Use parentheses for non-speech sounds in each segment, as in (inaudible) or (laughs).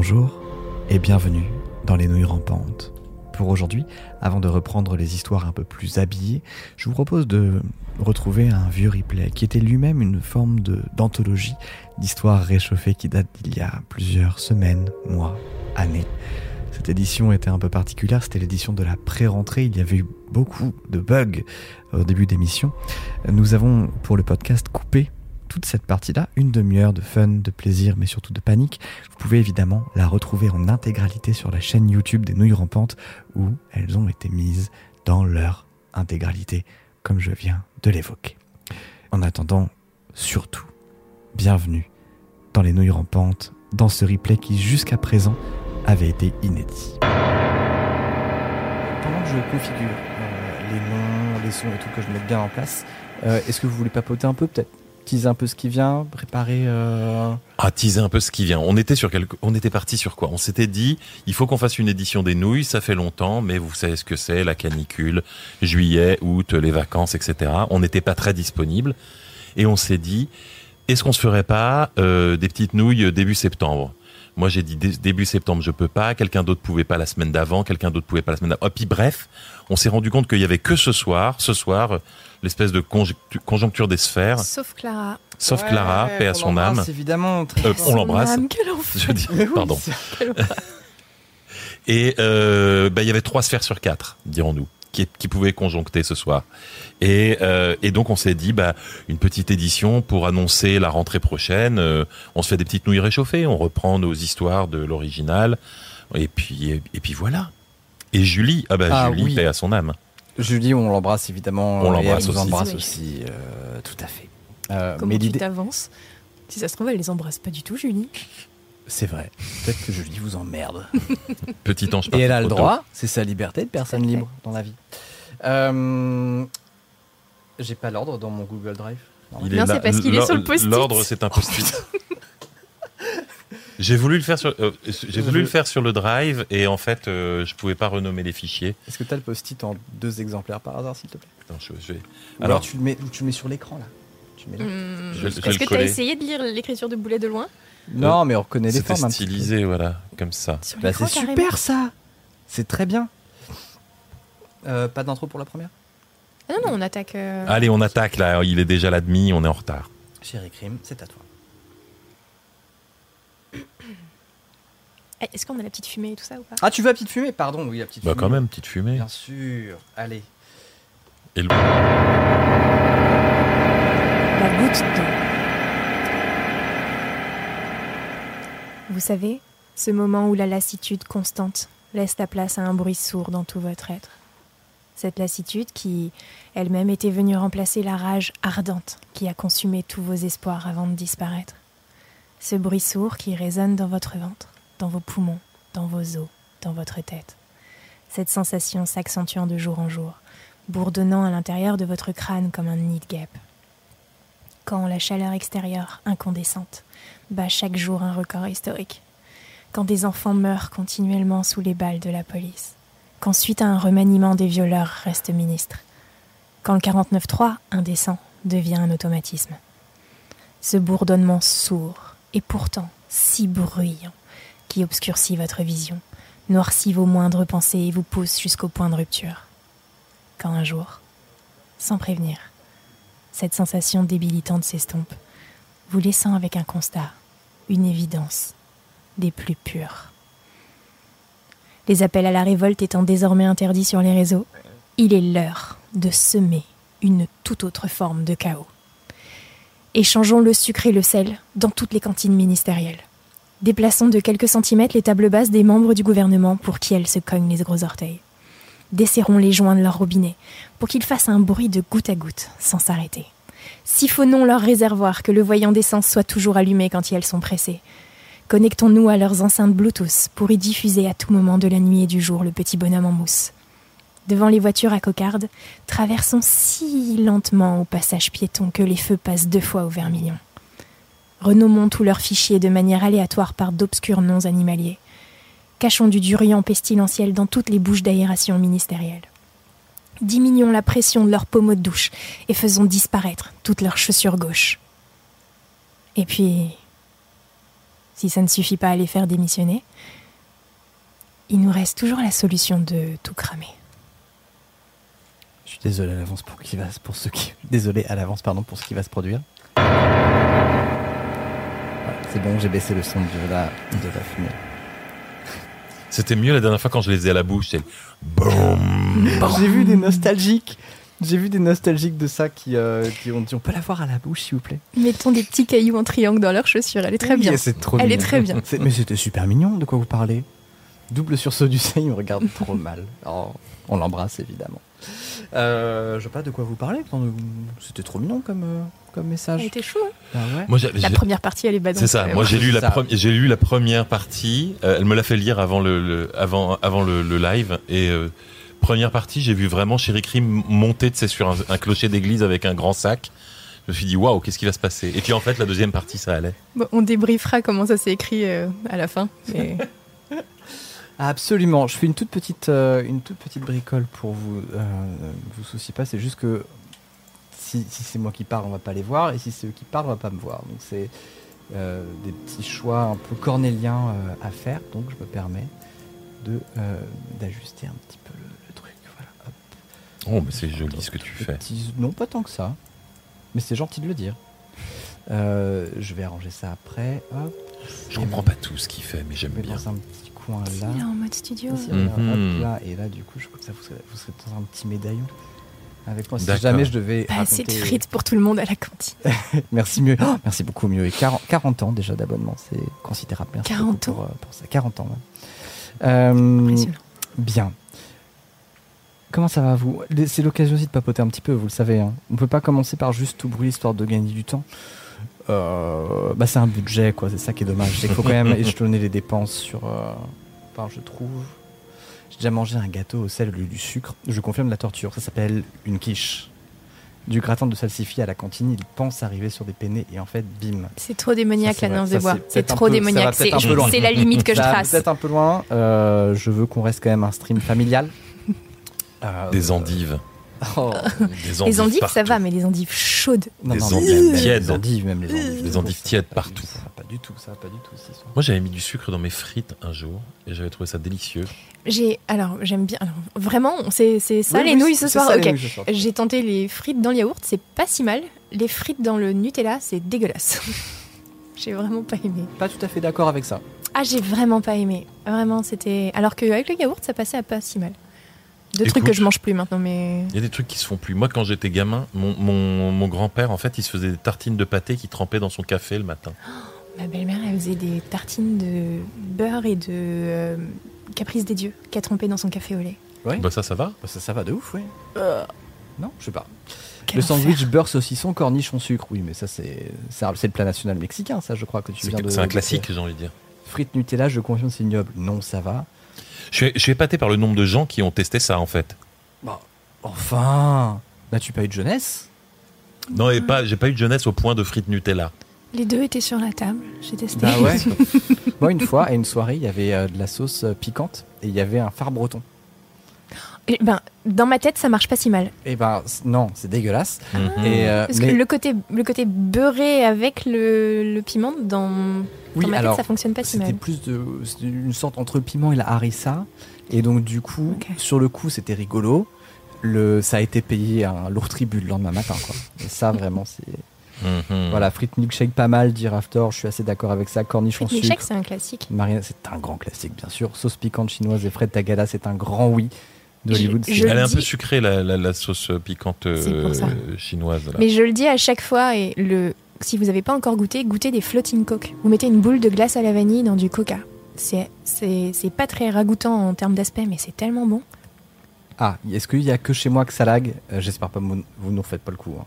Bonjour et bienvenue dans les nouilles rampantes. Pour aujourd'hui, avant de reprendre les histoires un peu plus habillées, je vous propose de retrouver un vieux replay qui était lui-même une forme d'anthologie d'histoires réchauffées qui date d'il y a plusieurs semaines, mois, années. Cette édition était un peu particulière, c'était l'édition de la pré-rentrée, il y avait eu beaucoup de bugs au début d'émission. Nous avons pour le podcast coupé toute cette partie-là, une demi-heure de fun, de plaisir, mais surtout de panique, vous pouvez évidemment la retrouver en intégralité sur la chaîne YouTube des Nouilles Rampantes, où elles ont été mises dans leur intégralité, comme je viens de l'évoquer. En attendant, surtout, bienvenue dans les Nouilles Rampantes, dans ce replay qui jusqu'à présent avait été inédit. Pendant que je configure euh, les noms, les sons et tout, que je mette bien en place, euh, est-ce que vous voulez papoter un peu peut-être? Teaser un peu ce qui vient, préparer. Euh... Ah, un peu ce qui vient. On était sur on était parti sur quoi? On s'était dit, il faut qu'on fasse une édition des nouilles. Ça fait longtemps, mais vous savez ce que c'est, la canicule, juillet, août, les vacances, etc. On n'était pas très disponible, et on s'est dit, est-ce qu'on se ferait pas euh, des petites nouilles début septembre? Moi, j'ai dit début septembre, je peux pas. Quelqu'un d'autre pouvait pas la semaine d'avant. Quelqu'un d'autre pouvait pas la semaine d'avant. Et puis bref, on s'est rendu compte qu'il y avait que ce soir, ce soir, l'espèce de conjoncture des sphères. Sauf Clara. Sauf Clara, paix à son âme. Évidemment, euh, on l'embrasse. Je dis, pardon. (laughs) Et euh, bah, il y avait trois sphères sur quatre, dirons-nous qui, pouvait conjoncter ce soir. Et, euh, et donc on s'est dit bah une petite édition pour annoncer la rentrée prochaine. Euh, on se fait des petites nouilles réchauffées, on reprend nos histoires de l'original. Et puis et, puis voilà. Et Julie, ah bah ah Julie, paix à son âme. Julie, on l'embrasse évidemment. On l'embrasse aussi. embrasse aussi, euh, tout à fait. Comment tu t'avances Si ça se trouve, elle les embrasse pas du tout, Julie. C'est vrai. Peut-être que Julie vous emmerde. (laughs) Petit ange. Et elle a le droit, c'est sa liberté de personne libre dans la vie. Euh, J'ai pas l'ordre dans mon Google Drive. Non, c'est parce qu'il est sur le post-it. L'ordre, c'est un post-it. (laughs) J'ai voulu le faire sur, euh, j'ai voulu le faire sur le drive et en fait, euh, je pouvais pas renommer les fichiers. Est-ce que tu as le post-it en deux exemplaires par hasard, s'il te plaît? Attends, je, vais. alors, tu le mets, tu le mets sur l'écran là. Hmm. Est-ce que tu as essayé de lire l'écriture de Boulet de loin? Non, mais on reconnaît les formes. C'est stylisé, voilà, comme ça. Bah, c'est super ça. C'est très bien. Euh, pas d'intro pour la première? Ah Non, non, on attaque. Euh, Allez, on attaque là. Il est déjà la demi, on est en retard. Chérie Crime, c'est à toi. Eh, est-ce qu'on a la petite fumée et tout ça ou pas? Ah, tu veux la petite fumée? Pardon, oui, la petite bah, fumée. quand même, petite fumée. Bien sûr. Allez. Et le... La goutte d'eau. Vous savez, ce moment où la lassitude constante laisse la place à un bruit sourd dans tout votre être. Cette lassitude qui, elle-même, était venue remplacer la rage ardente qui a consumé tous vos espoirs avant de disparaître. Ce bruit sourd qui résonne dans votre ventre, dans vos poumons, dans vos os, dans votre tête. Cette sensation s'accentuant de jour en jour, bourdonnant à l'intérieur de votre crâne comme un nid de guêpe. Quand la chaleur extérieure, incandescente, bat chaque jour un record historique. Quand des enfants meurent continuellement sous les balles de la police. Quand suite à un remaniement des violeurs reste ministre. Quand le 49-3, indécent, devient un automatisme. Ce bourdonnement sourd, et pourtant si bruyant, qui obscurcit votre vision, noircit vos moindres pensées et vous pousse jusqu'au point de rupture. Quand un jour, sans prévenir, cette sensation débilitante s'estompe, vous laissant avec un constat, une évidence, des plus pures. Les appels à la révolte étant désormais interdits sur les réseaux, il est l'heure de semer une toute autre forme de chaos. Échangeons le sucre et le sel dans toutes les cantines ministérielles. Déplaçons de quelques centimètres les tables basses des membres du gouvernement pour qui elles se cognent les gros orteils. Desserrons les joints de leur robinet pour qu'ils fassent un bruit de goutte à goutte sans s'arrêter. Siphonnons leurs réservoirs, que le voyant d'essence soit toujours allumé quand elles sont pressées. Connectons-nous à leurs enceintes Bluetooth pour y diffuser à tout moment de la nuit et du jour le petit bonhomme en mousse. Devant les voitures à cocarde, traversons si lentement au passage piéton que les feux passent deux fois au vermillon. Renommons tous leurs fichiers de manière aléatoire par d'obscurs noms animaliers. Cachons du durian pestilentiel dans toutes les bouches d'aération ministérielles. Diminuons la pression de leurs pommeaux de douche et faisons disparaître toutes leurs chaussures gauches. Et puis, si ça ne suffit pas à les faire démissionner, il nous reste toujours la solution de tout cramer. Suis désolé à l'avance pour, qui va, pour ce qui. (laughs) Désolé à l'avance, pardon, pour ce qui va se produire. Voilà, c'est bon, j'ai baissé le son de la, de la fumée. (laughs) C'était mieux la dernière fois quand je les ai à la bouche. C'est boum. (laughs) J'ai vu des nostalgiques. J'ai vu des nostalgiques de ça qui, euh, qui ont dit on peut l'avoir à la bouche s'il vous plaît. Mettons des petits cailloux en triangle dans leurs chaussures, elle est très Oui, bien. C'est trop Elle est très bien. Mais c'était super mignon, de quoi vous parlez? Double sursaut du sein, il me regarde trop mal. Oh, on l'embrasse évidemment. Euh, je sais pas de quoi vous parlez. C'était trop mignon comme, euh, comme message. Elle était chou. hein. Ah ouais Moi, j'ai- La première partie, elle est badante. C'est ça. Moi, j'ai lu la Ça. première, j'ai lu la première partie. Euh, elle me l'a fait lire avant le, le- avant, avant le, le live. Et euh, première partie, j'ai vu vraiment Chéri Crime monter, tu sais, sur un, un clocher d'église avec un grand sac. Je me suis dit, waouh, qu'est-ce qui va se passer? Et puis en fait, la deuxième partie, ça allait. Bon, on débriefera comment ça s'est écrit euh, à la fin. mais- (laughs) Absolument. Je fais une toute petite, euh, une toute petite bricole pour vous. Euh, vous souciez pas. C'est juste que si, si c'est moi qui parle, on va pas les voir, et si c'est eux qui parlent, on va pas me voir. Donc c'est euh, des petits choix un peu cornéliens euh, à faire. Donc je me permets de d'ajuster un petit peu le, le truc. Voilà. Hop. Oh, mais c'est joli ce que tu fais. Petits- Non, pas tant que ça. Mais c'est gentil de le dire. Je vais arranger ça après. Hop. Je comprends pas tout ce qu'il fait, mais j'aime bien. dans un petit coin Il là. est en mode studio. Mhm. là, et là, du coup, je crois que ça vous serez, vous serez dans un petit médaillon avec moi. Si jamais je devais. Pas assez de raconter- frites pour tout le monde à la cantine. (laughs) Merci mieux. Oh, merci beaucoup mieux. Et 40, 40 ans déjà d'abonnement, c'est considérable. Merci 40 beaucoup pour, euh, pour ça. 40 ans. ouais. Euh, Impressionnant. bien. Comment ça va vous? C'est l'occasion aussi de papoter un petit peu, vous le savez. hein. On peut pas commencer par juste tout brûler histoire de gagner du temps. Euh, bah c'est un budget quoi, c'est ça qui est dommage. C'est qu'il faut quand même (laughs) échelonner les dépenses sur. euh, Enfin, je trouve. J'ai déjà mangé un gâteau au sel au lieu du sucre. Je confirme la torture. Ça s'appelle une quiche. Du gratin de salsifis à la cantine, il pense arriver sur des penne et en fait, bim. C'est trop démoniaque Ça, c'est la vrai. danse Ça, de bois. c'est trop peu- démoniaque. C'est la limite que je (laughs) Ça va trace. Peut-être un peu loin. Euh, je veux qu'on reste quand même un stream familial. Euh, Des endives. Oh. (laughs) Des Les endives, ça va, mais les endives chaudes. Non, non, endives tièdes. Les endives, même les endives. Des endives tièdes partout. Ça va pas du tout, ça va pas du tout. Moi, j'avais mis du sucre dans mes frites un jour et j'avais trouvé ça délicieux. J'ai alors j'aime bien. Alors, vraiment, c'est ça Oui, les oui, nouilles c'est ce soir. ça, les Ok. nouilles ce soir. J'ai tenté les frites dans le yaourt, c'est pas si mal. Les frites dans le Nutella, c'est dégueulasse. (laughs) j'ai vraiment pas aimé. Pas tout à fait d'accord avec ça. Ah, j'ai vraiment pas aimé. Vraiment, c'était. Alors qu'avec le yaourt, ça passait à pas si mal. Deux trucs que je mange plus maintenant, mais. Il y a des trucs qui se font plus. Moi, quand j'étais gamin, mon, mon, mon grand-père, en fait, il se faisait des tartines de pâté qu'il trempait dans son café le matin. Ma belle-mère, elle faisait des tartines de beurre et de euh, caprice des dieux qu'elle trempait dans son café au lait. Oui. Bah ça, ça va. Bah, ça, ça va de ouf, oui. Non, je sais pas. Quel le enfer. sandwich beurre saucisson cornichon sucre. Oui, mais ça c'est c'est le plat national mexicain, ça je crois que tu C'est viens de. c'est un classique, j'ai envie de dire. Frites Nutella, je confirme c'est ignoble. Non, ça va. Je suis, je suis épaté par le nombre de gens qui ont testé ça, en fait. Bah, enfin, n'as-tu pas eu de jeunesse Non, et pas, j'ai pas eu de jeunesse au point de frites Nutella. Les deux étaient sur la table, j'ai testé. Bah ouais. (laughs) Moi, une fois, à une soirée, il y avait euh, de la sauce euh, piquante et il y avait un phare breton. Et ben, dans ma tête, ça marche pas si mal. Et ben c- non, c'est dégueulasse. Mhm. Et, euh, Parce mais- que le côté, le côté beurré avec le, le piment, dans, oui, dans ma alors tête, ça fonctionne pas si c'était mal. plus de c'était une sorte entre le piment et la harissa. Et donc du coup, sur le coup, c'était rigolo. Le, ça a été payé un lourd tribut le lendemain matin, quoi. Et ça, vraiment, c'est Mhm. voilà, frites milkshake pas mal, dire after, je suis assez d'accord avec ça. Cornichon Les sucre. chèques, c'est un classique. Marina, c'est un grand classique, bien sûr. Sauce piquante chinoise et frais de tagada, c'est un grand oui Elle est un peu sucrée, la, la, la sauce piquante euh, pour ça. chinoise. Là. Mais je le dis à chaque fois, et le, si vous n'avez pas encore goûté, goûtez des floating coke. Vous mettez une boule de glace à la vanille dans du coca. C'est, c'est, c'est pas très ragoûtant en termes d'aspect, mais c'est tellement bon. Ah, est-ce qu'il y a que chez moi que ça lag Euh, J'espère pas, vous vous nous refaites pas le coup. hein.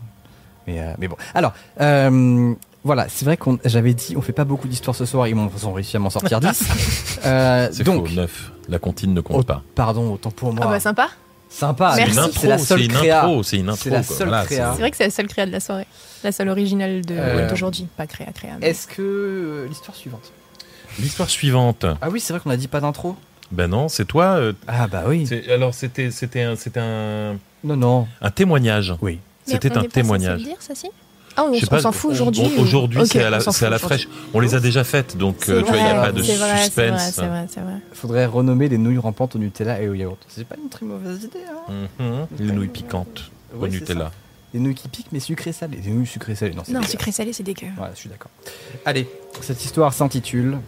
Mais, euh, mais bon. Alors, euh, voilà, c'est vrai qu'on j'avais dit, on fait pas beaucoup d'histoires ce soir, ils m'ont réussi à m'en sortir 10. (laughs) Euh, C'est donc, faux, neuf. La comptine ne compte Oh, pas. pardon, autant pour moi. Ah bah sympa. Sympa, Merci. C'est une C'est intro, la seule c'est une créa. intro, c'est une intro. C'est la quoi. seule Voilà, créa. C'est vrai que c'est la seule créa de la soirée. La seule originale Euh, d'aujourd'hui. Pas créa, créa. mais- Est-ce que euh, l'histoire suivante L'histoire suivante. Ah oui, c'est vrai qu'on a dit pas d'intro. Ben non, c'est toi. euh, Ah bah oui. alors c'était c'était un c'était un, Non non. un témoignage. Oui. C'était un est pas censé témoignage. le dire, ça si? Ah, on, s'en fout aujourd'hui Aujourd'hui, c'est à la, c'est à fraîche. On les a déjà faites, donc euh, tu vois, il n'y a pas de vrai, suspense. C'est vrai, c'est vrai, Faudrait renommer les nouilles rampantes au Nutella et au yaourt. C'est pas une très mauvaise idée, hein Mhm. Les nouilles piquantes au Ouais, Nutella. ça. Les nouilles qui piquent, mais sucrées salées. Les nouilles sucrées salées, non, c'est Non, dégueulasse. sucré salé, c'est dégueu. Voilà, je suis d'accord. Allez, cette histoire s'intitule.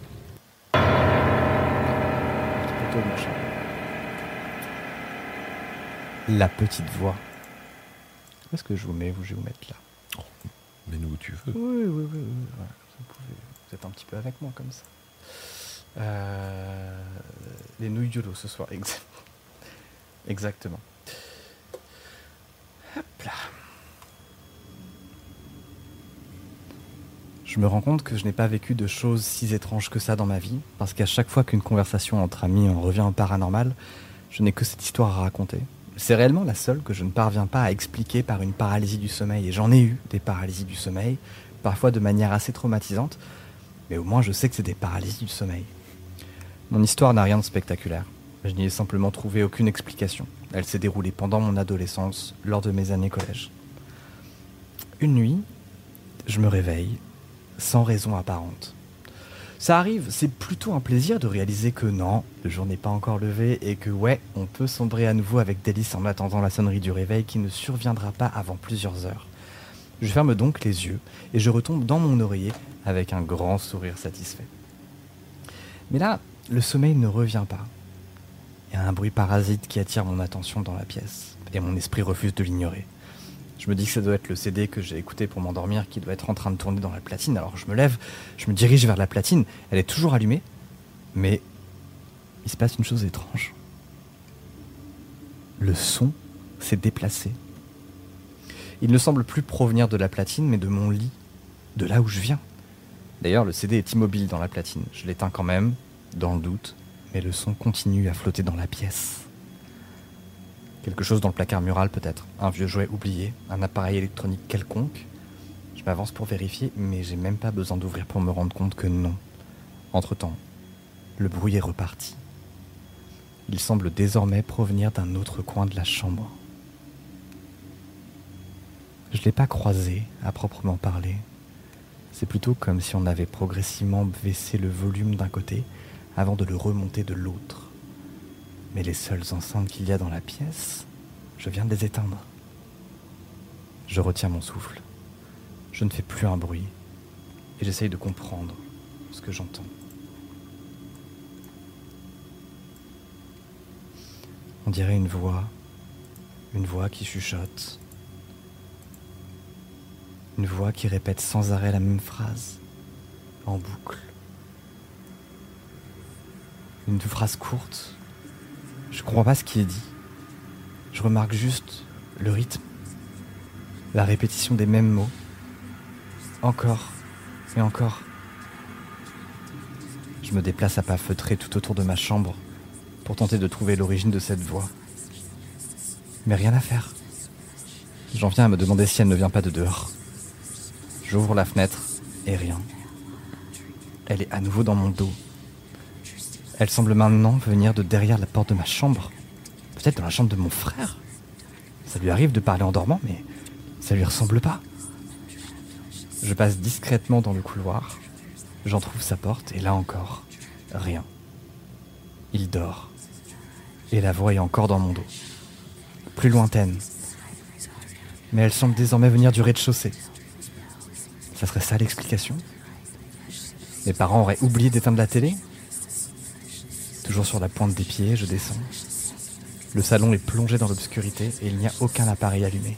La petite voix. Où est-ce que je vous mets Je vais vous mettre là? Mais nous où tu veux. Oui, oui, oui. oui, vous, pouvez, vous êtes un petit peu avec moi comme ça. Euh, les nouilles YOLO ce soir, (laughs) ex- exactement. Hop là. Je me rends compte que je n'ai pas vécu de choses si étranges que ça dans ma vie, parce qu'à chaque fois qu'une conversation entre amis en revient au paranormal, je n'ai que cette histoire à raconter. C'est réellement la seule que je ne parviens pas à expliquer par une paralysie du sommeil, et j'en ai eu des paralysies du sommeil, parfois de manière assez traumatisante, mais au moins je sais que c'est des paralysies du sommeil. Mon histoire n'a rien de spectaculaire. Je n'y ai simplement trouvé aucune explication. Elle s'est déroulée pendant mon adolescence, lors de mes années collège. Une nuit, je me réveille, sans raison apparente. Ça arrive, c'est plutôt un plaisir de réaliser que non, le jour n'est pas encore levé et que ouais, on peut sombrer à nouveau avec délice en attendant la sonnerie du réveil qui ne surviendra pas avant plusieurs heures. Je ferme donc les yeux et je retombe dans mon oreiller avec un grand sourire satisfait. Mais là, le sommeil ne revient pas. Il y a un bruit parasite qui attire mon attention dans la pièce et mon esprit refuse de l'ignorer. Je me dis que ça doit être le CD que j'ai écouté pour m'endormir qui doit être en train de tourner dans la platine. Alors je me lève, je me dirige vers la platine. Elle est toujours allumée, mais il se passe une chose étrange. Le son s'est déplacé. Il ne semble plus provenir de la platine, mais de mon lit, de là où je viens. D'ailleurs, le CD est immobile dans la platine. Je l'éteins quand même, dans le doute, mais le son continue à flotter dans la pièce. Quelque chose dans le placard mural peut-être, un vieux jouet oublié, un appareil électronique quelconque. Je m'avance pour vérifier, mais j'ai même pas besoin d'ouvrir pour me rendre compte que non. Entre-temps, le bruit est reparti. Il semble désormais provenir d'un autre coin de la chambre. Je ne l'ai pas croisé, à proprement parler. C'est plutôt comme si on avait progressivement baissé le volume d'un côté avant de le remonter de l'autre. Mais les seules enceintes qu'il y a dans la pièce, je viens de les éteindre. Je retiens mon souffle. Je ne fais plus un bruit. Et j'essaye de comprendre ce que j'entends. On dirait une voix. Une voix qui chuchote. Une voix qui répète sans arrêt la même phrase. En boucle. Une phrase courte. Je comprends pas ce qui est dit. Je remarque juste le rythme. La répétition des mêmes mots. Encore et encore. Je me déplace à pas feutrés tout autour de ma chambre pour tenter de trouver l'origine de cette voix. Mais rien à faire. J'en viens à me demander si elle ne vient pas de dehors. J'ouvre la fenêtre et rien. Elle est à nouveau dans mon dos. Elle semble maintenant venir de derrière la porte de ma chambre. Peut-être dans la chambre de mon frère. Ça lui arrive de parler en dormant, mais ça lui ressemble pas. Je passe discrètement dans le couloir. J'en trouve sa porte et là encore, rien. Il dort. Et la voix est encore dans mon dos. Plus lointaine. Mais elle semble désormais venir du rez-de-chaussée. Ça serait ça l'explication? Mes parents auraient oublié d'éteindre la télé? Toujours sur la pointe des pieds, je descends. Le salon est plongé dans l'obscurité et il n'y a aucun appareil allumé.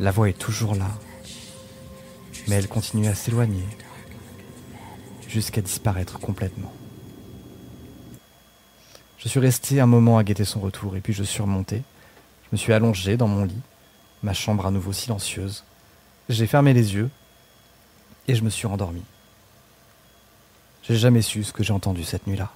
La voix est toujours là, mais elle continue à s'éloigner jusqu'à disparaître complètement. Je suis resté un moment à guetter son retour et puis je suis remonté. Je me suis allongé dans mon lit, ma chambre à nouveau silencieuse. J'ai fermé les yeux et je me suis endormi. J'ai jamais su ce que j'ai entendu cette nuit-là.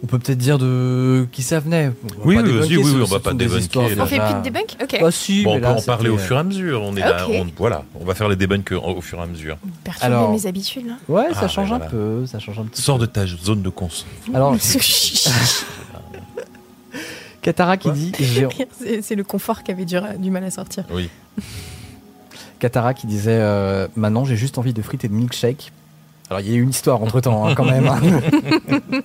On peut peut-être dire de qui ça venait. On Oui, oui, débunker, oui, on va pas débunker. On fait plus de debunk Ok. Bah si, Bon, on peut en parler au fur et à mesure. On est là, Ok. on- voilà, on va faire les débunks au fur et à mesure. Perturber Alors- mes habitudes là. Ouais, Ah, ça change ben un peu, ça change un petit Sors peu. de ta zone de cons. Alors, (laughs) Katara qui dit (laughs) c'est le confort qui avait du, du mal à sortir. Oui. (laughs) Katara qui disait euh, maintenant j'ai juste envie de frites et de milkshake. Alors il y a eu une histoire entre temps quand même. hein. (laughs)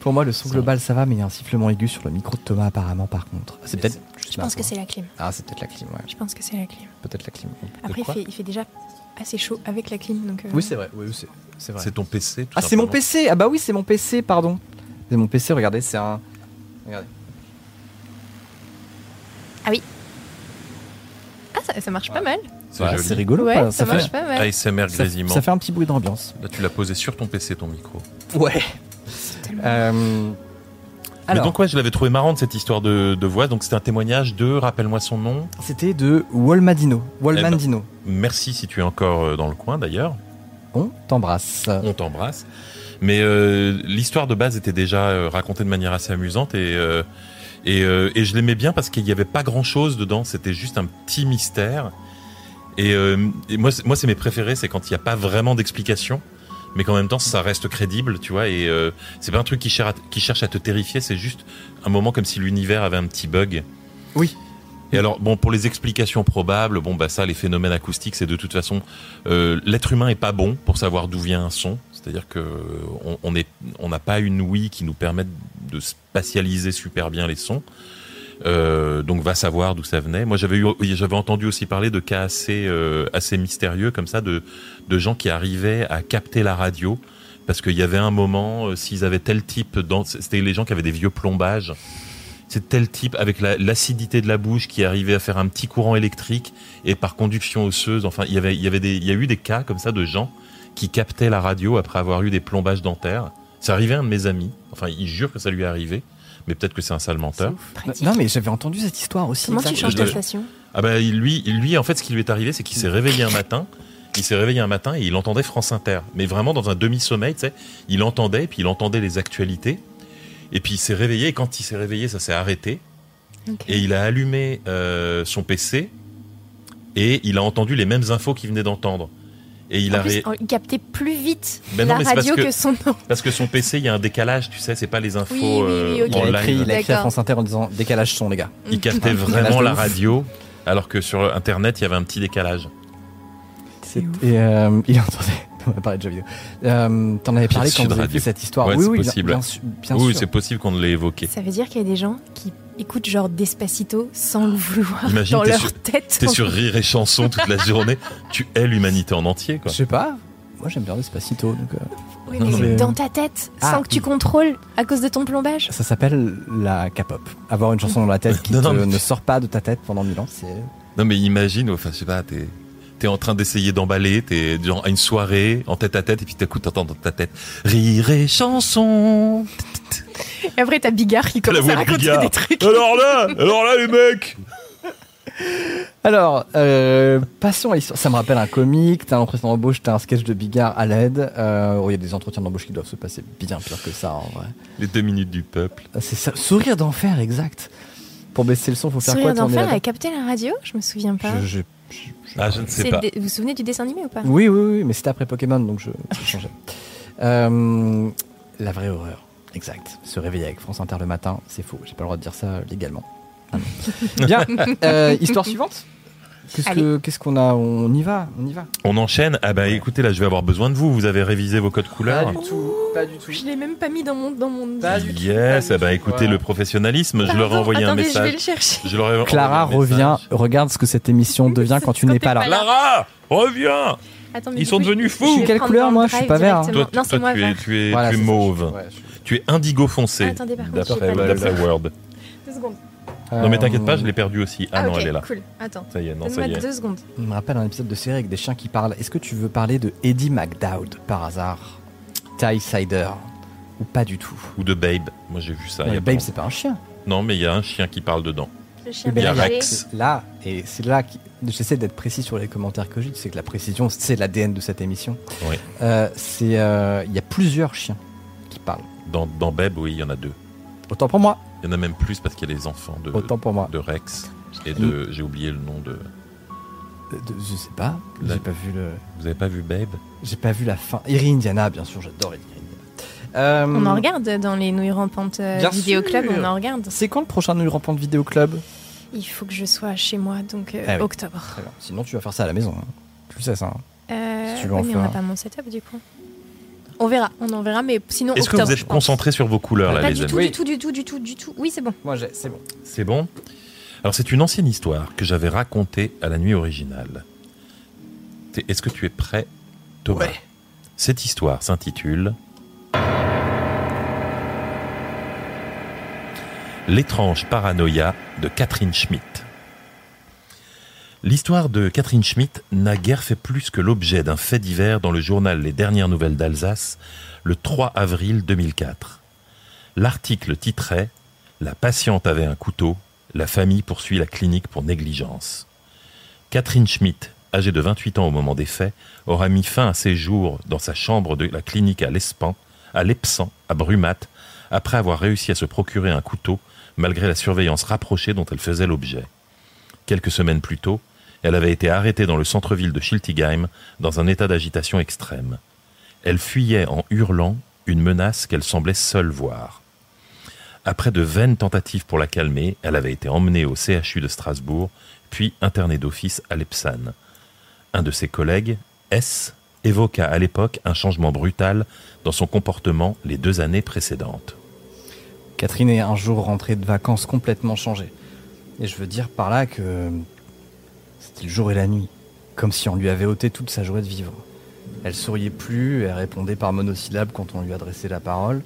Pour moi le son global ça va mais il y a un sifflement aigu sur le micro de Thomas apparemment par contre. C'est peut-être. Je pense que c'est la clim. Ah c'est peut-être la clim ouais. Je pense que c'est la clim. Peut-être la clim. Après, il fait, il fait déjà assez chaud avec la clim. Donc, euh, Oui c'est vrai. Oui c'est c'est vrai. C'est ton PC. tout Ah c'est mon. PC. Ah bah oui c'est mon PC pardon. C'est mon PC regardez c'est un. Regardez. Ah, ça, ça marche pas mal. C'est Ouais, joli. c'est rigolo. Ouais, ça, marche pas mal. ASMR ça, grésillement. ça fait un petit bruit d'ambiance. Là, tu l'as posé sur ton PC, ton micro. Ouais. Euh, Mais alors, donc, ouais, je l'avais trouvé marrante cette histoire de, de voix. Donc, c'était un témoignage de, rappelle-moi son nom. c'était de Walmadino. Walmandino. Merci si tu es encore euh, dans le coin d'ailleurs. On t'embrasse. On t'embrasse. Mais euh, l'histoire de base était déjà euh, racontée de manière assez amusante et, euh, et, euh, et je l'aimais bien parce qu'il n'y avait pas grand-chose dedans. C'était juste un petit mystère. Et, euh, et moi, c'est- moi, c'est mes préférés, c'est quand il n'y a pas vraiment d'explication, mais qu'en même temps, ça reste crédible, tu vois. Et euh, c'est pas un truc qui cherche, à, qui cherche à te terrifier, c'est juste un moment comme si l'univers avait un petit bug. Oui. Et alors, bon, pour les explications probables, bon, bah ça, les phénomènes acoustiques, c'est de toute façon, euh, l'être humain est pas bon pour savoir d'où vient un son. C'est-à-dire que on- on est, on n'a pas une ouïe qui nous permette de spatialiser super bien les sons. Euh, donc va savoir d'où ça venait. Moi j'avais entendu aussi parler de cas assez, euh, mystérieux comme ça de, gens qui arrivaient à capter la radio parce qu'il y avait un moment euh, s'ils avaient tel type, c'était les gens qui avaient des vieux plombages. C'est tel type avec la- l'acidité de la bouche qui arrivait à faire un petit courant électrique et par conduction osseuse. Enfin, il y avait des, il y a eu des cas comme ça de gens qui captaient la radio après avoir eu des plombages dentaires. C'est arrivé à un de mes amis. Enfin, il jure que ça lui est arrivé, mais peut-être que c'est un sale menteur. Non, mais j'avais entendu cette histoire aussi. Comment tu changes ta je- station? Ah bah lui, lui en fait ce qui lui est arrivé c'est qu'il s'est réveillé un matin, il s'est réveillé un matin et il entendait France Inter, mais vraiment dans un demi-sommeil, tu sais, il entendait puis il entendait les actualités et puis il s'est réveillé et quand il s'est réveillé ça s'est arrêté et il a allumé euh, son PC et il a entendu les mêmes infos qu'il venait d'entendre et il en a plus, ré- il captait plus vite Ben non, la radio que- que... son nom. parce que son PC il y a un décalage, tu sais, c'est pas les infos Oui, oui, oui, euh. Il en a live. écrit, il a écrit à D'accord. France Inter en disant décalage son, les gars. Il captait Décalage (laughs) vraiment la radio alors que sur internet il y avait un petit décalage. Et euh, il (laughs) entendait. On va parler de jeux vidéo. Euh, T'en avais parlé Sud quand vous avez fait cette histoire. Ouais, oui, c'est oui, bien- possible. bien, sûr. bien oui, c'est possible qu'on ne l'ait évoqué. Ça veut dire qu'il y a des gens qui écoutent genre Despacito sans le vouloir Imagine, dans t'es leur sur- tête. T'es sur Rire et Chanson toute la journée, (laughs) tu hais l'humanité en entier, quoi. Je sais pas. Moi, j'aime bien Despacito. Donc, euh, Oui, mais C'est- dans ta tête, Ah. sans que tu contrôles à cause de ton plombage. ça s'appelle la K-pop. Avoir une chanson dans la tête (laughs) qui Non, non, te- mais- ne sort pas de ta tête pendant mille ans, c'est. Non, mais imagine, enfin, je sais pas, t'es, t'es en train d'essayer d'emballer, t'es genre à une soirée, en tête à tête, et puis t'écoutes, t'entends dans ta tête, Rire et Chanson. Et après, t'as Bigard qui commence à raconter Bigard. des trucs. Alors là, alors là, les mecs! Alors, euh, passons à l'histoire. Ça me rappelle un comique. T'as un entretien d'embauche, t'as un sketch de Bigard à l'aide. Euh, oh, Il y a des entretiens d'embauche qui doivent se passer bien pire que ça, en vrai. Les deux minutes du peuple. Ah, C'est ça. Sourire d'enfer, exact. Pour baisser le son, faut faire Sourire quoi tourner d'enfer a capté la radio Je me souviens pas. Je- je- Ah, je ne sais pas. Vous vous souvenez du dessin animé ou pas? Oui, oui, oui, mais c'était après Pokémon, donc je, je changeais. (laughs) Euh, la vraie horreur, exact. Se réveiller avec France Inter le matin, c'est faux. J'ai pas le droit de dire ça légalement. Ah. (laughs) Bien. Euh, histoire suivante. Qu'est-ce que- qu'est-ce qu'on a? On y va, on y va. On enchaîne? Ah bah écoutez, là, je vais avoir besoin de vous. Vous avez révisé vos codes couleurs? tout, pas du tout. Je l'ai même pas mis dans mon. Dans mon... Pas du tout, Yes, pas ah du bah tout. écoutez, Voilà. le professionnalisme, je leur ai envoyé un attendez, je vais message. le chercher. Je leur ai Clara envoyé un revient, message. regarde ce que cette émission devient quand tu n'es pas là. pas. Clara, reviens Attends, Ils sont coup, devenus fous. Quelle couleur, moi Je suis pas vert, hein. Toi, Non, toi, c'est moi tu, es, tu es, Voilà, tu es c'est ça, mauve. ouais, Tu es indigo foncé. Ah, attendez, par contre, pas d'après Word. Deux secondes. Non mais t'inquiète pas, Euh, je l'ai perdu aussi. Ah, Ah, non, elle est là. cool. Attends. Ça y est, non, ça y est. deux secondes. Il me rappelle un épisode de série avec des chiens qui parlent. Est-ce que tu veux parler de Eddie McDowd par hasard Ty Sider Ou pas du tout Ou de Babe. Moi j'ai vu ça. Babe, pas c'est pas un chien. Non mais il y a un chien qui parle dedans. Le chien Eh ben, Il y a. Rex. Là, et c'est là que j'essaie d'être précis sur les commentaires que j'ai. Tu sais que la précision, c'est l'ADN de cette émission. Oui. Euh, c'est, euh, il y a plusieurs chiens qui parlent Dans, dans Babe, oui, il y en a deux. Autant pour moi. Il y en a même plus parce qu'il y a les enfants de, Autant pour moi. de Rex et de. J'ai oublié le nom de. De- je sais pas. La- J'ai pas vu le. Vous avez pas vu Babe? J'ai pas vu la fin. Iri Indiana, bien sûr, j'adore Iri Indiana. Euh, On en regarde dans les nouilles rampantes euh, Bien vidéo sûr. club, on en regarde. C'est quand le prochain Nouille Rampante Vidéo Club? Il faut que je sois chez moi, donc euh, Ah oui. octobre. Très bien. Sinon, tu vas faire ça à la maison. hein. Tu le sais, ça. hein. Euh, Si tu veux en oui, mais on n'a faire. pas mon setup du coup. On verra, on en verra, mais sinon Est-ce que vous êtes concentrés sur vos couleurs, là, Pas les du amis tout, Oui. du tout, du tout, du tout, du tout. Oui, c'est bon. Moi, j'ai- c'est bon. C'est bon Alors, c'est une ancienne histoire que j'avais racontée à la nuit originale. T'es- Est-ce que tu es prêt, Thomas Ouais. Cette histoire s'intitule L'étrange paranoïa de Catherine Schmidt. L'histoire de Catherine Schmidt n'a guère fait plus que l'objet d'un fait divers dans le journal Les Dernières Nouvelles d'Alsace le 3 avril 2004. L'article titrait La patiente avait un couteau, la famille poursuit la clinique pour négligence. Catherine Schmidt, âgée de 28 ans au moment des faits, aura mis fin à ses jours dans sa chambre de la clinique à l'Espan, à l'Epsan, à Brumat, après avoir réussi à se procurer un couteau malgré la surveillance rapprochée dont elle faisait l'objet. Quelques semaines plus tôt, elle avait été arrêtée dans le centre-ville de Schiltigheim dans un état d'agitation extrême. Elle fuyait en hurlant une menace qu'elle semblait seule voir. Après de vaines tentatives pour la calmer, elle avait été emmenée au CHU de Strasbourg, puis internée d'office à Lepsan. Un de ses collègues, S, évoqua à l'époque un changement brutal dans son comportement les deux années précédentes. Catherine est un jour rentrée de vacances complètement changée. Et je veux dire par là que c'était le jour et la nuit, comme si on lui avait ôté toute sa joie de vivre. Elle souriait plus, elle répondait par monosyllabes quand on lui adressait la parole.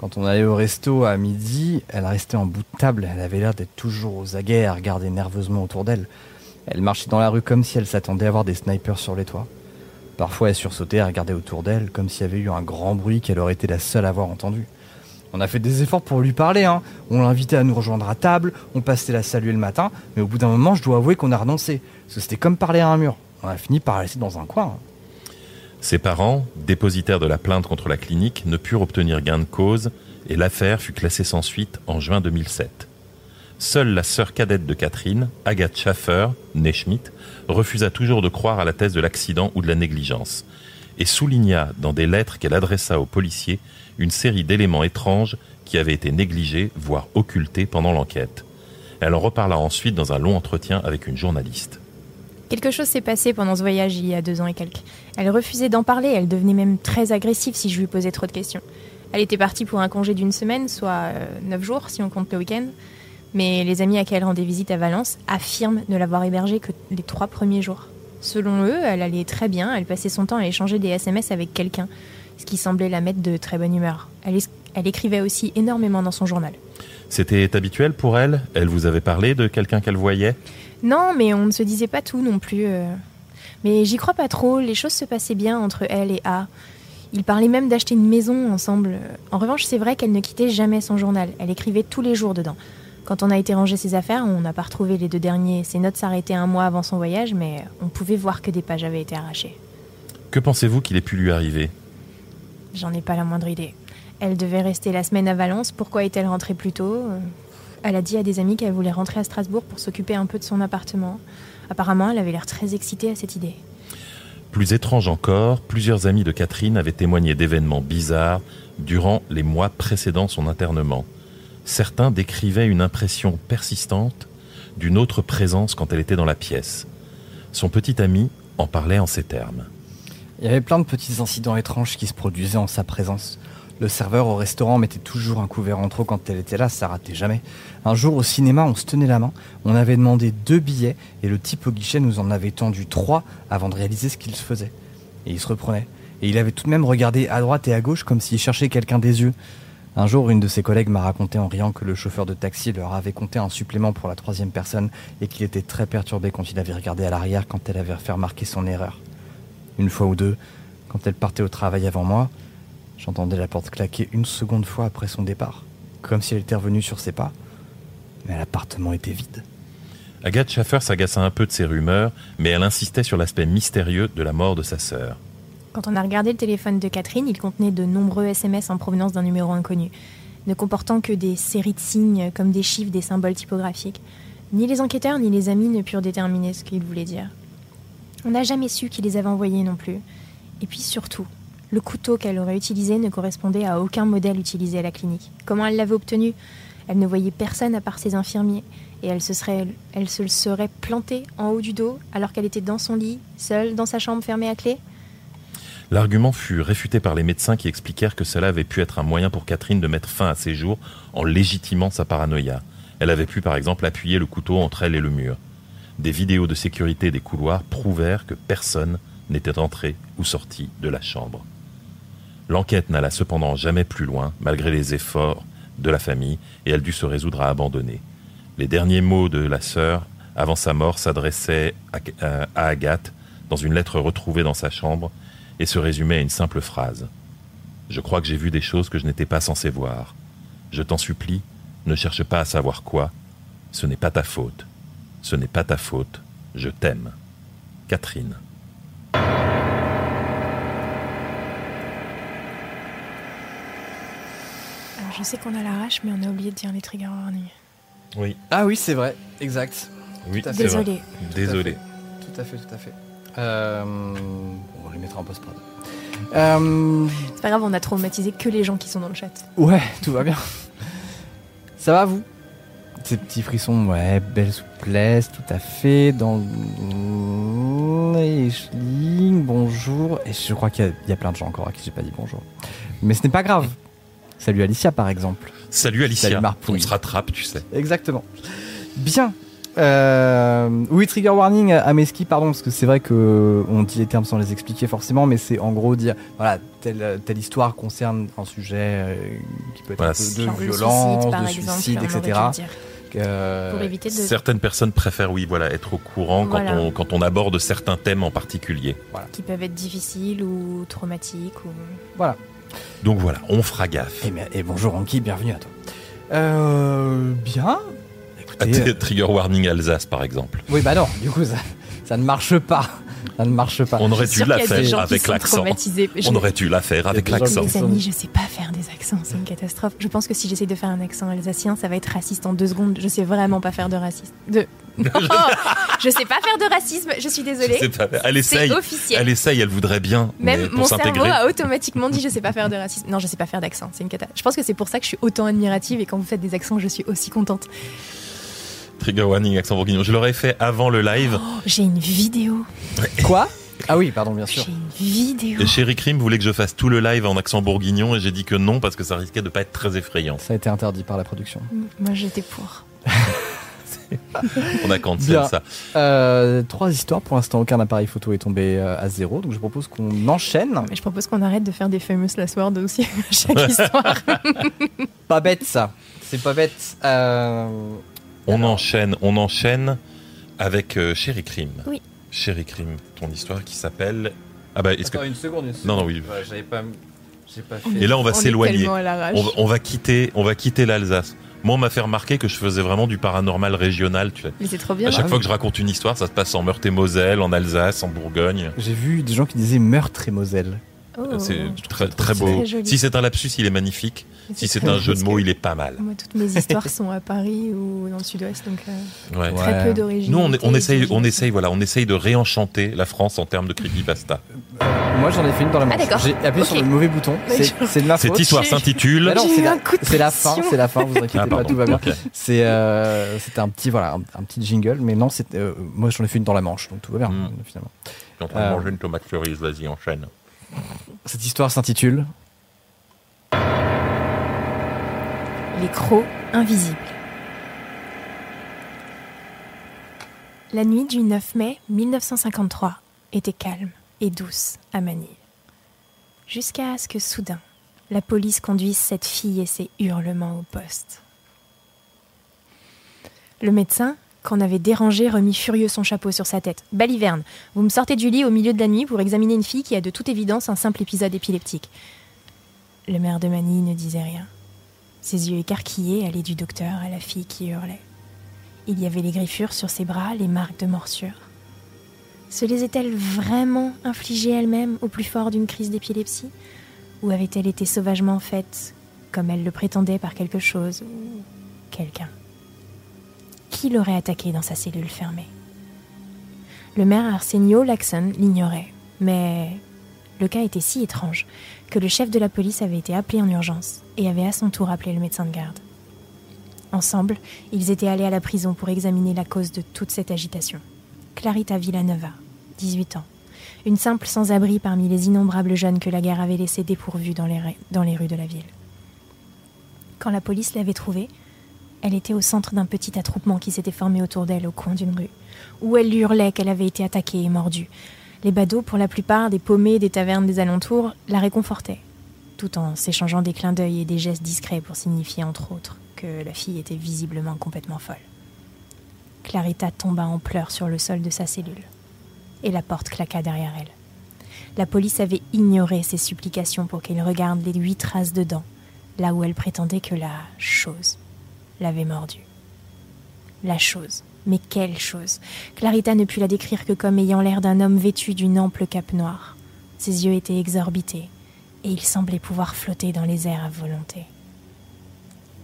Quand on allait au resto à midi, elle restait en bout de table, elle avait l'air d'être toujours aux aguets à regarder nerveusement autour d'elle. Elle marchait dans la rue comme si elle s'attendait à voir des snipers sur les toits. Parfois elle sursautait à regarder autour d'elle comme s'il y avait eu un grand bruit qu'elle aurait été la seule à avoir entendu. On a fait des efforts pour lui parler, hein. On l'invitait à nous rejoindre à table, on passait la saluer le matin, mais au bout d'un moment, je dois avouer qu'on a renoncé. Parce que c'était comme parler à un mur. On a fini par rester dans un coin. hein. Ses parents, dépositaires de la plainte contre la clinique, ne purent obtenir gain de cause et l'affaire fut classée sans suite en juin 2007. Seule la sœur cadette de Catherine, Agathe Schaffer, née Schmidt, refusa toujours de croire à la thèse de l'accident ou de la négligence et souligna dans des lettres qu'elle adressa aux policiers une série d'éléments étranges qui avaient été négligés, voire occultés pendant l'enquête. Elle en reparla ensuite dans un long entretien avec une journaliste. Quelque chose s'est passé pendant ce voyage il y a deux ans et quelques. Elle refusait d'en parler, elle devenait même très agressive si je lui posais trop de questions. Elle était partie pour un congé d'une semaine, soit euh, neuf jours si on compte le week-end. Mais les amis à qui elle rendait visite à Valence affirment ne l'avoir hébergée que les trois premiers jours. Selon eux, elle allait très bien, elle passait son temps à échanger des SMS avec quelqu'un, ce qui semblait la mettre de très bonne humeur. Elle, es- elle écrivait aussi énormément dans son journal. C'était habituel pour elle? Elle vous avait parlé de quelqu'un qu'elle voyait? Non, mais on ne se disait pas tout non plus. euh. Mais j'y crois pas trop, les choses se passaient bien entre elle et A. Ils parlaient même d'acheter une maison ensemble. En revanche, c'est vrai qu'elle ne quittait jamais son journal. Elle écrivait tous les jours dedans. Quand on a été ranger ses affaires, on n'a pas retrouvé les deux derniers. Ses notes s'arrêtaient un mois avant son voyage, mais on pouvait voir que des pages avaient été arrachées. Que pensez-vous qu'il ait pu lui arriver? J'en ai pas la moindre idée. Elle devait rester la semaine à Valence. Pourquoi est-elle rentrée plus tôt? Euh, Elle a dit à des amis qu'elle voulait rentrer à Strasbourg pour s'occuper un peu de son appartement. Apparemment, elle avait l'air très excitée à cette idée. Plus étrange encore, plusieurs amis de Catherine avaient témoigné d'événements bizarres durant les mois précédant son internement. Certains décrivaient une impression persistante d'une autre présence quand elle était dans la pièce. Son petit ami en parlait en ces termes. Il y avait plein de petits incidents étranges qui se produisaient en sa présence. Le serveur au restaurant mettait toujours un couvert en trop quand elle était là, ça ratait jamais. Un jour au cinéma, on se tenait la main, on avait demandé deux billets et le type au guichet nous en avait tendu trois avant de réaliser ce qu'il se faisait. Et il se reprenait. Et il avait tout de même regardé à droite et à gauche comme s'il cherchait quelqu'un des yeux. Un jour, une de ses collègues m'a raconté en riant que le chauffeur de taxi leur avait compté un supplément pour la troisième personne et qu'il était très perturbé quand il avait regardé à l'arrière quand elle avait fait remarquer son erreur. Une fois ou deux, quand elle partait au travail avant moi, j'entendais la porte claquer une seconde fois après son départ, comme si elle était revenue sur ses pas. Mais l'appartement était vide. Agathe Schaffer s'agaça un peu de ces rumeurs, mais elle insistait sur l'aspect mystérieux de la mort de sa sœur. Quand on a regardé le téléphone de Catherine, il contenait de nombreux SMS en provenance d'un numéro inconnu, ne comportant que des séries de signes comme des chiffres, des symboles typographiques. Ni les enquêteurs ni les amis ne purent déterminer ce qu'il voulait dire. On n'a jamais su qui les avait envoyés non plus. Et puis surtout, le couteau qu'elle aurait utilisé ne correspondait à aucun modèle utilisé à la clinique. Comment elle l'avait obtenu? Elle ne voyait personne à part ses infirmiers, et elle se, serait, plantée en haut du dos alors qu'elle était dans son lit, seule, dans sa chambre fermée à clé? L'argument fut réfuté par les médecins qui expliquèrent que cela avait pu être un moyen pour Catherine de mettre fin à ses jours en légitimant sa paranoïa. Elle avait pu par exemple appuyer le couteau entre elle et le mur. Des vidéos de sécurité des couloirs prouvèrent que personne n'était entré ou sorti de la chambre. L'enquête n'alla cependant jamais plus loin, malgré les efforts de la famille, et elle dut se résoudre à abandonner. Les derniers mots de la sœur, avant sa mort, s'adressaient à, euh, Agathe dans une lettre retrouvée dans sa chambre et se résumaient à une simple phrase. Je crois que j'ai vu des choses que je n'étais pas censé voir. Je t'en supplie, ne cherche pas à savoir quoi. Ce n'est pas ta faute. Ce n'est pas ta faute. Je t'aime. Catherine. Alors, je sais qu'on a l'arrache, mais on a oublié de dire les trigger warnings. Oui. Ah oui, c'est vrai, exact. Oui, Tout à c'est fait. vrai. Désolée. Désolé. Tout à fait, tout à fait. Euh, on les mettra en post-prod. Euh, C'est pas grave, on a traumatisé que les gens qui sont dans le chat. ouais, tout va bien. Ça va, vous? Ces petits frissons, ouais, belle souplesse, tout à fait. Dans les bonjour. Et je crois qu'il y, a- il y a plein de gens encore à qui j'ai pas dit bonjour. Mais ce n'est pas grave. Salut Alicia, par exemple. Salut Alicia. Salut Marpouille. On se rattrape, tu sais. Exactement. Bien. Euh, oui, trigger warning à mes skis, pardon, parce que c'est vrai que on dit les termes sans les expliquer forcément, mais c'est en gros dire, voilà, telle, telle histoire concerne un sujet euh, qui peut être Voilà, un peu de le violence, suicide, de exemple, suicide, etc. Euh, Pour éviter de. Certaines personnes préfèrent, oui, voilà, être au courant quand, on, quand on aborde certains thèmes en particulier. qui peuvent être difficiles ou traumatiques ou. voilà. Donc voilà, on fera gaffe. Et, bien- et bonjour Anki, bienvenue à toi. Euh, bien. Ah, Écoutez, t- euh, Trigger warning Alsace, par exemple. oui, bah non, du coup, ça, ça ne marche pas. Ça ne marche pas. On aurait Je dû la faire avec l'accent. Je- On aurait dû la faire avec l'accent. Les amis, je sais pas faire des accents, c'est une catastrophe. Je pense que si j'essaie de faire un accent alsacien, ça va être raciste en deux secondes. Je sais vraiment pas faire de racisme. De... Non, (laughs) je sais pas faire de racisme, je suis désolée. C'est pas- Elle C'est essaye. officiel. Elle essaye, elle voudrait bien. Même mon cerveau a automatiquement dit je sais pas faire de racisme. Non, je sais pas faire d'accent, c'est une cata. Je pense que c'est pour ça que je suis autant admirative et quand vous faites des accents, je suis aussi contente. Trigger warning accent bourguignon. Je l'aurais fait avant le live. Oh, j'ai une vidéo. Quoi? (laughs) Ah oui, pardon, bien sûr. J'ai une vidéo. Et Chéri Crime voulait que je fasse tout le live en accent bourguignon et j'ai dit que non parce que ça risquait de pas être très effrayant. Ça a été interdit par la production. Moi j'étais pour. (laughs) On a cancel Bien. ça. Euh, trois histoires. Pour l'instant, aucun appareil photo est tombé euh, à zéro. Donc, je propose qu'on enchaîne. Mais je propose qu'on arrête de faire des famous last words aussi à chaque (laughs) histoire. Pas bête, ça. C'est pas bête. Euh, On Alors. enchaîne, on enchaîne avec euh, Chéri Crime. Oui. Chéri Crime, ton histoire qui s'appelle. Ah bah, est-ce que. Attends, une seconde, une Non, non, oui. Ouais, J'avais pas. J'ai pas fait. Et là, on va s'éloigner. On, va- on va quitter, on va quitter l'Alsace. Moi, on m'a fait remarquer que je faisais vraiment du paranormal régional. Tu sais. Mais c'est trop bien. À chaque Ah fois oui. que je raconte une histoire, ça se passe en Meurthe-et-Moselle, en Alsace, en Bourgogne. J'ai vu des gens qui disaient meurtre et Moselle. Oh. c'est trouve très, beau. Très si c'est un lapsus, il est magnifique. Si c'est un jeu de mots, il est pas mal. Moi, toutes mes histoires sont à Paris ou dans le sud-ouest, donc euh, Ouais. très Ouais. peu d'origine. Nous, on, essaye, on essaye, voilà, on essaye de réenchanter la France en termes de creepypasta. Moi, j'en ai fait une dans la manche. Ah, d'accord. J'ai appuyé sur le mauvais bouton. C'est de ma faute. Cette histoire s'intitule. Ah c'est la, un coup de c'est la fin, c'est la fin, vous inquiétez Ah, pas, pardon. tout va bien. Ok. C'est euh, c'était un petit voilà, un, un petit jingle, mais non, euh, moi j'en ai fait une dans la manche, donc tout va bien Mm. finalement. Je suis en train de Euh, manger une tomate cerise, vas-y, enchaîne. Cette histoire s'intitule Les crocs invisibles. La nuit du 9 mai 1953 était calme et douce à Manille. Jusqu'à ce que soudain, la police conduise cette fille et ses hurlements au poste. Le médecin, qu'on avait dérangé, remit furieux son chapeau sur sa tête. Baliverne, vous me sortez du lit au milieu de la nuit pour examiner une fille qui a de toute évidence un simple épisode épileptique. Le maire de Manille ne disait rien. Ses yeux écarquillés allaient du docteur à la fille qui hurlait. Il y avait les griffures sur ses bras, les marques de morsure. Se les est-elle vraiment infligées elle-même au plus fort d'une crise d'épilepsie? Ou avait-elle été sauvagement faite, comme elle le prétendait, par quelque chose ou quelqu'un? Qui l'aurait attaquée dans sa cellule fermée Le maire Arsenio Laxon l'ignorait, mais le cas était si étrange que le chef de la police avait été appelé en urgence et avait à son tour appelé le médecin de garde. Ensemble, ils étaient allés à la prison pour examiner la cause de toute cette agitation. Clarita Villanova, 18 ans, une simple sans-abri parmi les innombrables jeunes que la guerre avait laissés dépourvus dans les, dans les rues de la ville. Quand la police l'avait trouvée, elle était au centre d'un petit attroupement qui s'était formé autour d'elle au coin d'une rue, où elle hurlait qu'elle avait été attaquée et mordue. Les badauds, pour la plupart des paumés des tavernes des alentours, la réconfortaient, tout en s'échangeant des clins d'œil et des gestes discrets pour signifier, entre autres, que la fille était visiblement complètement folle. Clarita tomba en pleurs sur le sol de sa cellule, et la porte claqua derrière elle. La police avait ignoré ses supplications pour qu'elle regarde les huit traces de là où elle prétendait que la chose l'avait mordue. La chose. Mais quelle chose Clarita ne put la décrire que comme ayant l'air d'un homme vêtu d'une ample cape noire. Ses yeux étaient exorbités, et il semblait pouvoir flotter dans les airs à volonté.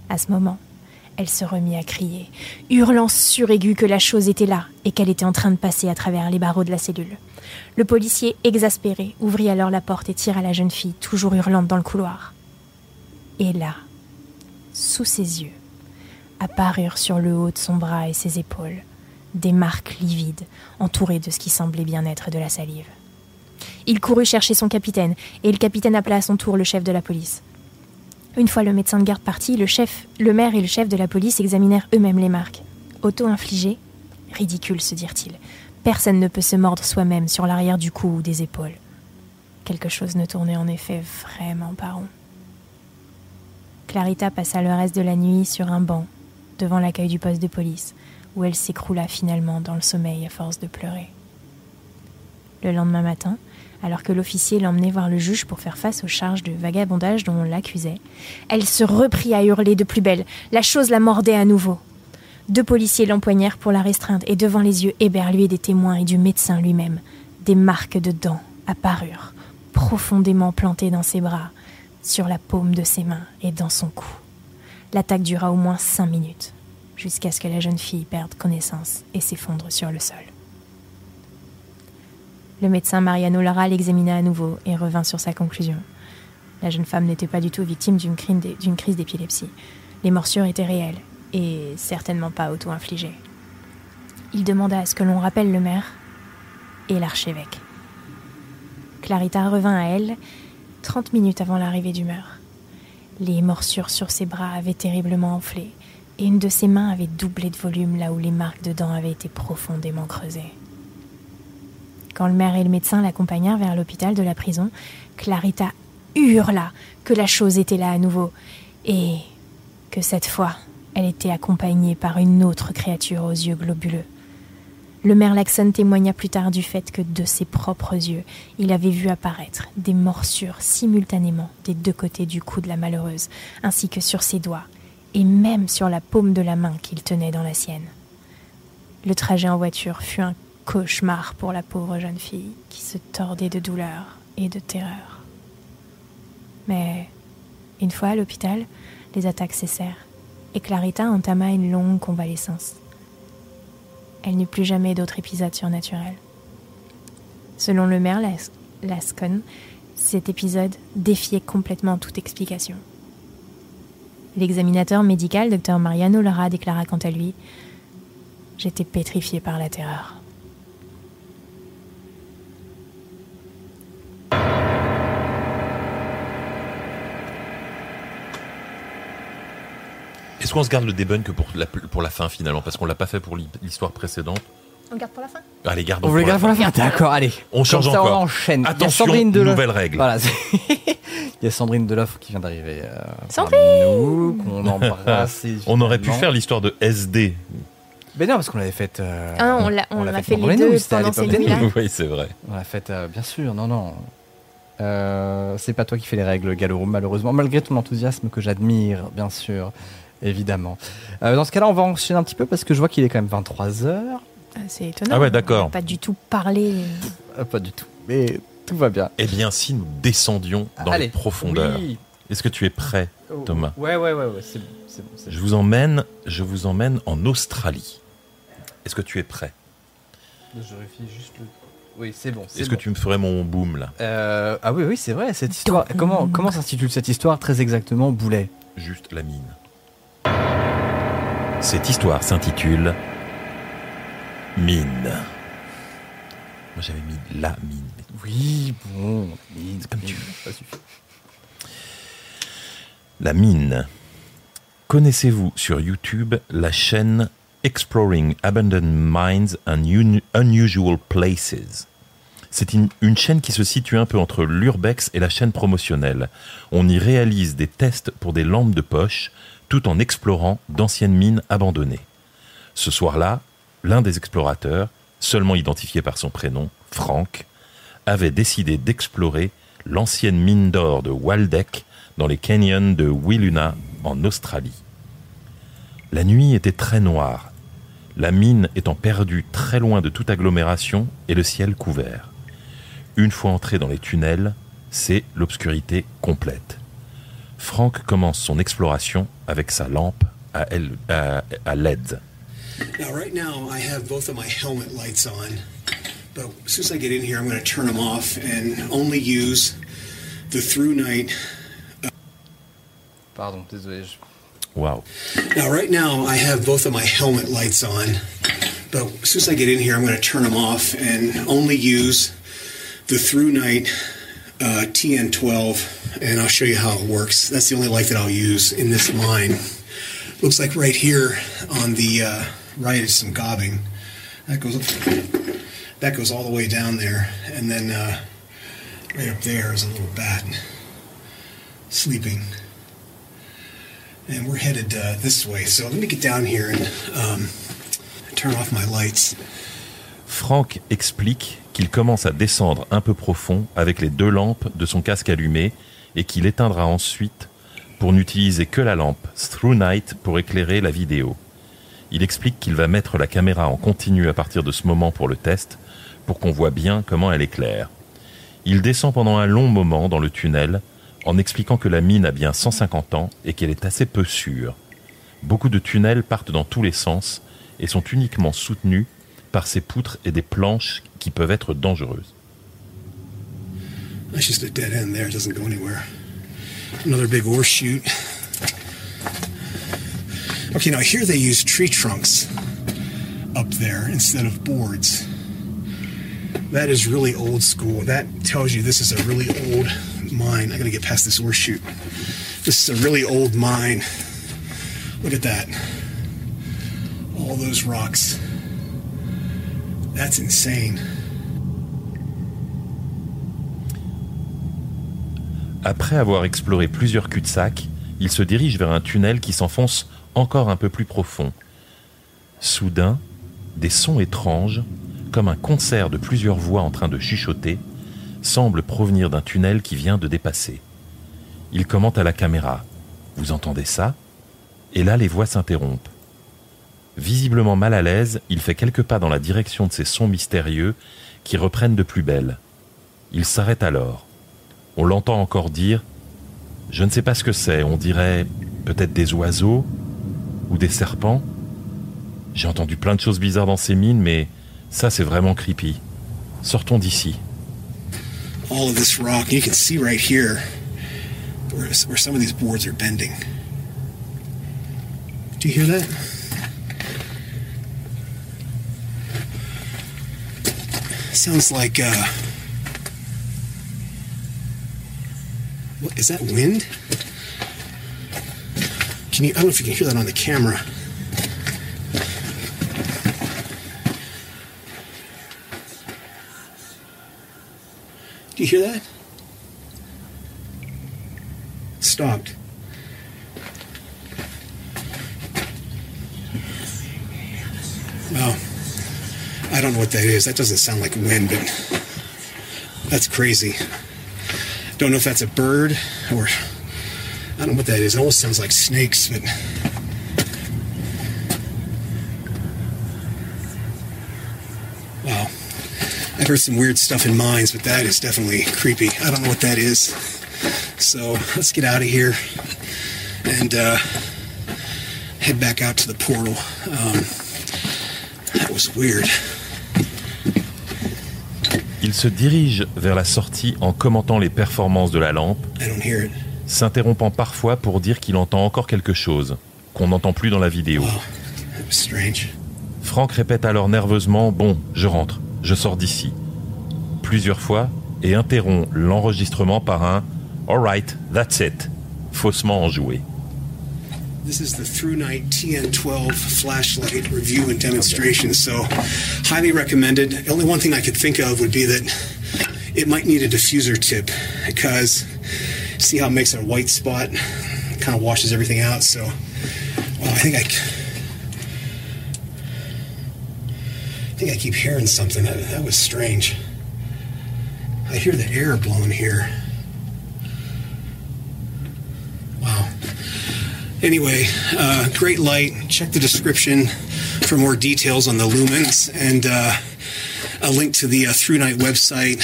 À ce moment, elle se remit à crier, hurlant suraigu que la chose était là et qu'elle était en train de passer à travers les barreaux de la cellule. Le policier, exaspéré, ouvrit alors la porte et tira la jeune fille, toujours hurlante, dans le couloir. Et là, sous ses yeux, apparurent sur le haut de son bras et ses épaules des marques livides, entourées de ce qui semblait bien être de la salive. Il courut chercher son capitaine, et le capitaine appela à son tour le chef de la police. Une fois le médecin de garde parti, le chef, le maire et le chef de la police examinèrent eux-mêmes les marques. Auto-infligées Ridicule, se dirent-ils. Personne ne peut se mordre soi-même sur l'arrière du cou ou des épaules. Quelque chose ne tournait en effet vraiment pas rond. Clarita passa le reste de la nuit sur un banc, devant l'accueil du poste de police, où elle s'écroula finalement dans le sommeil à force de pleurer. Le lendemain matin, alors que l'officier l'emmenait voir le juge pour faire face aux charges de vagabondage dont on l'accusait, elle se reprit à hurler de plus belle. La chose la mordait à nouveau. Deux policiers l'empoignèrent pour la restreindre et devant les yeux éberlués des témoins et du médecin lui-même, des marques de dents apparurent, profondément plantées dans ses bras, sur la paume de ses mains et dans son cou. L'attaque dura au moins cinq minutes, jusqu'à ce que la jeune fille perde connaissance et s'effondre sur le sol. Le médecin Mariano Lara l'examina à nouveau et revint sur sa conclusion. La jeune femme n'était pas du tout victime d'une crise d'épilepsie. Les morsures étaient réelles et certainement pas auto-infligées. Il demanda à ce que l'on rappelle le maire et l'archevêque. Clarita revint à elle trente minutes avant l'arrivée du meurtre. Les morsures sur ses bras avaient terriblement enflé et une de ses mains avait doublé de volume là où les marques de dents avaient été profondément creusées. Quand le maire et le médecin l'accompagnèrent vers l'hôpital de la prison, Clarita hurla que la chose était là à nouveau et que cette fois, elle était accompagnée par une autre créature aux yeux globuleux. Le maire Laxon témoigna plus tard du fait que de ses propres yeux, il avait vu apparaître des morsures simultanément des deux côtés du cou de la malheureuse, ainsi que sur ses doigts, et même sur la paume de la main qu'il tenait dans la sienne. Le trajet en voiture fut un cauchemar pour la pauvre jeune fille qui se tordait de douleur et de terreur. Mais une fois à l'hôpital, les attaques cessèrent et Clarita entama une longue convalescence. Elle n'eut plus jamais d'autres épisodes surnaturels. Selon le maire Lascon, cet épisode défiait complètement toute explication. L'examinateur médical, Dr Mariano Lara, déclara quant à lui J'étais pétrifié par la terreur. Est-ce qu'on se garde le debunk pour la, pour la fin finalement? Parce qu'on l'a pas fait pour l'histoire précédente. On garde pour la fin? Allez, gardons On le garde pour la fin D'accord, allez. On change Comme ça, encore. on enchaîne. Attention, Il y a Sandrine Deloff. nouvelle règle. Voilà. (laughs) Il y a Sandrine Deloff qui vient d'arriver. euh, Sandrine nous, qu'on embrasse. (laughs) On aurait pu faire l'histoire de SD. Mais non, parce qu'on l'avait faite. euh, Ah non, on l'a- on l'a fait pendant les deux pendant ces (laughs) oui, c'est vrai. On l'a faite, euh, bien sûr, non, non. Euh, c'est pas toi qui fais les règles, Gallo, malheureusement, malgré ton enthousiasme que j'admire, bien sûr, évidemment. Euh, dans ce cas-là, on va enchaîner un petit peu parce que je vois qu'il est quand même 23h. Ah, C'est étonnant. Ah ouais, d'accord. On n'a Pas du tout parlé. Ah, pas du tout. Mais tout va bien. Eh bien, si nous descendions dans Allez. les profondeurs, Oui. est-ce que tu es prêt Thomas. Ouais, ouais, ouais, ouais. C'est bon. C'est bon. Je vous emmène, je vous emmène en Australie. Est-ce que tu es prêt? Je vérifie juste le. Oui, c'est bon. Est-ce bon. que tu me ferais mon boom là? Euh, ah oui, oui, c'est vrai. Cette histoire. Comment, comment s'intitule cette histoire très exactement, Boulet? Juste la mine. Cette histoire s'intitule Mine. Moi j'avais mis la mine. Oui, bon. C'est comme tu veux. La mine. Connaissez-vous sur YouTube la chaîne Exploring Abandoned Mines and Un- Unusual Places? C'est une, une chaîne qui se situe un peu entre l'urbex et la chaîne promotionnelle. On y réalise des tests pour des lampes de poche tout en explorant d'anciennes mines abandonnées. Ce soir-là, l'un des explorateurs, seulement identifié par son prénom, Frank, avait décidé d'explorer l'ancienne mine d'or de Waldeck dans les canyons de Wiluna en Australie. La nuit était très noire, la mine étant perdue très loin de toute agglomération et le ciel couvert. Une fois entré dans les tunnels, c'est l'obscurité complète. Frank commence son exploration avec sa lampe à, L- à- à LED. Now, right now, I have both of my helmet lights on, but as soon as I get in here, I'm going to turn them off and only use the through night. Pardon, désolé. je- Waouh. Now, right now, I have both of my helmet lights on, but as soon as I get in here, I'm going to turn them off and only use the through night uh, TN12, and I'll show you how it works. That's the only light that I'll use in this mine. Looks like right here on the uh, right is some gobbing. That goes up, that goes all the way down there, and then uh, right up there is a little bat sleeping and we're headed uh, this way. So let me get down here and um, turn off my lights. Frank explique qu'il commence à descendre un peu profond avec les deux lampes de son casque allumé et qu'il éteindra ensuite pour n'utiliser que la lampe Through Night pour éclairer la vidéo. Il explique qu'il va mettre la caméra en continu à partir de ce moment pour le test pour qu'on voit bien comment elle éclaire. Il descend pendant un long moment dans le tunnel en expliquant que la mine a bien 150 ans et qu'elle est assez peu sûre. Beaucoup de tunnels partent dans tous les sens et sont uniquement soutenus par ces poutres et des planches qui peuvent être dangereuses. That's just a dead end there. It doesn't go anywhere. Another big ore chute. Okay, now here they use tree trunks up there instead of boards. That is really old school. That tells you this is a really old mine. I gotta get past this ore chute. This is a really old mine. Look at that. All those rocks. That's insane. Après avoir exploré plusieurs cul-de-sac, il se dirige vers un tunnel qui s'enfonce encore un peu plus profond. Soudain, des sons étranges, comme un concert de plusieurs voix en train de chuchoter, semblent provenir d'un tunnel qui vient de dépasser. Il commente à la caméra. Vous entendez ça? Et là, les voix s'interrompent. Visiblement mal à l'aise, il fait quelques pas dans la direction de ces sons mystérieux qui reprennent de plus belle. Il s'arrête alors. On l'entend encore dire Je ne sais pas ce que c'est, on dirait peut-être des oiseaux ou des serpents. J'ai entendu plein de choses bizarres dans ces mines, mais ça c'est vraiment creepy. Sortons d'ici. all of this rock. You can see right here where, some of these boards are bending. Do you hear that? Sounds like, uh. What, is that wind? Can you, I don't know if you can hear that on the camera. Do you hear that? Stopped. Well, I don't know what that is. That doesn't sound like wind, but that's crazy. Don't know if that's a bird or I don't know what that is. It almost sounds like snakes, but wow. I've heard some weird stuff in mines, but that is definitely creepy. I don't know what that is. So let's get out of here and uh, head back out to the portal. Um, that was weird. Il se dirige vers la sortie en commentant les performances de la lampe, s'interrompant parfois pour dire qu'il entend encore quelque chose, qu'on n'entend plus dans la vidéo. Franck répète alors nerveusement Bon, je rentre, je sors d'ici. Plusieurs fois et interrompt l'enregistrement par un Alright, that's it, faussement enjoué. This is the Through Night TN12 flashlight review and demonstration, so highly recommended. The only one thing I could think of would be that it might need a diffuser tip because see how it makes a white spot, kind of washes everything out. So, well, I think I, I think I keep hearing something. That, that was strange. I hear the air blowing here. Anyway, uh, great light. Check the description for more details on the lumens and uh, a link to the uh, Through Night website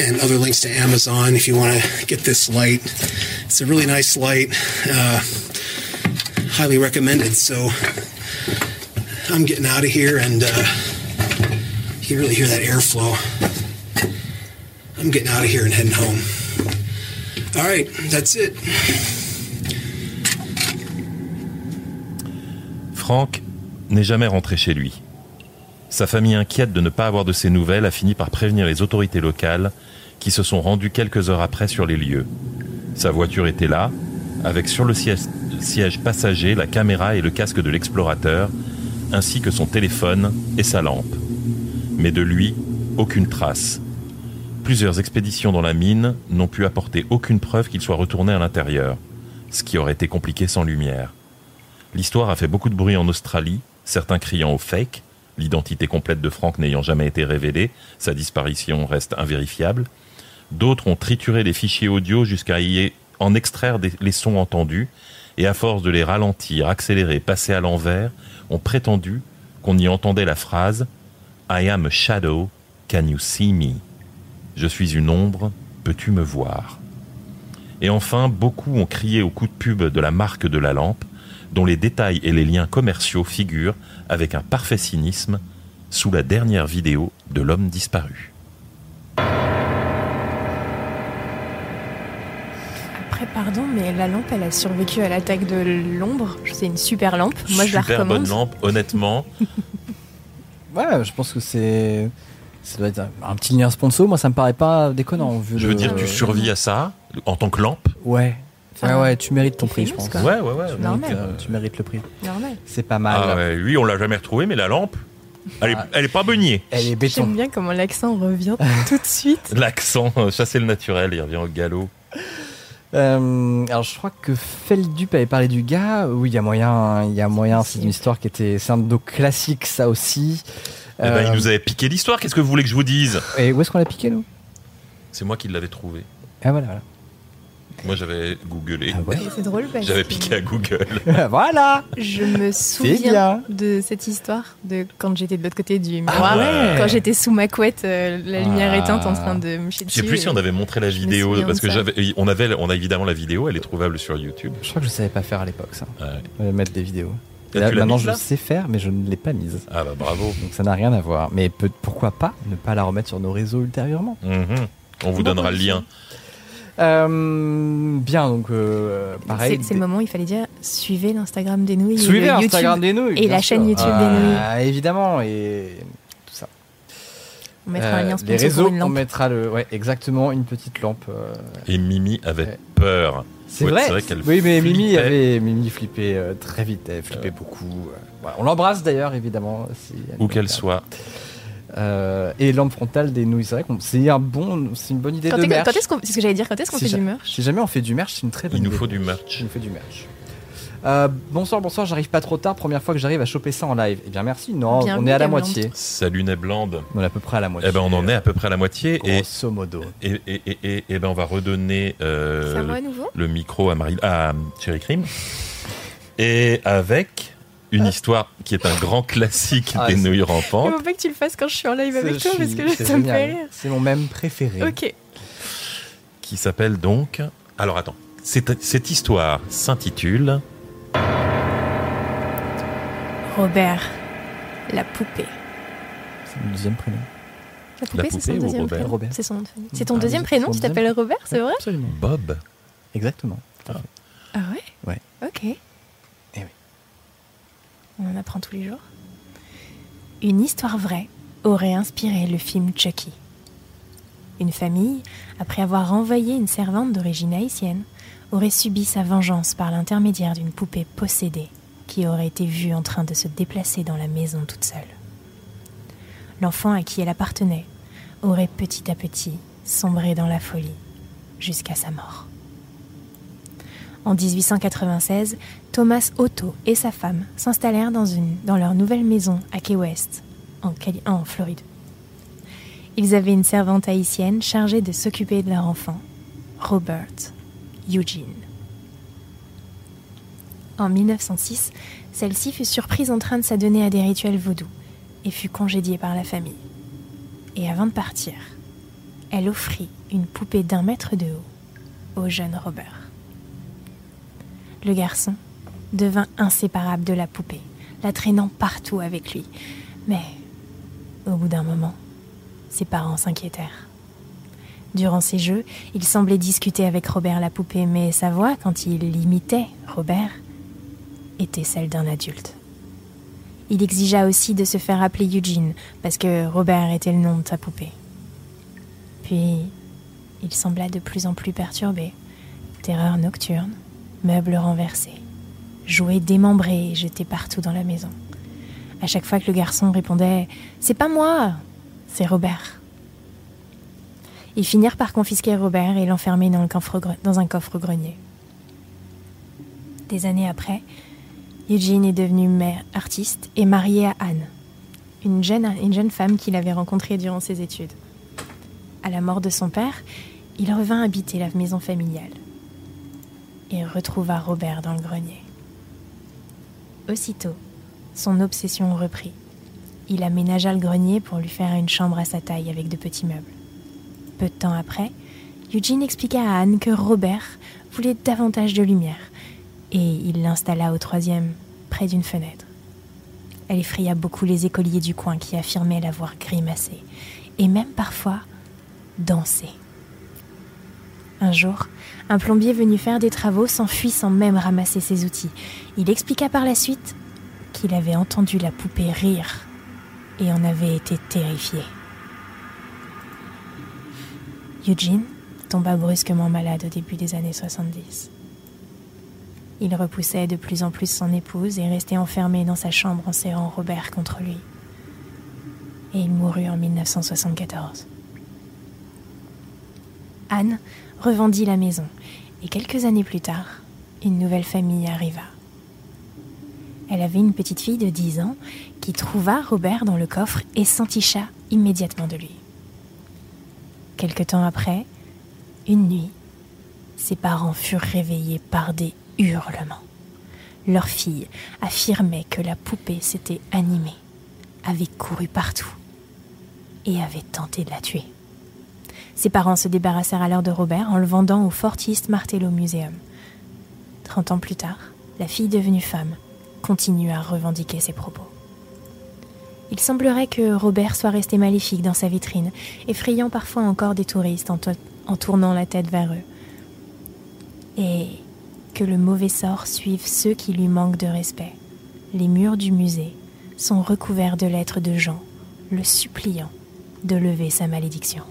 and other links to Amazon if you want to get this light. It's a really nice light. Uh, highly recommended. So I'm getting out of here and uh, you can really hear that airflow. I'm getting out of here and heading home. All right, that's it. Franck n'est jamais rentré chez lui. Sa famille inquiète de ne pas avoir de ses nouvelles a fini par prévenir les autorités locales qui se sont rendues quelques heures après sur les lieux. Sa voiture était là, avec sur le siège, siège passager la caméra et le casque de l'explorateur, ainsi que son téléphone et sa lampe. Mais de lui, aucune trace. Plusieurs expéditions dans la mine n'ont pu apporter aucune preuve qu'il soit retourné à l'intérieur, ce qui aurait été compliqué sans lumière. L'histoire a fait beaucoup de bruit en Australie, certains criant au fake, l'identité complète de Franck n'ayant jamais été révélée, sa disparition reste invérifiable. D'autres ont trituré les fichiers audio jusqu'à y en extraire les sons entendus, et à force de les ralentir, accélérer, passer à l'envers, ont prétendu qu'on y entendait la phrase I am a shadow, can you see me? Je suis une ombre, peux-tu me voir Et enfin, beaucoup ont crié au coup de pub de la marque de la lampe, dont les détails et les liens commerciaux figurent avec un parfait cynisme sous la dernière vidéo de l'homme disparu. Après, pardon, mais la lampe, elle a survécu à l'attaque de l'ombre. C'est une super lampe. Moi, je la Super recommande. bonne lampe, honnêtement. (laughs) Ouais, je pense que c'est. Ça doit être un- un petit lien sponsor. Moi, ça me paraît pas déconnant. Vu Je le- veux dire, tu survis à ça en tant que lampe. Ouais. Enfin, ouais, ouais, tu mérites ton prix, je pense. quoi. Ouais, ouais, ouais. C'est Donc, normal. euh, tu mérites le prix. Normal. C'est pas mal. Ah ouais, lui, on l'a jamais retrouvé, mais la lampe, elle est, Ah. elle est pas beugnier. Elle est béton. J'aime bien comment l'accent revient (laughs) tout de suite. L'accent, euh, chasser le naturel, il revient au galop. Euh, alors, je crois que Feldup avait parlé du gars. Oui, il y a moyen. Il y a moyen. C'est une histoire qui était. C'est un de nos classiques, ça aussi. Eh ben, Euh, il nous avait piqué l'histoire, qu'est-ce que vous voulez que je vous dise? Et où est-ce qu'on l'a piqué, nous? C'est moi qui l'avais trouvé. Ah, voilà, voilà. Moi, j'avais googlé. Ah ouais. C'est drôle parce J'avais piqué à Google. (laughs) voilà je me souviens bien. de cette histoire de quand j'étais de l'autre côté du Ah miroir. ouais. Quand j'étais sous ma couette, euh, la lumière Ah. éteinte en train de me chier Je sais dessus. plus si on avait montré la vidéo parce que j'avais, on avait, on a évidemment la vidéo, elle est trouvable sur YouTube. Je crois que je savais pas faire à l'époque, ça. Ouais. Euh, Mettre des vidéos. Là, maintenant, je sais faire, mais je ne l'ai pas mise. Ah bah bravo. Donc ça n'a rien à voir. Mais peut- pourquoi pas ne pas la remettre sur nos réseaux ultérieurement? Mhm. On vous donnera le lien. Euh, Bien, donc euh, pareil. C'est c'est le moment où il fallait dire suivez l'Instagram des nouilles. Suivez l'Instagram des nouilles. et la sûr. chaîne YouTube des nouilles. Ah, Évidemment, et tout ça. On mettra un lien Euh, sponsor Les réseaux, pour une on mettra le, ouais, exactement une petite lampe. euh, Et Mimi avait Ouais. peur. C'est Ouais, vrai. c'est vrai qu'elle oui, mais Mimi flippait. avait Mimi flippait euh, très vite. Elle flippait beaucoup. voilà. On l'embrasse d'ailleurs, évidemment. si Où qu'elle soit. Euh, et lampe frontale des nouilles. C'est vrai qu'on c'est un bon, c'est une bonne idée Quand de merch. quand est-ce qu'on, c'est ce que j'allais dire, quand est-ce qu'on Si fait ja- du merch? Si jamais on fait du merch, c'est une très bonne Il nous idée. faut du merch. Il nous fait du merch. Euh, bonsoir, bonsoir, j'arrive pas trop tard. Première fois que j'arrive à choper ça en live. Eh bien, merci. Non, on est à la moitié. Salut Neblande. On est à peu près à la moitié. Eh ben on en est à peu près à la moitié et Grosso modo. et, et, et, et- et ben on va redonner euh, le micro à Marie à Cherry Cream et avec une histoire qui est un grand classique Ah, des c'est- nouilles Il rampantes, faut pas que tu le fasses quand je suis en live avec C'est- toi parce que c'est ça me génial. fait rire. C'est mon même préféré. Ok. qui s'appelle donc. Alors attends, cette, cette histoire s'intitule Robert, la poupée. C'est mon deuxième prénom. La poupée, c'est poupée son ou deuxième Robert prénom. Robert. C'est son nom de famille. C'est ton Ah, deuxième c'est prénom, son tu deuxième- t'appelles Robert, c'est vrai Absolument. Bob. Exactement. fait. Ah ouais Ouais. Ok. On en apprend tous les jours. Une histoire vraie aurait inspiré le film Chucky. Une famille, après avoir renvoyé une servante d'origine haïtienne, aurait subi sa vengeance par l'intermédiaire d'une poupée possédée qui aurait été vue en train de se déplacer dans la maison toute seule. L'enfant à qui elle appartenait aurait petit à petit sombré dans la folie jusqu'à sa mort. En 1896, Thomas Otto et sa femme s'installèrent dans, leur nouvelle maison à Key West, en, en Floride. Ils avaient une servante haïtienne chargée de s'occuper de leur enfant, Robert Eugene. En 1906, celle-ci fut surprise en train de s'adonner à des rituels vaudous et fut congédiée par la famille. Et avant de partir, elle offrit une poupée d'un mètre de haut au jeune Robert. Le garçon devint inséparable de la poupée, la traînant partout avec lui. Mais, au bout d'un moment, ses parents s'inquiétèrent. Durant ces jeux, il semblait discuter avec Robert la poupée, mais sa voix, quand il imitait Robert, était celle d'un adulte. Il exigea aussi de se faire appeler Eugene, parce que Robert était le nom de sa poupée. Puis, il sembla de plus en plus perturbé. Terreur nocturne, meubles renversés, jouets démembrés et jetés partout dans la maison. À chaque fois que le garçon répondait C'est pas moi, c'est Robert. Ils finirent par confisquer Robert et l'enfermer dans, un coffre-grenier. Des années après, Eugene est devenu mère artiste et marié à Anne, une jeune femme qu'il avait rencontrée durant ses études. À la mort de son père, il revint habiter la maison familiale et retrouva Robert dans le grenier. Aussitôt, son obsession reprit. Il aménagea le grenier pour lui faire une chambre à sa taille avec de petits meubles. Peu de temps après, Eugene expliqua à Anne que Robert voulait davantage de lumière et il l'installa au troisième, près d'une fenêtre. Elle effraya beaucoup les écoliers du coin qui affirmaient l'avoir grimacé et même parfois dansé. Un jour, un plombier venu faire des travaux s'enfuit sans même ramasser ses outils. Il expliqua par la suite qu'il avait entendu la poupée rire et en avait été terrifié. Eugene tomba brusquement malade au début des années 70. Il repoussait de plus en plus son épouse et restait enfermé dans sa chambre en serrant Robert contre lui. Et il mourut en 1974. Anne revendit la maison et quelques années plus tard, une nouvelle famille arriva. Elle avait une petite fille de 10 ans qui trouva Robert dans le coffre et s'enticha immédiatement de lui. Quelque temps après, une nuit, ses parents furent réveillés par des hurlements. Leur fille affirmait que la poupée s'était animée, avait couru partout et avait tenté de la tuer. Ses parents se débarrassèrent alors de Robert en le vendant au Fortist Martello Museum. Trente ans plus tard, la fille devenue femme continue à revendiquer ses propos. Il semblerait que Robert soit resté maléfique dans sa vitrine, effrayant parfois encore des touristes en, to- en tournant la tête vers eux. Et que le mauvais sort suive ceux qui lui manquent de respect. Les murs du musée sont recouverts de lettres de gens, le suppliant de lever sa malédiction.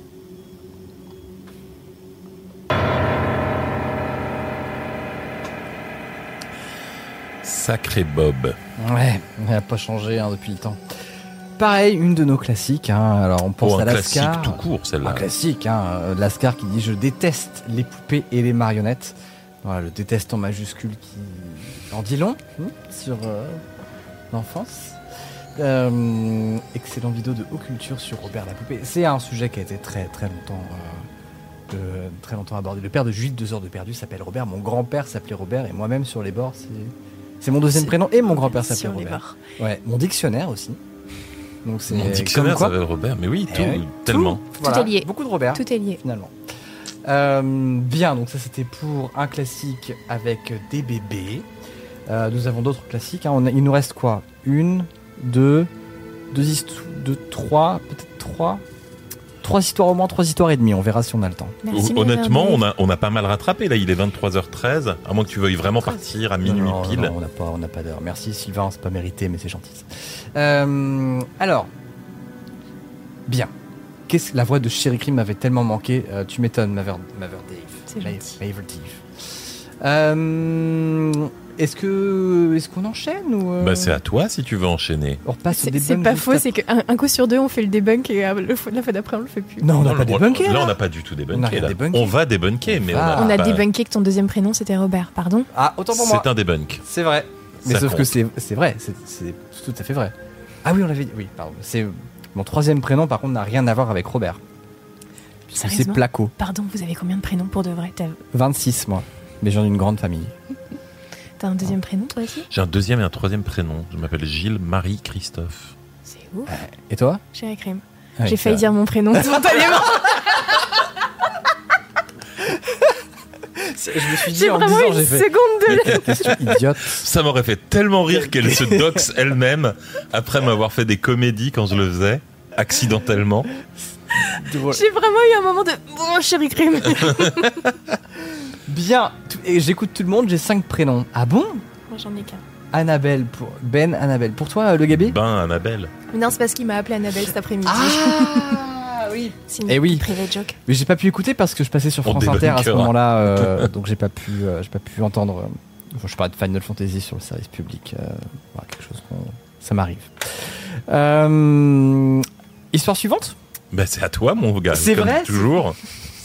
Sacré Bob. Ouais, elle n'a pas changé hein, depuis le temps. Pareil, une de nos classiques. hein. Alors on pense Oh, à un classique Lascar. tout court, celle-là. Un classique, hein. euh, Lascar qui dit Je déteste les poupées et les marionnettes. Voilà, le déteste en majuscule qui en dit long hein, sur euh, l'enfance. Euh, excellent vidéo de Haut Culture sur Robert la poupée. C'est un sujet qui a été très très longtemps, euh, très longtemps abordé. Le père de Jules, deux heures de perdu, s'appelle Robert. Mon grand-père s'appelait Robert et moi-même sur les bords, c'est C'est mon deuxième prénom et mon grand-père s'appelait Robert. Ouais, mon dictionnaire aussi. Donc c'est Mon dictionnaire, comme ça quoi, va Robert, mais oui, Eh tout, oui, tellement. voilà, est lié. Beaucoup de Robert Tout est lié. finalement. Euh, bien, donc ça c'était pour un classique avec des bébés. Euh, nous avons d'autres classiques. hein. On a- il nous reste quoi? Une, deux, deux histoires, deux, trois, peut-être trois? Trois histoires au moins, trois histoires et demie. On verra si on a le temps. Merci, Honnêtement, on a, on a pas mal rattrapé. Là, il est 23h13. À moins que tu veuilles vraiment partir à minuit Non, non, pile. non, on n'a pas, on n'a pas d'heure. Merci Sylvain, c'est pas mérité, mais c'est gentil. Euh, alors, bien. Qu'est-ce la voix de Sherry Cream m'avait tellement manqué. Euh, tu m'étonnes, Maver, Maver Dave. C'est gentil. Maver Dave. Euh, est-ce que, est-ce qu'on enchaîne ou euh, Bah, c'est à toi si tu veux enchaîner. on repasse au C'est pas faux, c'est qu'un un coup sur deux, on fait le debunk et euh, le la fois d'après, on le fait plus. Non, on n'a pas débunké. Là, là. on n'a pas du tout On a débunké. là. débunké. On va débunker, mais on a, On a pas- débunké que ton deuxième prénom, c'était Robert, pardon Ah, autant pour moi. C'est un débunk. C'est vrai. Mais Ça sauf que compte. c'est c'est vrai, c'est tout à fait vrai. Ah oui, on l'avait dit. Oui, pardon. C'est mon troisième prénom, par contre, n'a rien à voir avec Robert. C'est Placo. Pardon, vous avez combien de prénoms pour de vrai? T'as 26, moi. Mais j'ai d'une grande famille. T'as un deuxième prénom, toi aussi J'ai un deuxième et un troisième prénom. Je m'appelle Gilles Marie Christophe. C'est ouf. Et toi Chérie Crème. Ah J'ai failli ça- dire mon prénom (laughs) spontanément. Je me suis dit J'ai en vraiment disant, une j'ai fait. seconde de. Quelle question idiote. Ça m'aurait fait tellement rire qu'elle se doxe elle-même après m'avoir fait des comédies quand je le faisais, accidentellement. J'ai vraiment eu un moment de. Oh, chérie Crème. (laughs) Bien. Et j'écoute tout le monde, j'ai cinq prénoms. Ah bon? Moi, j'en ai qu'un. Annabelle pour Ben, Annabelle. Pour toi, euh, le Gabé? Ben, Annabelle. Mais Non, c'est parce qu'il m'a appelé Annabelle cet après-midi. Ah (laughs) oui. C'est une Eh oui. private joke. Mais j'ai pas pu écouter parce que je passais sur On France Inter à ce moment-là, euh, (laughs) donc j'ai pas pu, euh, j'ai pas pu entendre. euh, je parlais de Final Fantasy sur le service public, euh, voilà, quelque chose ça m'arrive. Euh, histoire suivante? Ben, c'est à toi, mon gars. C'est vrai, Toujours.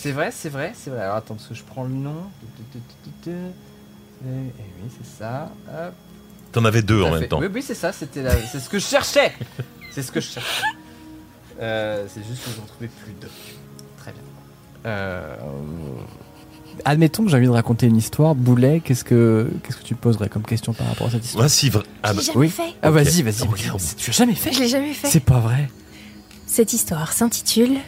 C'est vrai, c'est vrai, c'est vrai. Alors attends, parce que je prends le nom. Et oui, c'est ça. Hop. T'en avais deux en même fait. temps. Oui, oui, c'est ça. C'était la- c'est ce que je cherchais. (laughs) c'est ce que je cherchais. Euh, c'est juste que je ne retrouvais plus de. Très bien. Euh, Admettons que j'ai envie de raconter une histoire. Boulet, qu'est-ce que qu'est-ce que tu poserais comme question par rapport à cette histoire? Moi, si vra- ah, Je bah, l'ai jamais oui. fait. Ah vas-y, vas-y. Ok. vas-y. Tu l'as jamais fait? Je l'ai jamais fait. C'est pas vrai. Cette histoire s'intitule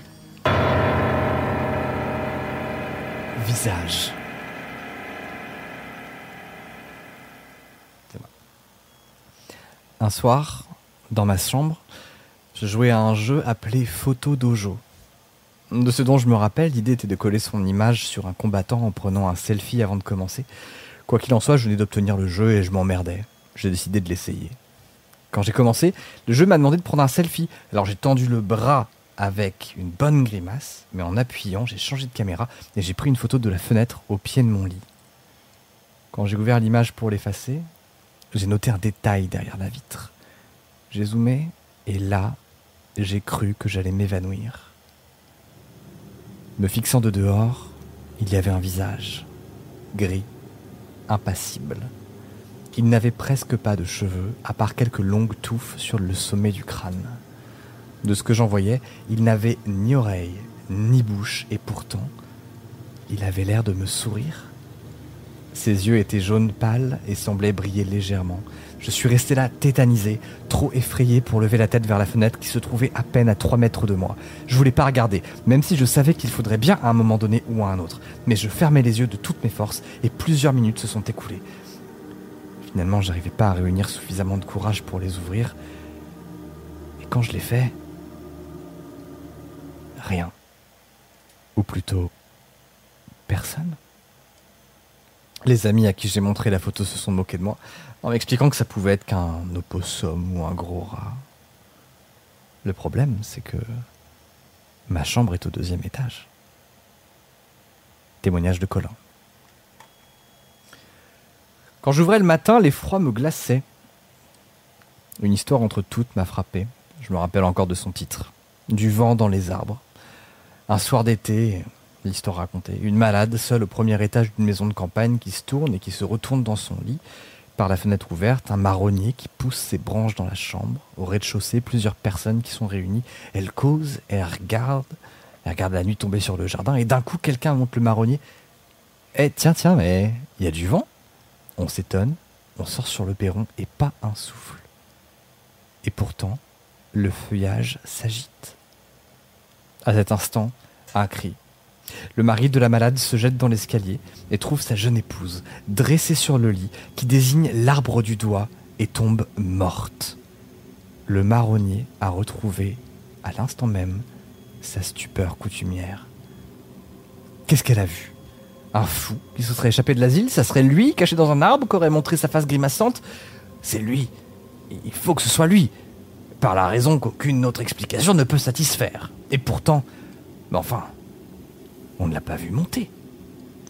Un soir, dans ma chambre, je jouais à un jeu appelé Photo Dojo. De ce dont je me rappelle, l'idée était de coller son image sur un combattant en prenant un selfie avant de commencer. Quoi qu'il en soit, je venais d'obtenir le jeu et je m'emmerdais. J'ai décidé de l'essayer. Quand j'ai commencé, le jeu m'a demandé de prendre un selfie. Alors j'ai tendu le bras avec une bonne grimace, mais en appuyant, j'ai changé de caméra et j'ai pris une photo de la fenêtre au pied de mon lit. Quand j'ai ouvert l'image pour l'effacer, j'ai noté un détail derrière la vitre. J'ai zoomé et là, j'ai cru que j'allais m'évanouir. Me fixant de dehors, il y avait un visage, gris, impassible. Il n'avait presque pas de cheveux, à part quelques longues touffes sur le sommet du crâne. De ce que j'en voyais, il n'avait ni oreille, ni bouche, et pourtant, il avait l'air de me sourire. Ses yeux étaient jaunes pâles et semblaient briller légèrement. Je suis resté là, tétanisé, trop effrayé pour lever la tête vers la fenêtre qui se trouvait à peine à 3 mètres de moi. Je voulais pas regarder, même si je savais qu'il faudrait bien à un moment donné ou à un autre. Mais je fermais les yeux de toutes mes forces et plusieurs minutes se sont écoulées. Finalement, j'arrivais pas à réunir suffisamment de courage pour les ouvrir. Et quand je l'ai fait, rien. Ou plutôt, personne. Les amis à qui j'ai montré la photo se sont moqués de moi en m'expliquant que ça pouvait être qu'un opossum ou un gros rat. Le problème, c'est que ma chambre est au deuxième étage. Témoignage de Colin. Quand j'ouvrais le matin, l'effroi me glaçait. Une histoire entre toutes m'a frappé. Je me rappelle encore de son titre. Du vent dans les arbres. Un soir d'été, l'histoire racontée. Une malade, seule au premier étage d'une maison de campagne, qui se tourne et qui se retourne dans son lit. Par la fenêtre ouverte, un marronnier qui pousse ses branches dans la chambre. Au rez-de-chaussée, plusieurs personnes qui sont réunies. Elles causent, elles regardent. Elles regardent la nuit tomber sur le jardin. Et d'un coup, quelqu'un monte le marronnier. Eh, tiens, tiens, mais il y a du vent. On s'étonne, on sort sur le perron et pas un souffle. Et pourtant, le feuillage s'agite. À cet instant, un cri. Le mari de la malade se jette dans l'escalier et trouve sa jeune épouse, dressée sur le lit, qui désigne l'arbre du doigt et tombe morte. Le marronnier a retrouvé, à l'instant même, sa stupeur coutumière. Qu'est-ce qu'elle a vu? Un fou qui se serait échappé de l'asile Ça serait lui, caché dans un arbre, qui aurait montré sa face grimaçante C'est lui. Il faut que ce soit lui. Par la raison qu'aucune autre explication ne peut satisfaire. Et pourtant, enfin, on ne l'a pas vu monter.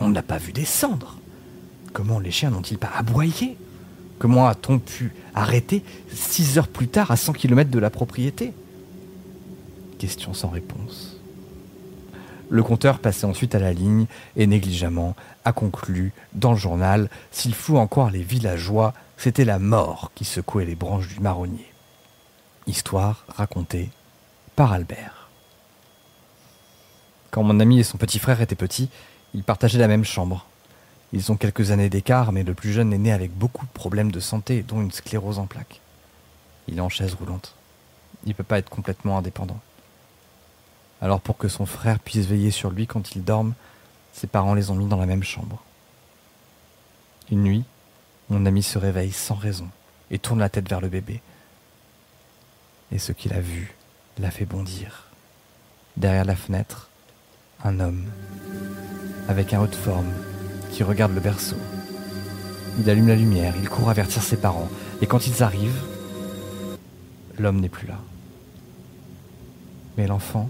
On ne l'a pas vu descendre. Comment les chiens n'ont-ils pas aboyé? Comment a-t-on pu arrêter six heures plus tard à 100 km de la propriété? Question sans réponse. Le compteur passait ensuite à la ligne et négligemment a conclu dans le journal S'il faut encore les villageois, c'était la mort qui secouait les branches du marronnier. Histoire racontée par Albert. Quand mon ami et son petit frère étaient petits, ils partageaient la même chambre. Ils ont quelques années d'écart, mais le plus jeune est né avec beaucoup de problèmes de santé, dont une sclérose en plaques. Il est en chaise roulante. Il ne peut pas être complètement indépendant. Alors pour que son frère puisse veiller sur lui quand il dorme, ses parents les ont mis dans la même chambre. Une nuit, mon ami se réveille sans raison et tourne la tête vers le bébé. Et ce qu'il a vu l'a fait bondir. Derrière la fenêtre, un homme, avec un haut de forme, qui regarde le berceau. Il allume la lumière, il court avertir ses parents, et quand ils arrivent, l'homme n'est plus là. Mais l'enfant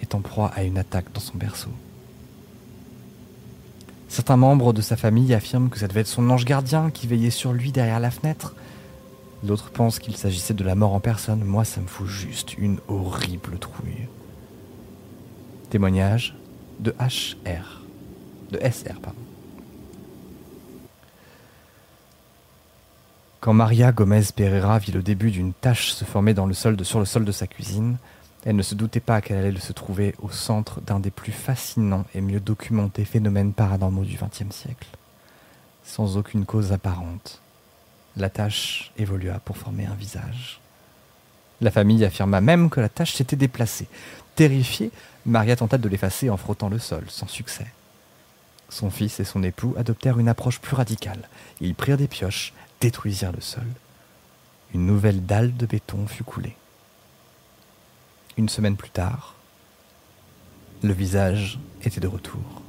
est en proie à une attaque dans son berceau. Certains membres de sa famille affirment que ça devait être son ange gardien qui veillait sur lui derrière la fenêtre. D'autres pensent qu'il s'agissait de la mort en personne. Moi, ça me fout juste une horrible trouille. Témoignage de HR. De SR, pardon. Quand Maria Gomez Pereira vit le début d'une tache se former sur le sol de sa cuisine, elle ne se doutait pas qu'elle allait se trouver au centre d'un des plus fascinants et mieux documentés phénomènes paranormaux du XXe siècle. Sans aucune cause apparente, la tache évolua pour former un visage. La famille affirma même que la tache s'était déplacée. Terrifiée, Maria tenta de l'effacer en frottant le sol, sans succès. Son fils et son époux adoptèrent une approche plus radicale. Ils prirent des pioches, détruisirent le sol. Une nouvelle dalle de béton fut coulée. Une semaine plus tard, le visage était de retour.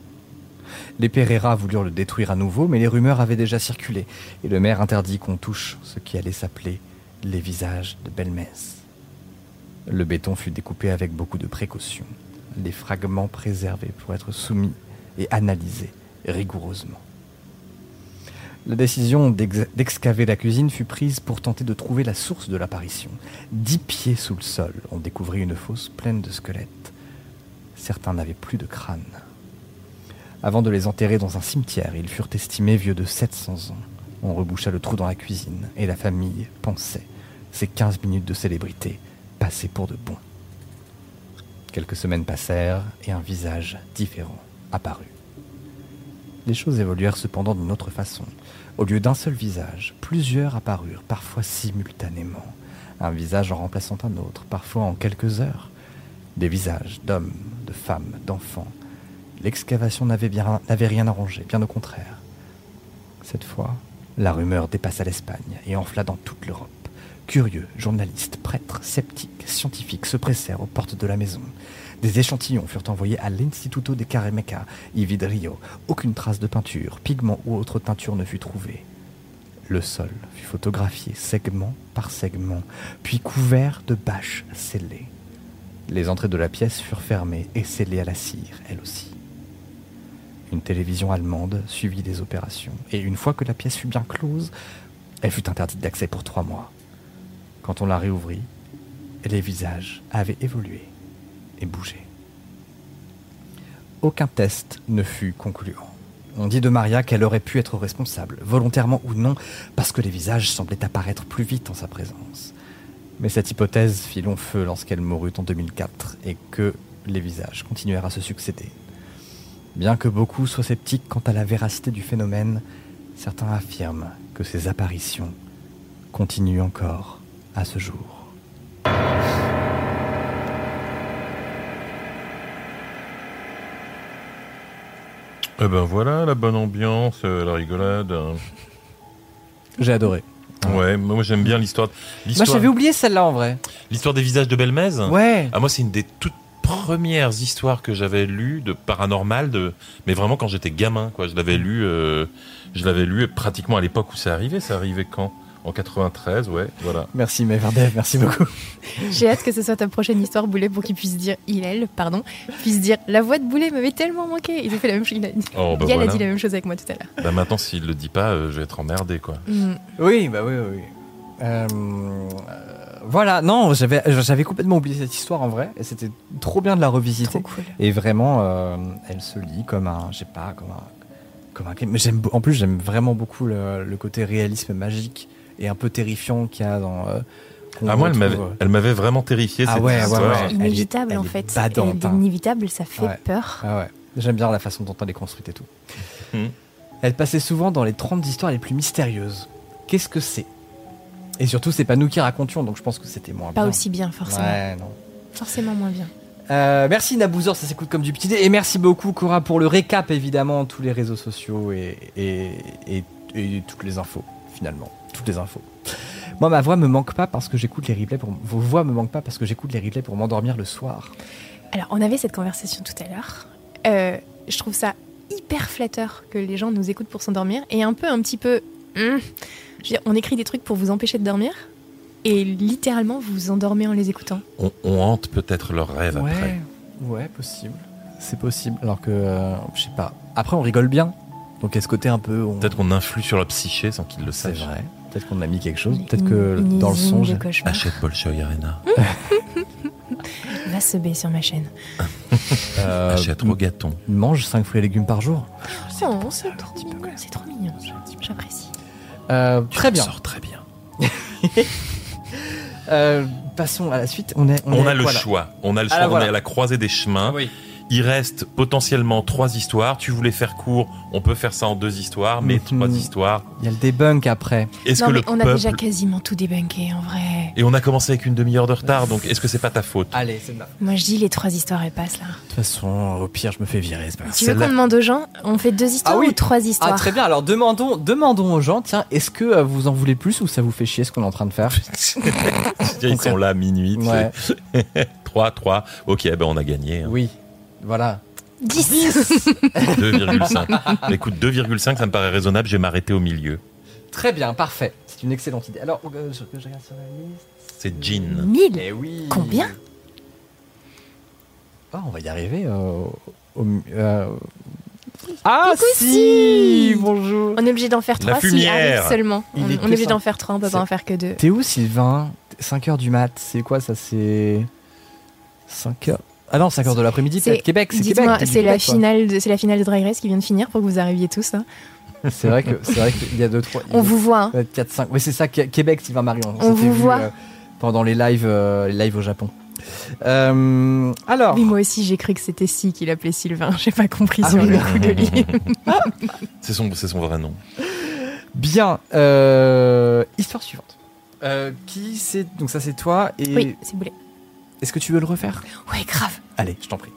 Les Pereira voulurent le détruire à nouveau, mais les rumeurs avaient déjà circulé, et le maire interdit qu'on touche ce qui allait s'appeler les visages de Belmez. Le béton fut découpé avec beaucoup de précaution, les fragments préservés pour être soumis et analysés rigoureusement. La décision d'excaver la cuisine fut prise pour tenter de trouver la source de l'apparition. Dix pieds sous le sol, on découvrit une fosse pleine de squelettes. Certains n'avaient plus de crâne. Avant de les enterrer dans un cimetière, ils furent estimés vieux de 700 ans. On reboucha le trou dans la cuisine et la famille pensait ces 15 minutes de célébrité passaient pour de bon. Quelques semaines passèrent et un visage différent apparut. Les choses évoluèrent cependant d'une autre façon. Au lieu d'un seul visage, plusieurs apparurent, parfois simultanément. Un visage en remplaçant un autre, parfois en quelques heures. Des visages d'hommes, de femmes, d'enfants. L'excavation n'avait, rien arrangé, bien au contraire. Cette fois, la rumeur dépassa l'Espagne et enfla dans toute l'Europe. Curieux, journalistes, prêtres, sceptiques, scientifiques se pressèrent aux portes de la maison. Des échantillons furent envoyés à l'Instituto de Caremeca, Rio. Aucune trace de peinture, pigment ou autre teinture ne fut trouvée. Le sol fut photographié segment par segment, puis couvert de bâches scellées. Les entrées de la pièce furent fermées et scellées à la cire, elles aussi. Une télévision allemande suivit des opérations, et une fois que la pièce fut bien close, elle fut interdite d'accès pour trois mois. Quand on la réouvrit, les visages avaient évolué et bougé. Aucun test ne fut concluant. On dit de Maria qu'elle aurait pu être responsable, volontairement ou non, parce que les visages semblaient apparaître plus vite en sa présence. Mais cette hypothèse fit long feu lorsqu'elle mourut en 2004 et que les visages continuèrent à se succéder. Bien que beaucoup soient sceptiques quant à la véracité du phénomène, certains affirment que ces apparitions continuent encore à ce jour. Eh ben voilà, la bonne ambiance, euh, la rigolade. J'ai adoré. Ouais, moi j'aime bien l'histoire. Moi, l'histoire- j'avais oublié celle-là en vrai. L'histoire des visages de Belmez Ouais. Ah, moi, c'est une des toutes premières histoires que j'avais lues de paranormal, de... mais vraiment quand j'étais gamin, quoi. Je l'avais lu, euh, je l'avais lu pratiquement à l'époque où c'est arrivé. C'est arrivé quand? En 93, ouais, voilà. Merci Meverdev, merci beaucoup. J'ai hâte que ce soit ta prochaine histoire, Boulet, pour qu'il puisse dire, il, elle, pardon, puisse dire, la voix de Boulet m'avait tellement manqué. Il a fait la même chose. Il a, Oh, bah voilà. a dit la même chose avec moi tout à l'heure. Bah, maintenant, s'il le dit pas, euh, je vais être emmerdé, quoi. Mm. Oui, bah oui, oui. euh, voilà, non, j'avais, j'avais complètement oublié cette histoire en vrai, et c'était trop bien de la revisiter. Trop cool. Et vraiment, euh, elle se lit comme un, je sais pas, comme un, comme un. Mais j'aime, en plus, j'aime vraiment beaucoup le, le côté réalisme magique et un peu terrifiant qu'il y a dans. euh, Ah, moi, elle m'avait, euh, elle m'avait vraiment terrifié, Ah cette ouais, ouais. Elle est- Inévitable elle en fait. badante. Inévitable, ça fait Ouais. peur. Ah ouais, j'aime bien la façon dont elle est construite et tout. Mhm. Elle passait souvent dans les 30 histoires les plus mystérieuses. Qu'est-ce que c'est? Et surtout, c'est pas nous qui racontions, donc je pense que c'était moins Pas bien. aussi bien forcément. Ouais, non. Forcément moins bien. Euh, merci Nabouzor, ça s'écoute comme du petit dé. Et merci beaucoup Cora pour le récap, évidemment, tous les réseaux sociaux et, et, et, et toutes les infos, finalement. Toutes les infos. Moi, ma voix me manque pas parce que j'écoute les replays pour... Vos voix me manquent pas parce que j'écoute les replays pour m'endormir le soir. Alors, on avait cette conversation tout à l'heure. Euh, je trouve ça hyper flatteur que les gens nous écoutent pour s'endormir et un peu, un petit peu. hum, je veux dire, on écrit des trucs pour vous empêcher de dormir et littéralement vous vous endormez en les écoutant. On, on hante peut-être leurs rêves après. ouais, possible. C'est possible. Alors que, euh, je sais pas. Après, on rigole bien. Donc, est ce côté un peu. on- Peut-être qu'on influe sur la psyché sans qu'ils le C'est sachent. vrai. Peut-être qu'on a mis quelque chose. Peut-être que une dans le usine son. de j'ai- cauchemar. Achète Bolshoi Arena. (laughs) Va se baisser sur ma chaîne. (laughs) Euh, Achète Rogaton. mange 5 fruits et légumes par jour. Oh, c'est trop, c'est trop mignon. J'apprécie. Euh, très bien. sors très bien. (laughs) Euh, passons à la suite. On, est, On, est a le choix. On a le Ah, choix. on voilà. est à la croisée des chemins. Oui. Il reste potentiellement trois histoires. Tu voulais faire court, on peut faire ça en deux histoires, mais Mhm. trois histoires. Il y a le debunk après. Est-ce que mais le on a déjà quasiment tout débunké en vrai. et on a commencé avec une demi-heure de retard, donc est-ce que c'est pas ta faute? Allez, c'est ma Moi je dis les trois histoires elles passent là. De toute façon, au pire, je me fais virer. pas. Tu veux qu'on demande aux gens On fait deux histoires Ah oui. ou trois histoires Ah, très bien. Alors, demandons, demandons aux gens tiens, est-ce que euh, vous en voulez plus ou ça vous fait chier ce qu'on est en train de faire? (laughs) Ils sont là à minuit. Ouais. sais. (laughs) 3, 3. Ok, ben on a gagné. hein. Oui. Voilà. 10 2,5. (laughs) Écoute, 2,5, ça me paraît raisonnable. Je vais m'arrêter au milieu. Très bien, parfait. C'est une excellente idée. Alors, euh, je, je regarde sur la liste. C'est Jean. 1000 Eh oui. Combien? Ah, on va y arriver. euh, au- euh, Ah, Coucou, si si. Bonjour On est obligé d'en faire La trois fumière. arrive seulement. Il On, est on est que obligé d'en faire trois, on peut C'est- pas en faire que deux. T'es où, Sylvain 5h du mat, c'est quoi ça C'est. 5h. Ah non, 5h de l'après-midi, C'est- peut-être. Québec, c'est Québec. C'est la finale, de, c'est la finale de Drag Race qui vient de finir pour que vous arriviez tous. hein. (laughs) C'est vrai que c'est vrai qu'il y a 2 3 On vous voit. hein. 4 5. Oui, c'est ça Qué- Québec Sylvain Marion. On vous vu, voit. euh, pendant les lives euh, les lives au Japon. Euh, alors, Oui, moi aussi j'ai cru que c'était Si qu'il appelait Sylvain. (laughs) J'ai pas compris Ah sur oui. le coup. (laughs) C'est son, c'est son vrai nom. bien euh, histoire suivante. Euh, qui c'est donc ça c'est toi et Oui, c'est boulet. Est-ce que tu veux le refaire? Ouais, grave. Allez, je t'en prie.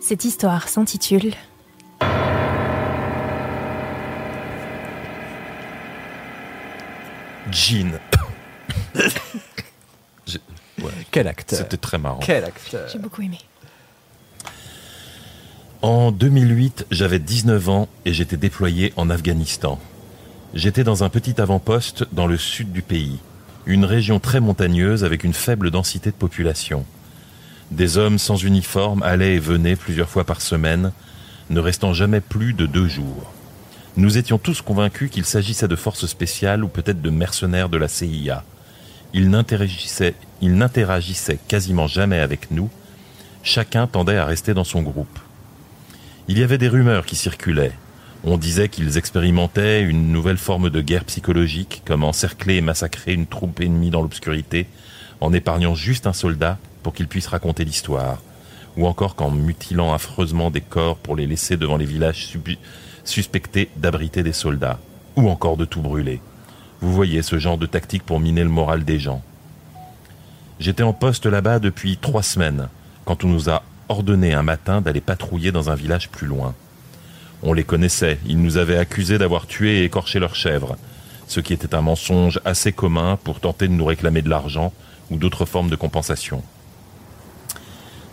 Cette histoire s'intitule Jean. (coughs) Ouais, Quel acteur C'était très marrant. Quel acteur J'ai beaucoup aimé. En 2008, j'avais 19 ans et j'étais déployé en Afghanistan. J'étais dans un petit avant-poste dans le sud du pays, une région très montagneuse avec une faible densité de population. Des hommes sans uniforme allaient et venaient plusieurs fois par semaine, ne restant jamais plus de deux jours. Nous étions tous convaincus qu'il s'agissait de forces spéciales ou peut-être de mercenaires de la CIA. Ils n'interagissaient, quasiment jamais avec nous. Chacun tendait à rester dans son groupe. Il y avait des rumeurs qui circulaient. On disait qu'ils expérimentaient une nouvelle forme de guerre psychologique, comme encercler et massacrer une troupe ennemie dans l'obscurité, en épargnant juste un soldat pour qu'il puisse raconter l'histoire, ou encore qu'en mutilant affreusement des corps pour les laisser devant les villages suspectés d'abriter des soldats, ou encore de tout brûler. Vous voyez ce genre de tactique pour miner le moral des gens. J'étais en poste là-bas depuis trois semaines, quand on nous a ordonné un matin d'aller patrouiller dans un village plus loin. On les connaissait, ils nous avaient accusés d'avoir tué et écorché leurs chèvres, ce qui était un mensonge assez commun pour tenter de nous réclamer de l'argent ou d'autres formes de compensation.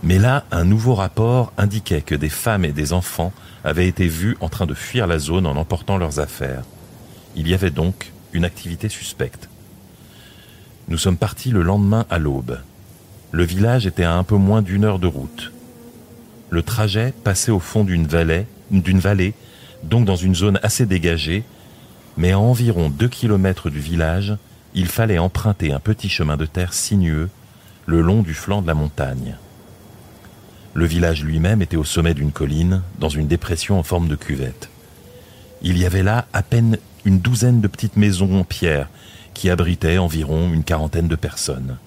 Mais là, un nouveau rapport indiquait que des femmes et des enfants avaient été vus en train de fuir la zone en emportant leurs affaires. Il y avait donc une activité suspecte. Nous sommes partis le lendemain à l'aube. Le village était à un peu moins d'une heure de route. Le trajet passait au fond d'une vallée, d'une vallée, donc dans une zone assez dégagée, mais à environ deux kilomètres du village, il fallait emprunter un petit chemin de terre sinueux le long du flanc de la montagne. Le village lui-même était au sommet d'une colline, dans une dépression en forme de cuvette. Il y avait là à peine une douzaine de petites maisons en pierre qui abritaient environ une quarantaine de personnes.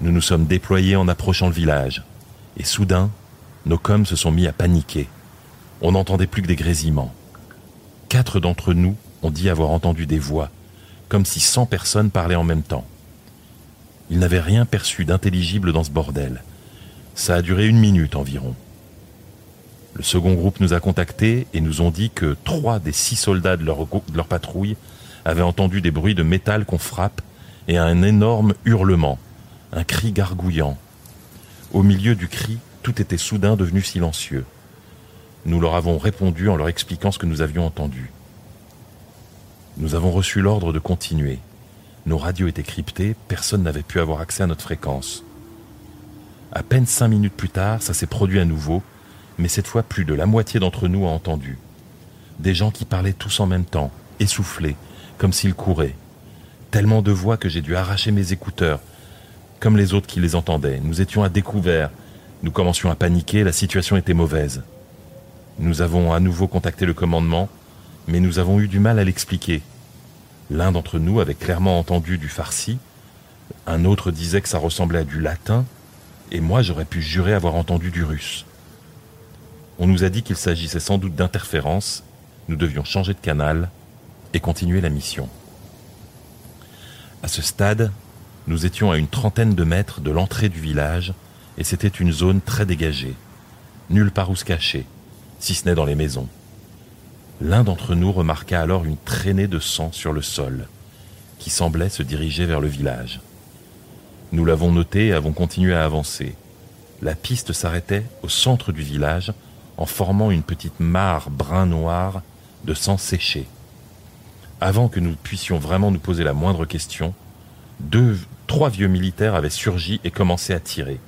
Nous nous sommes déployés en approchant le village, et soudain, nos coms se sont mis à paniquer. On n'entendait plus que des grésillements. Quatre d'entre nous ont dit avoir entendu des voix, comme si cent personnes parlaient en même temps. Ils n'avaient rien perçu d'intelligible dans ce bordel. Ça a duré une minute environ. Le second groupe nous a contactés et nous ont dit que trois des six soldats de leur, de leur patrouille avaient entendu des bruits de métal qu'on frappe et un énorme hurlement, un cri gargouillant. Au milieu du cri, tout était soudain devenu silencieux. Nous leur avons répondu en leur expliquant ce que nous avions entendu. Nous avons reçu l'ordre de continuer. Nos radios étaient cryptées, personne n'avait pu avoir accès à notre fréquence. À peine cinq minutes plus tard, ça s'est produit à nouveau, mais cette fois plus de la moitié d'entre nous a entendu. Des gens qui parlaient tous en même temps, essoufflés, comme s'ils couraient. Tellement de voix que j'ai dû arracher mes écouteurs, comme les autres qui les entendaient. Nous étions à découvert. Nous commencions à paniquer, la situation était mauvaise. Nous avons à nouveau contacté le commandement, mais nous avons eu du mal à l'expliquer. L'un d'entre nous avait clairement entendu du farsi, un autre disait que ça ressemblait à du latin, et moi j'aurais pu jurer avoir entendu du russe. On nous a dit qu'il s'agissait sans doute d'interférences, nous devions changer de canal et continuer la mission. À ce stade, nous étions à une trentaine de mètres de l'entrée du village et c'était une zone très dégagée, nulle part où se cacher, si ce n'est dans les maisons. L'un d'entre nous remarqua alors une traînée de sang sur le sol, qui semblait se diriger vers le village. Nous l'avons noté et avons continué à avancer. La piste s'arrêtait au centre du village en formant une petite mare brun-noir de sang séché. Avant que nous puissions vraiment nous poser la moindre question, deux, trois vieux militaires avaient surgi et commencé à tirer.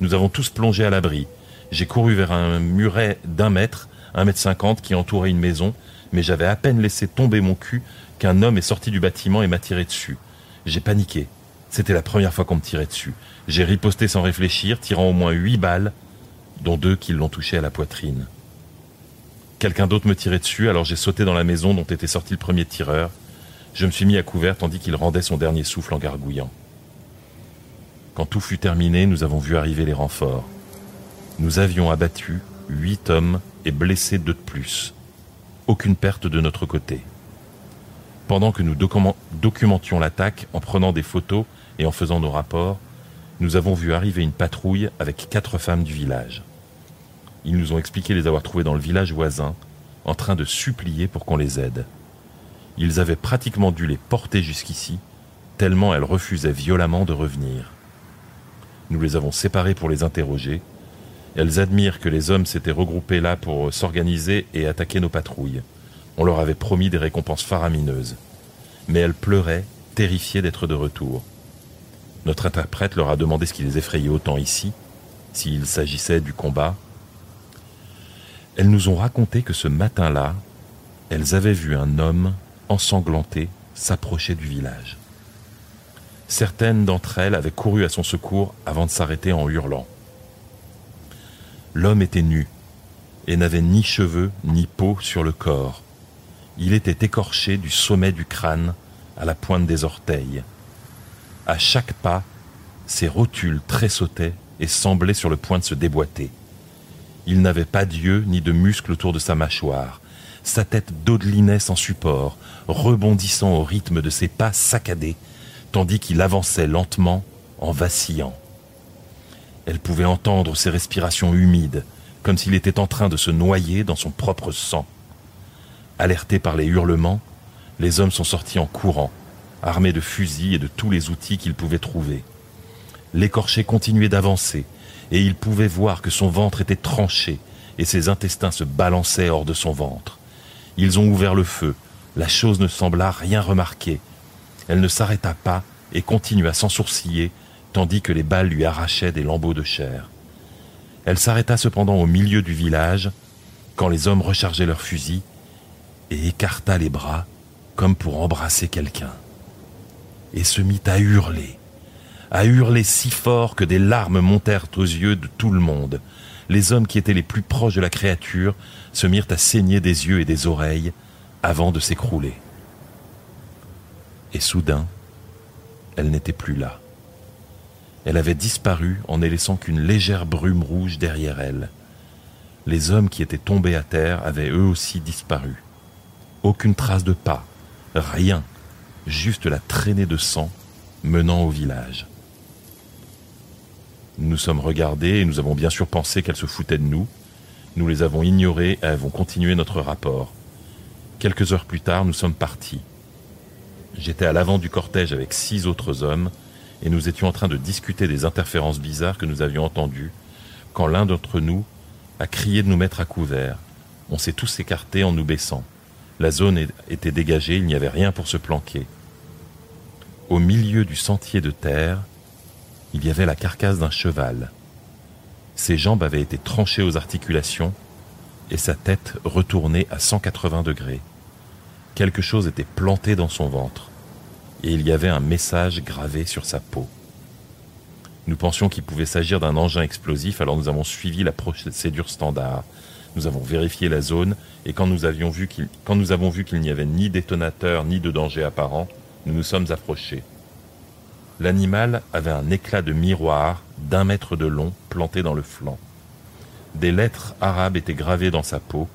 Nous avons tous plongé à l'abri. J'ai couru vers un muret d'un mètre, un mètre cinquante, qui entourait une maison, mais j'avais à peine laissé tomber mon cul qu'un homme est sorti du bâtiment et m'a tiré dessus. J'ai paniqué. C'était la première fois qu'on me tirait dessus. J'ai riposté sans réfléchir, tirant au moins huit balles, dont deux qui l'ont touché à la poitrine. Quelqu'un d'autre me tirait dessus, alors j'ai sauté dans la maison dont était sorti le premier tireur. Je me suis mis à couvert tandis qu'il rendait son dernier souffle en gargouillant. Quand tout fut terminé, nous avons vu arriver les renforts. Nous avions abattu huit hommes et blessé deux de plus. Aucune perte de notre côté. Pendant que nous documentions l'attaque en prenant des photos et en faisant nos rapports, nous avons vu arriver une patrouille avec quatre femmes du village. Ils nous ont expliqué les avoir trouvées dans le village voisin, en train de supplier pour qu'on les aide. Ils avaient pratiquement dû les porter jusqu'ici, tellement elles refusaient violemment de revenir. Nous les avons séparées pour les interroger. Elles admirent que les hommes s'étaient regroupés là pour s'organiser et attaquer nos patrouilles. On leur avait promis des récompenses faramineuses. Mais elles pleuraient, terrifiées d'être de retour. Notre interprète leur a demandé ce qui les effrayait autant ici, s'il s'agissait du combat. Elles nous ont raconté que ce matin-là, elles avaient vu un homme ensanglanté s'approcher du village. Certaines d'entre elles avaient couru à son secours avant de s'arrêter en hurlant. L'homme était nu et n'avait ni cheveux ni peau sur le corps. Il était écorché du sommet du crâne à la pointe des orteils. À chaque pas, ses rotules tressautaient et semblaient sur le point de se déboîter. Il n'avait pas d'yeux ni de muscles autour de sa mâchoire. sa tête dodelinait sans support, rebondissant au rythme de ses pas saccadés, tandis qu'il avançait lentement en vacillant. Elle pouvait entendre ses respirations humides, comme s'il était en train de se noyer dans son propre sang. Alertés par les hurlements, les hommes sont sortis en courant, armés de fusils et de tous les outils qu'ils pouvaient trouver. L'écorché continuait d'avancer, et ils pouvaient voir que son ventre était tranché et ses intestins se balançaient hors de son ventre. Ils ont ouvert le feu. La chose ne sembla rien remarquer. Elle ne s'arrêta pas et continua sans sourciller, tandis que les balles lui arrachaient des lambeaux de chair. Elle s'arrêta cependant au milieu du village, quand les hommes rechargeaient leurs fusils, et écarta les bras comme pour embrasser quelqu'un, et se mit à hurler, à hurler si fort que des larmes montèrent aux yeux de tout le monde. Les hommes qui étaient les plus proches de la créature se mirent à saigner des yeux et des oreilles avant de s'écrouler. Et soudain, elle n'était plus là. Elle avait disparu en ne laissant qu'une légère brume rouge derrière elle. Les hommes qui étaient tombés à terre avaient eux aussi disparu. Aucune trace de pas, rien, juste la traînée de sang menant au village. Nous nous sommes regardés et nous avons bien sûr pensé qu'elle se foutait de nous. Nous les avons ignorés et avons continué notre rapport. Quelques heures plus tard, nous sommes partis. J'étais à l'avant du cortège avec six autres hommes et nous étions en train de discuter des interférences bizarres que nous avions entendues quand l'un d'entre nous a crié de nous mettre à couvert. On s'est tous écartés en nous baissant. La zone était dégagée, il n'y avait rien pour se planquer. Au milieu du sentier de terre, il y avait la carcasse d'un cheval. Ses jambes avaient été tranchées aux articulations et sa tête retournée à 180 degrés. Quelque chose était planté dans son ventre et il y avait un message gravé sur sa peau. Nous pensions qu'il pouvait s'agir d'un engin explosif, alors nous avons suivi la procédure standard. Nous avons vérifié la zone et quand nous, avons vu qu'il n'y avait ni détonateur ni de danger apparent, nous nous sommes approchés. L'animal avait un éclat de miroir d'un mètre de long planté dans le flanc. Des lettres arabes étaient gravées dans sa peau,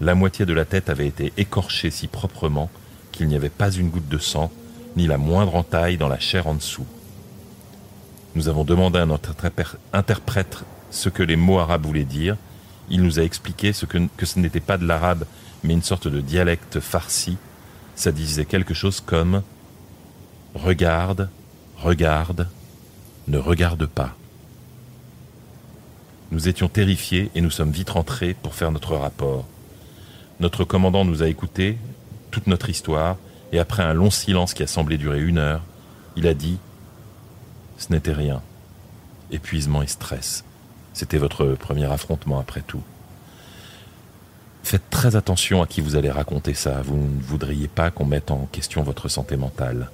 la moitié de la tête avait été écorchée si proprement qu'il n'y avait pas une goutte de sang, ni la moindre entaille dans la chair en dessous. Nous avons demandé à notre interprète ce que les mots arabes voulaient dire. Il nous a expliqué que, que ce n'était pas de l'arabe, mais une sorte de dialecte farci. Ça disait quelque chose comme Regarde, Regarde, ne regarde pas. Nous étions terrifiés et nous sommes vite rentrés pour faire notre rapport. Notre commandant nous a écoutés, toute notre histoire, et après un long silence qui a semblé durer une heure, il a dit ⁇ Ce n'était rien. Épuisement et stress. C'était votre premier affrontement après tout. Faites très attention à qui vous allez raconter ça, vous ne voudriez pas qu'on mette en question votre santé mentale.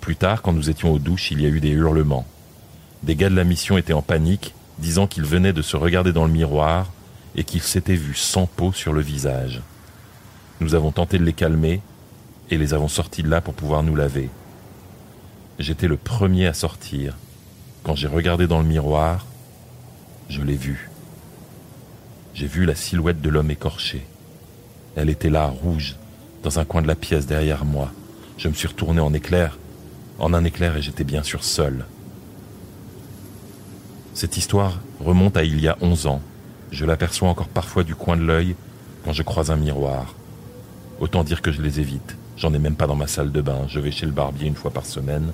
Plus tard, quand nous étions aux douches, il y a eu des hurlements. Des gars de la mission étaient en panique, disant qu'ils venaient de se regarder dans le miroir et qu'ils s'étaient vus sans peau sur le visage. Nous avons tenté de les calmer et les avons sortis de là pour pouvoir nous laver. J'étais le premier à sortir. Quand j'ai regardé dans le miroir, je l'ai vu. J'ai vu la silhouette de l'homme écorché. Elle était là, rouge, dans un coin de la pièce derrière moi. Je me suis retourné en éclair en un éclair et j'étais bien sûr seul. Cette histoire remonte à il y a onze ans. Je l'aperçois encore parfois du coin de l'œil quand je croise un miroir. Autant dire que je les évite. J'en ai même pas dans ma salle de bain. Je vais chez le barbier une fois par semaine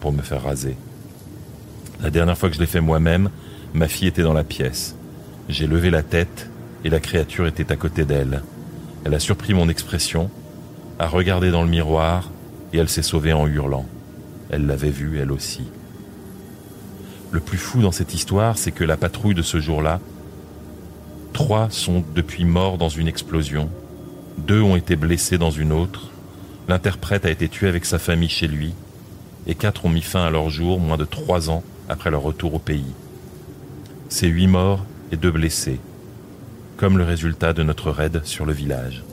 pour me faire raser. La dernière fois que je l'ai fait moi-même, ma fille était dans la pièce. J'ai levé la tête et la créature était à côté d'elle. Elle a surpris mon expression, a regardé dans le miroir et elle s'est sauvée en hurlant. Elle l'avait vu, elle aussi. Le plus fou dans cette histoire, c'est que la patrouille de ce jour-là, trois sont depuis morts dans une explosion, deux ont été blessés dans une autre, l'interprète a été tué avec sa famille chez lui, et quatre ont mis fin à leur jour moins de trois ans après leur retour au pays. C'est huit morts et deux blessés, comme le résultat de notre raid sur le village.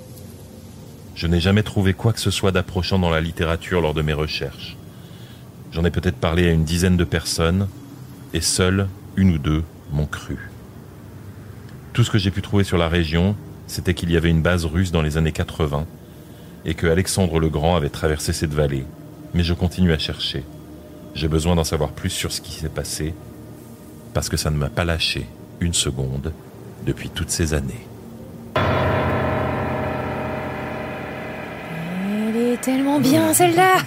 Je n'ai jamais trouvé quoi que ce soit d'approchant dans la littérature lors de mes recherches. J'en ai peut-être parlé à une dizaine de personnes, et seules une ou deux m'ont cru. Tout ce que j'ai pu trouver sur la région, c'était qu'il y avait une base russe dans les années 80 et que Alexandre le Grand avait traversé cette vallée. Mais je continue à chercher. J'ai besoin d'en savoir plus sur ce qui s'est passé parce que ça ne m'a pas lâché une seconde depuis toutes ces années. Elle est tellement bien celle-là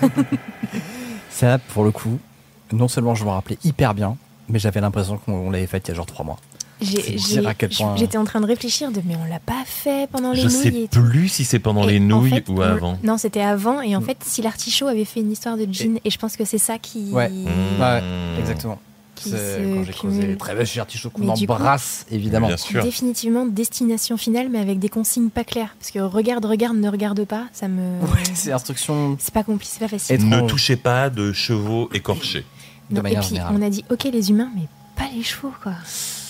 (laughs) Ça, pour le coup, non seulement je me rappelais hyper bien, mais j'avais l'impression qu'on l'avait faite il y a genre trois mois. J'étais en train de réfléchir de mais on l'a pas fait pendant les Je nouilles sais et tout. plus si c'est pendant Et les en nouilles fait, ou avant. Non, c'était avant. Et en fait, si l'artichaut avait fait une histoire de gin, et, je pense que c'est ça qui. Ouais. Mmh. Ouais, exactement. Qui C'est se quand j'ai creusé cumule. très vache artichaut qu'on coup- embrasse, évidemment. Bien sûr. Définitivement destination finale, mais avec des consignes pas claires. Parce que regarde, regarde, ne regarde pas, ça me. (laughs) Ouais, c'est instruction C'est pas compliqué, c'est pas facile. Et- Ne touchez pas de chevaux écorchés. de Non, et puis générale. on a dit ok les humains, mais pas les chevaux quoi.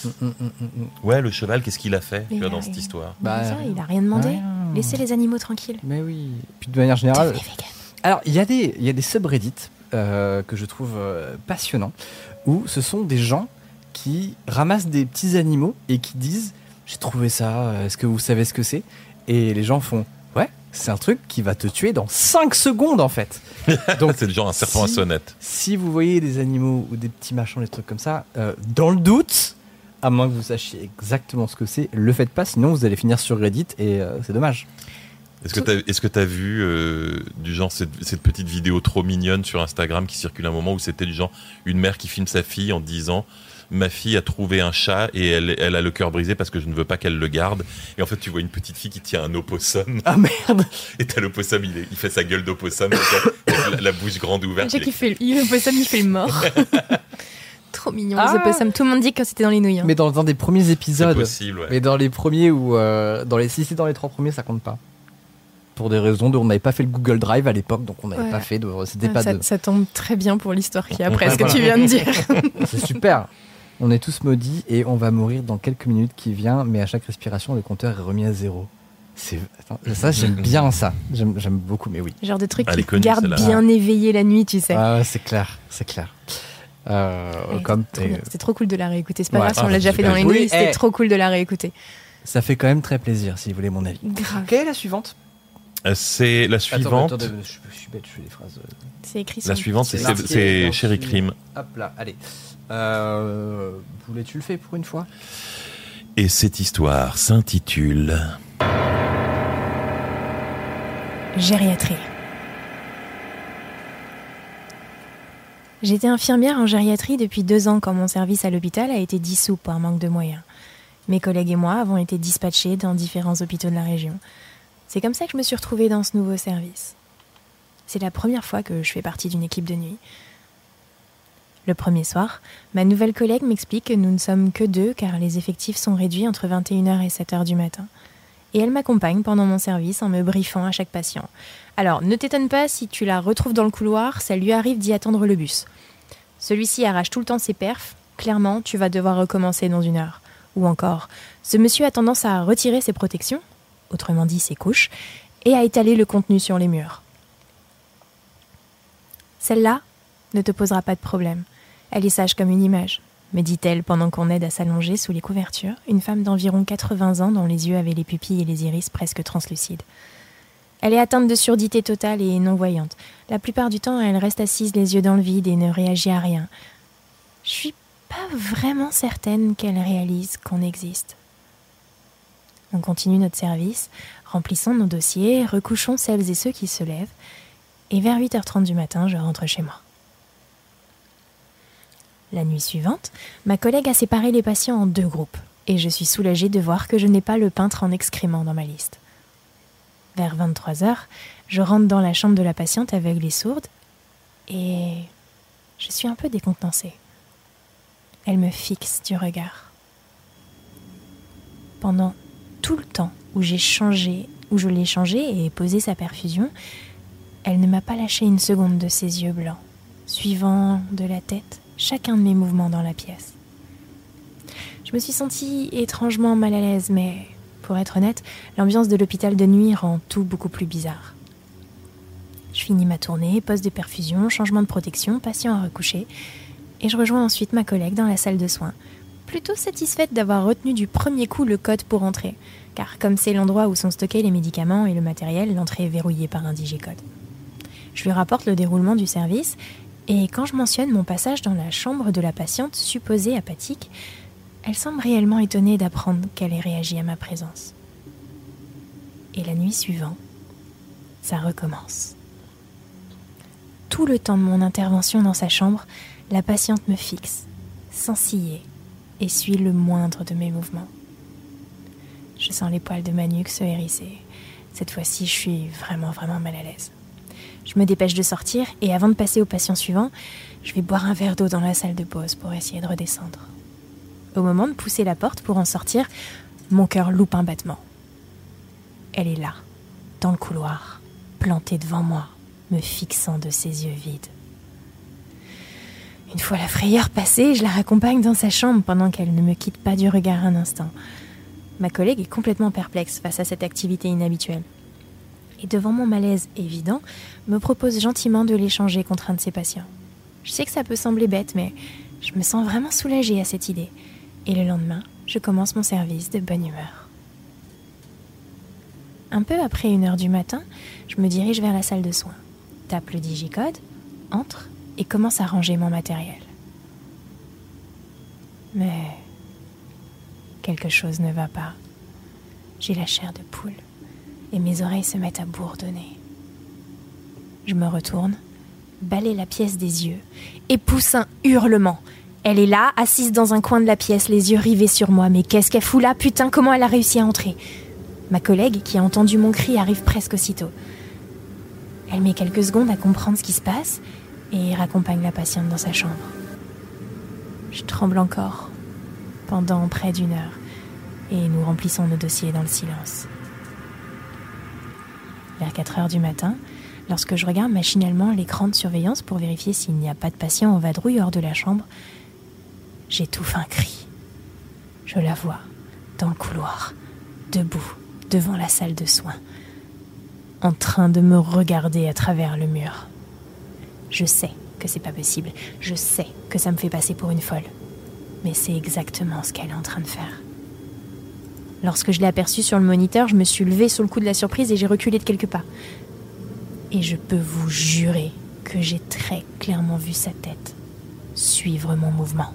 Mm, mm, mm, mm, mm. Ouais, le cheval, qu'est-ce qu'il a fait tu vois, dans cette histoire Bah, Ça, il a rien demandé. rien. Laissez les animaux tranquilles. Mais oui. Puis de manière générale. Alors, il y a des, il y a des subreddits euh, que je trouve euh, passionnants où ce sont des gens qui ramassent des petits animaux et qui disent J'ai trouvé ça, euh, est-ce que vous savez ce que c'est? Et les gens font Ouais, c'est un truc qui va te tuer dans 5 secondes en fait. (laughs) Donc, C'est le genre un serpent si- à sonnette. si vous voyez des animaux ou des petits machins, des trucs comme ça, euh, dans le doute, à moins que vous sachiez exactement ce que c'est, le faites pas, sinon vous allez finir sur Reddit et euh, c'est dommage. Est-ce que tu as, vu euh, du genre cette, cette petite vidéo trop mignonne sur Instagram qui circule un moment où c'était du genre une mère qui filme sa fille en disant ma fille a trouvé un chat et elle, elle a le cœur brisé parce que je ne veux pas qu'elle le garde. Et en fait, tu vois une petite fille qui tient un opossum Ah merde (laughs) et t'as l'opossum, il, fait sa gueule d'opossum la, la- bouche grande ouverte. Fait le possum, il fait le mort. (laughs) Trop mignon, Ah. les opossums. Tout le monde dit que c'était dans les nouilles. hein. Mais dans, dans des premiers C'est épisodes, possible, ouais. mais dans les premiers ou euh, dans les si c'est dans les trois premiers, ça compte pas. Pour des raisons de, on n'avait pas fait le Google Drive à l'époque, donc on n'avait Ouais. pas fait de, c'était Ah, pas ça, de, ça tombe très bien pour l'histoire qui est après ce que tu viens de dire. (laughs) c'est super. On est tous maudits et on va mourir dans quelques minutes qui vient, mais à chaque respiration, le compteur est remis à zéro. C'est attends, ça, j'aime (laughs) bien ça. J'aime beaucoup, mais oui. Genre de truc Elle est qui connue, garde celle-là. bien éveillé la nuit, tu sais. Ah, c'est clair, c'est clair. Euh, Ouais, comme c'était trop bien. C'était trop cool de la réécouter. C'est pas Ouais. grave si on Ah, l'a déjà fait super. dans les Oui, nouilles, c'était eh. trop cool de la réécouter. ça fait quand même très plaisir, si vous voulez mon avis. Grave. Quelle est la suivante? Euh, C'est la suivante. Attends, je, je suis bête, je fais des phrases. euh, C'est écrit La suivante, c'est le- Cream. Hop là, allez. Euh, Voulais-tu le faire pour une fois? Et cette histoire s'intitule Gériatrie. J'étais infirmière en gériatrie depuis deux ans quand mon service à l'hôpital a été dissous par manque de moyens. Mes collègues et moi avons été dispatchés dans différents hôpitaux de la région. C'est comme ça que je me suis retrouvée dans ce nouveau service. C'est la première fois que je fais partie d'une équipe de nuit. Le premier soir, ma nouvelle collègue m'explique que nous ne sommes que deux car les effectifs sont réduits entre 21h et 7h du matin et elle m'accompagne pendant mon service en me briefant à chaque patient. Alors, ne t'étonne pas si tu la retrouves dans le couloir, ça lui arrive d'y attendre le bus. Celui-ci arrache tout le temps ses perfs, clairement, tu vas devoir recommencer dans une heure. Ou encore, ce monsieur a tendance à retirer ses protections, autrement dit ses couches, et à étaler le contenu sur les murs. Celle-là ne te posera pas de problème. Elle est sage comme une image, me dit-elle pendant qu'on aide à s'allonger sous les couvertures, une femme d'environ 80 ans dont les yeux avaient les pupilles et les iris presque translucides. Elle est atteinte de surdité totale et non-voyante. La plupart du temps, elle reste assise les yeux dans le vide et ne réagit à rien. Je suis pas vraiment certaine qu'elle réalise qu'on existe. On continue notre service, remplissons nos dossiers, recouchons celles et ceux qui se lèvent, et vers 8h30 du matin, je rentre chez moi. La nuit suivante, ma collègue a séparé les patients en deux groupes, et je suis soulagée de voir que je n'ai pas le peintre en excrément dans ma liste. Vers 23 heures, je rentre dans la chambre de la patiente aveugle et sourde, et je suis un peu décontenancée. Elle me fixe du regard. Pendant tout le temps où j'ai changé, où je l'ai changé et posé sa perfusion, elle ne m'a pas lâché une seconde de ses yeux blancs, suivant de la tête chacun de mes mouvements dans la pièce. Je me suis sentie étrangement mal à l'aise, mais pour être honnête, l'ambiance de l'hôpital de nuit rend tout beaucoup plus bizarre. Je finis ma tournée, poste de perfusion, changement de protection, patient à recoucher, et je rejoins ensuite ma collègue dans la salle de soins, plutôt satisfaite d'avoir retenu du premier coup le code pour entrer. car comme c'est l'endroit où sont stockés les médicaments et le matériel, l'entrée est verrouillée par un digicode. Je lui rapporte le déroulement du service, et quand je mentionne mon passage dans la chambre de la patiente supposée apathique, elle semble réellement étonnée d'apprendre qu'elle ait réagi à ma présence. Et la nuit suivante, ça recommence. Tout le temps de mon intervention dans sa chambre, la patiente me fixe, sans scier, et suit le moindre de mes mouvements. Je sens les poils de ma nuque se hérisser. Cette fois-ci, je suis vraiment, vraiment mal à l'aise. Je me dépêche de sortir et avant de passer au patient suivant, je vais boire un verre d'eau dans la salle de pause pour essayer de redescendre. Au moment de pousser la porte pour en sortir, mon cœur loupe un battement. Elle est là, dans le couloir, plantée devant moi, me fixant de ses yeux vides. Une fois la frayeur passée, je la raccompagne dans sa chambre pendant qu'elle ne me quitte pas du regard un instant. Ma collègue est complètement perplexe face à cette activité inhabituelle. Et devant mon malaise évident, me propose gentiment de l'échanger contre un de ses patients. Je sais que ça peut sembler bête, mais je me sens vraiment soulagée à cette idée. Et le lendemain, je commence mon service de bonne humeur. Un peu après une heure du matin, je me dirige vers la salle de soins, tape le digicode, entre et commence à ranger mon matériel. Mais quelque chose ne va pas. J'ai la chair de poule et mes oreilles se mettent à bourdonner. Je me retourne, balaye la pièce des yeux et pousse un hurlement. Elle est là, assise dans un coin de la pièce, les yeux rivés sur moi. Mais qu'est-ce qu'elle fout là Putain, comment elle a réussi à entrer? Ma collègue, qui a entendu mon cri, arrive presque aussitôt. Elle met quelques secondes à comprendre ce qui se passe et raccompagne la patiente dans sa chambre. Je tremble encore pendant près d'une heure et nous remplissons nos dossiers dans le silence. Vers 4 heures du matin, lorsque je regarde machinalement l'écran de surveillance pour vérifier s'il n'y a pas de patient en vadrouille hors de la chambre, j'étouffe un cri. Je la vois dans le couloir, debout devant la salle de soins, en train de me regarder à travers le mur. Je sais que c'est pas possible, je sais que ça me fait passer pour une folle, mais c'est exactement ce qu'elle est en train de faire. Lorsque je l'ai aperçue sur le moniteur, je me suis levée sous le coup de la surprise et j'ai reculé de quelques pas. Et je peux vous jurer que j'ai très clairement vu sa tête suivre mon mouvement.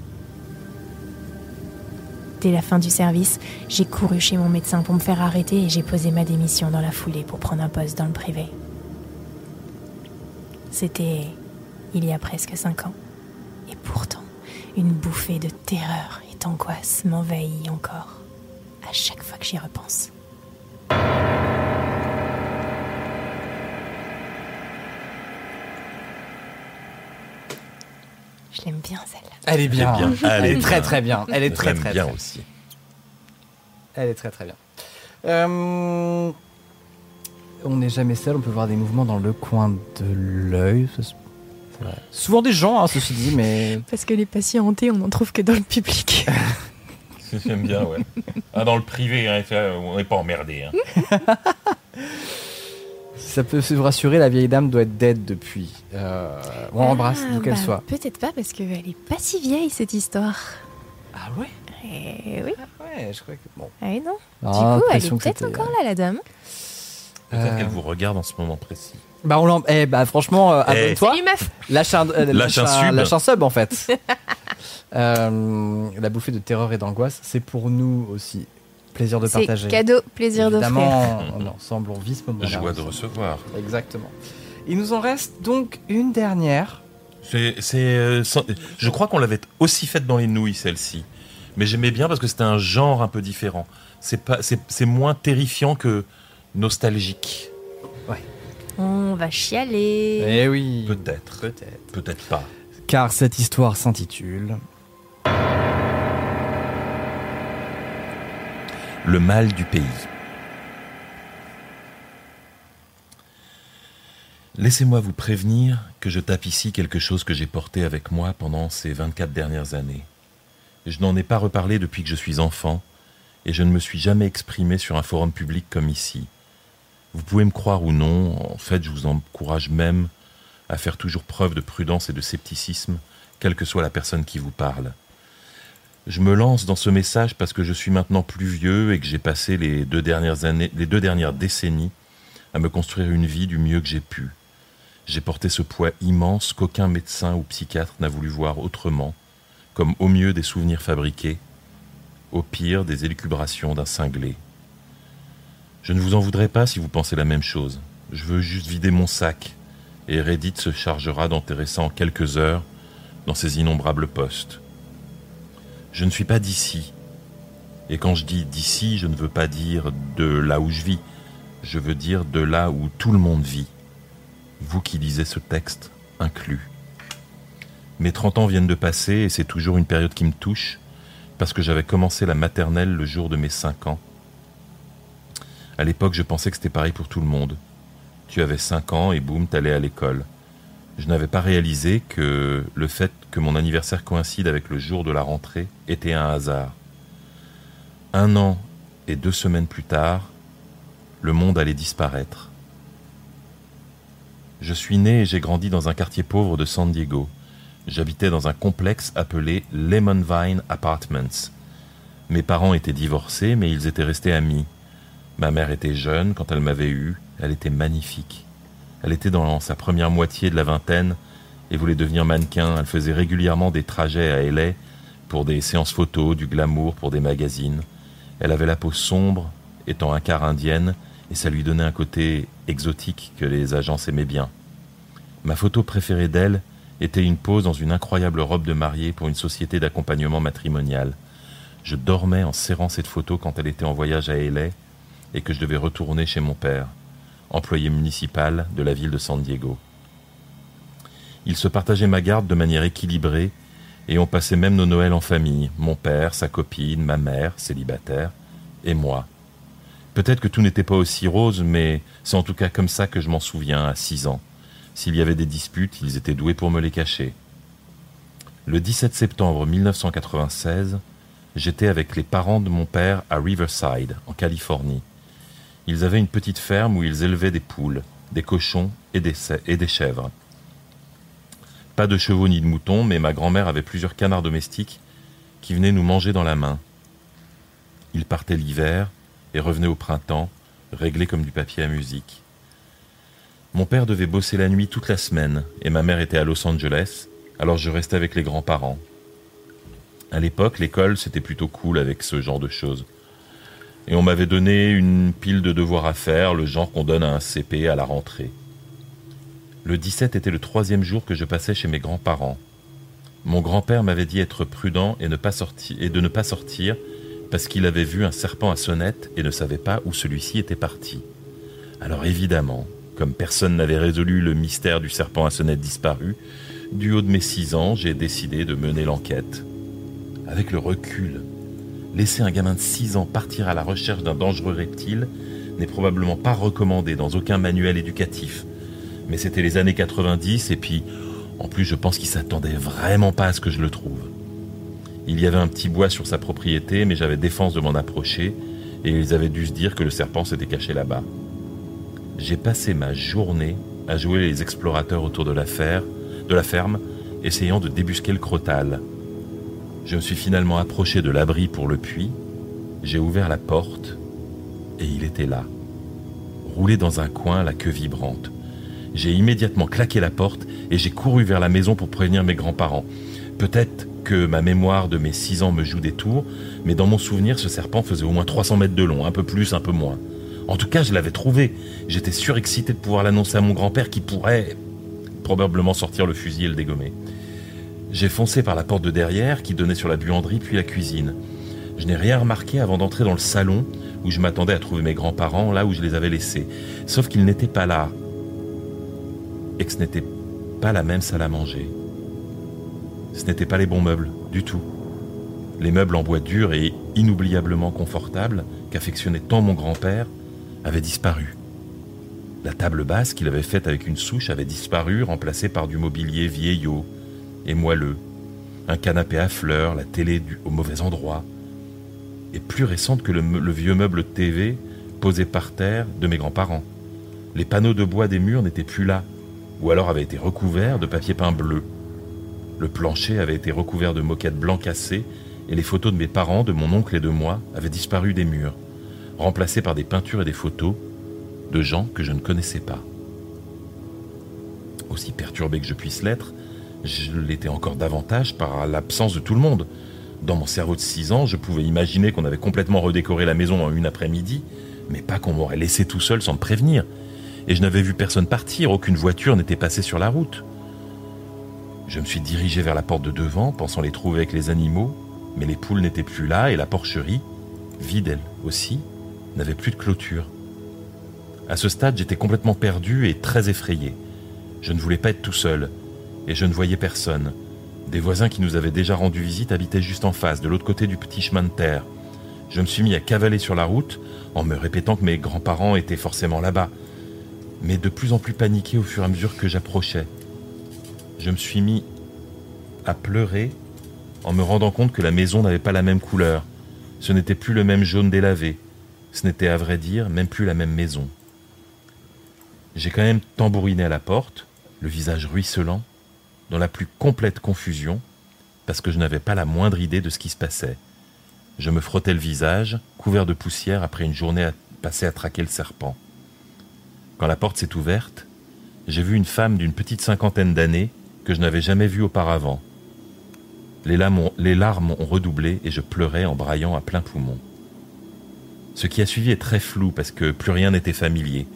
La fin du service, j'ai couru chez mon médecin pour me faire arrêter et j'ai posé ma démission dans la foulée pour prendre un poste dans le privé. C'était il y a presque cinq ans. Et pourtant, une bouffée de terreur et d'angoisse m'envahit encore à chaque fois que j'y repense. Je l'aime bien celle-là. Elle est bien. bien. Elle, Elle est est très bien. très bien. Elle est très très bien très- aussi. Elle est très très bien. Euh, on n'est jamais seul, on peut voir des mouvements dans le coin de l'œil. Souvent des gens, hein, ceci dit, mais Parce que les patients hantés, on n'en trouve que dans le public. (laughs) J'aime bien, ouais. Ah, dans le privé, hein, euh, on n'est pas emmerdé. Hein. (laughs) ça peut vous rassurer, la vieille dame doit être dead depuis. Euh, on l'embrasse, Ah, d'où qu'elle bah, soit. Peut-être pas, parce qu'elle est pas si vieille, cette histoire. Ah ouais? Eh oui, Ouais, je crois que. Bon. ah oui, non. Ah, du coup, elle est peut-être encore là, la dame. Peut-être Euh. qu'elle vous regarde en ce moment précis. Bah, on l'em- eh, bah, franchement, euh, Eh. abonne-toi. Salut, meuf Lâche un, euh, Lâche un sub. lâche un sub, en fait. (laughs) Euh, la bouffée de terreur et d'angoisse, c'est pour nous aussi. Plaisir de C'est partager. cadeau, plaisir d'offrir. Évidemment, (laughs) on- ensemble, on vit ce moment-là. Joie de recevoir. Exactement. Il nous en reste donc une dernière. C'est, c'est, euh, je crois qu'on l'avait aussi faite dans les nouilles, celle-ci. Mais j'aimais bien parce que c'était un genre un peu différent. C'est, pas, c'est, c'est moins terrifiant que nostalgique. On va chialer. Eh oui. Peut-être. Peut-être. Peut-être pas. Car cette histoire s'intitule Le mal du pays. Laissez-moi vous prévenir que je tape ici quelque chose que j'ai porté avec moi pendant ces 24 dernières années. Je n'en ai pas reparlé depuis que je suis enfant, et je ne me suis jamais exprimé sur un forum public comme ici. Vous pouvez me croire ou non, en fait je vous encourage même à faire toujours preuve de prudence et de scepticisme, quelle que soit la personne qui vous parle. Je me lance dans ce message parce que je suis maintenant plus vieux et que j'ai passé les deux dernières années, les deux dernières décennies à me construire une vie du mieux que j'ai pu. J'ai porté ce poids immense qu'aucun médecin ou psychiatre n'a voulu voir autrement, comme au mieux des souvenirs fabriqués, au pire des élucubrations d'un cinglé. Je ne vous en voudrais pas si vous pensez la même chose. Je veux juste vider mon sac, et Reddit se chargera d'enterrer ça en quelques heures dans ses innombrables postes. Je ne suis pas d'ici. Et quand je dis d'ici, je ne veux pas dire de là où je vis, je veux dire de là où tout le monde vit. Vous qui lisez ce texte inclus. Mes 30 ans viennent de passer et c'est toujours une période qui me touche parce que j'avais commencé la maternelle le jour de mes 5 ans. À l'époque, je pensais que c'était pareil pour tout le monde. Tu avais 5 ans et boum, t'allais à l'école je n'avais pas réalisé que le fait que mon anniversaire coïncide avec le jour de la rentrée était un hasard. Un an et deux semaines plus tard, le monde allait disparaître. Je suis né et j'ai grandi dans un quartier pauvre de San Diego. J'habitais dans un complexe appelé Lemon Vine Apartments. Mes parents étaient divorcés, mais ils étaient restés amis. Ma mère était jeune quand elle m'avait eu, elle était magnifique. Elle était dans sa première moitié de la vingtaine et voulait devenir mannequin. Elle faisait régulièrement des trajets à LA pour des séances photos, du glamour pour des magazines. Elle avait la peau sombre, étant un quart indienne, et ça lui donnait un côté exotique que les agences aimaient bien. Ma photo préférée d'elle était une pose dans une incroyable robe de mariée pour une société d'accompagnement matrimonial. Je dormais en serrant cette photo quand elle était en voyage à LA et que je devais retourner chez mon père employé municipal de la ville de San Diego. Il se partageait ma garde de manière équilibrée, et on passait même nos Noëls en famille, mon père, sa copine, ma mère, célibataire, et moi. Peut-être que tout n'était pas aussi rose, mais c'est en tout cas comme ça que je m'en souviens à six ans. S'il y avait des disputes, ils étaient doués pour me les cacher. Le 17 septembre 1996, j'étais avec les parents de mon père à Riverside, en Californie. Ils avaient une petite ferme où ils élevaient des poules, des cochons et des, et des chèvres. Pas de chevaux ni de moutons, mais ma grand-mère avait plusieurs canards domestiques qui venaient nous manger dans la main. Ils partaient l'hiver et revenaient au printemps, réglés comme du papier à musique. Mon père devait bosser la nuit toute la semaine et ma mère était à Los Angeles, alors je restais avec les grands-parents. À l'époque, l'école, c'était plutôt cool avec ce genre de choses et on m'avait donné une pile de devoirs à faire, le genre qu'on donne à un CP à la rentrée. Le 17 était le troisième jour que je passais chez mes grands-parents. Mon grand-père m'avait dit être prudent et, de ne pas sortir parce qu'il avait vu un serpent à sonnette et ne savait pas où celui-ci était parti. Alors évidemment, comme personne n'avait résolu le mystère du serpent à sonnette disparu, du haut de mes six ans, j'ai décidé de mener l'enquête. Avec le recul, Laisser un gamin de 6 ans partir à la recherche d'un dangereux reptile n'est probablement pas recommandé dans aucun manuel éducatif. Mais c'était les années 90 et puis, en plus, je pense qu'il s'attendait vraiment pas à ce que je le trouve. Il y avait un petit bois sur sa propriété, mais j'avais défense de m'en approcher et ils avaient dû se dire que le serpent s'était caché là-bas. J'ai passé ma journée à jouer les explorateurs autour de la, de la ferme, essayant de débusquer le crotal. Je me suis finalement approché de l'abri pour le puits, j'ai ouvert la porte, et il était là, roulé dans un coin, la queue vibrante. J'ai immédiatement claqué la porte et j'ai couru vers la maison pour prévenir mes grands-parents. Peut-être que ma mémoire de mes six ans me joue des tours, mais dans mon souvenir, ce serpent faisait au moins 300 mètres de long, un peu plus, un peu moins. En tout cas, je l'avais trouvé. J'étais surexcité de pouvoir l'annoncer à mon grand-père qui pourrait probablement sortir le fusil et le dégommer. J'ai foncé par la porte de derrière qui donnait sur la buanderie puis la cuisine. Je n'ai rien remarqué avant d'entrer dans le salon où je m'attendais à trouver mes grands-parents, là où je les avais laissés. Sauf qu'ils n'étaient pas là. Et que ce n'était pas la même salle à manger. Ce n'étaient pas les bons meubles, du tout. Les meubles en bois dur et inoubliablement confortables qu'affectionnait tant mon grand-père avaient disparu. La table basse qu'il avait faite avec une souche avait disparu, remplacée par du mobilier vieillot, et moelleux, un canapé à fleurs, la télé au mauvais endroit, et plus récente que le vieux meuble TV posé par terre de mes grands-parents. Les panneaux de bois des murs n'étaient plus là, ou alors avaient été recouverts de papier peint bleu. Le plancher avait été recouvert de moquettes blanc cassées et les photos de mes parents, de mon oncle et de moi avaient disparu des murs, remplacées par des peintures et des photos de gens que je ne connaissais pas. Aussi perturbé que je puisse l'être, je l'étais encore davantage par l'absence de tout le monde. Dans mon cerveau de 6 ans, je pouvais imaginer qu'on avait complètement redécoré la maison en une après-midi, mais pas qu'on m'aurait laissé tout seul sans me prévenir. Et je n'avais vu personne partir, aucune voiture n'était passée sur la route. Je me suis dirigé vers la porte de devant, pensant les trouver avec les animaux, mais les poules n'étaient plus là et la porcherie, vide elle aussi, n'avait plus de clôture. À ce stade, j'étais complètement perdu et très effrayé. Je ne voulais pas être tout seul, et je ne voyais personne. Des voisins qui nous avaient déjà rendu visite habitaient juste en face, de l'autre côté du petit chemin de terre. Je me suis mis à cavaler sur la route, en me répétant que mes grands-parents étaient forcément là-bas, mais de plus en plus paniqué au fur et à mesure que j'approchais. Je me suis mis à pleurer en me rendant compte que la maison n'avait pas la même couleur. Ce n'était plus le même jaune délavé. Ce n'était à vrai dire même plus la même maison. J'ai quand même tambouriné à la porte, le visage ruisselant, dans la plus complète confusion, parce que je n'avais pas la moindre idée de ce qui se passait. Je me frottais le visage, couvert de poussière après une journée passée à traquer le serpent. Quand la porte s'est ouverte, j'ai vu une femme d'une petite cinquantaine d'années que je n'avais jamais vue auparavant. Les larmes, ont, redoublé et je pleurais en braillant à plein poumon. Ce qui a suivi est très flou parce que plus rien n'était familier.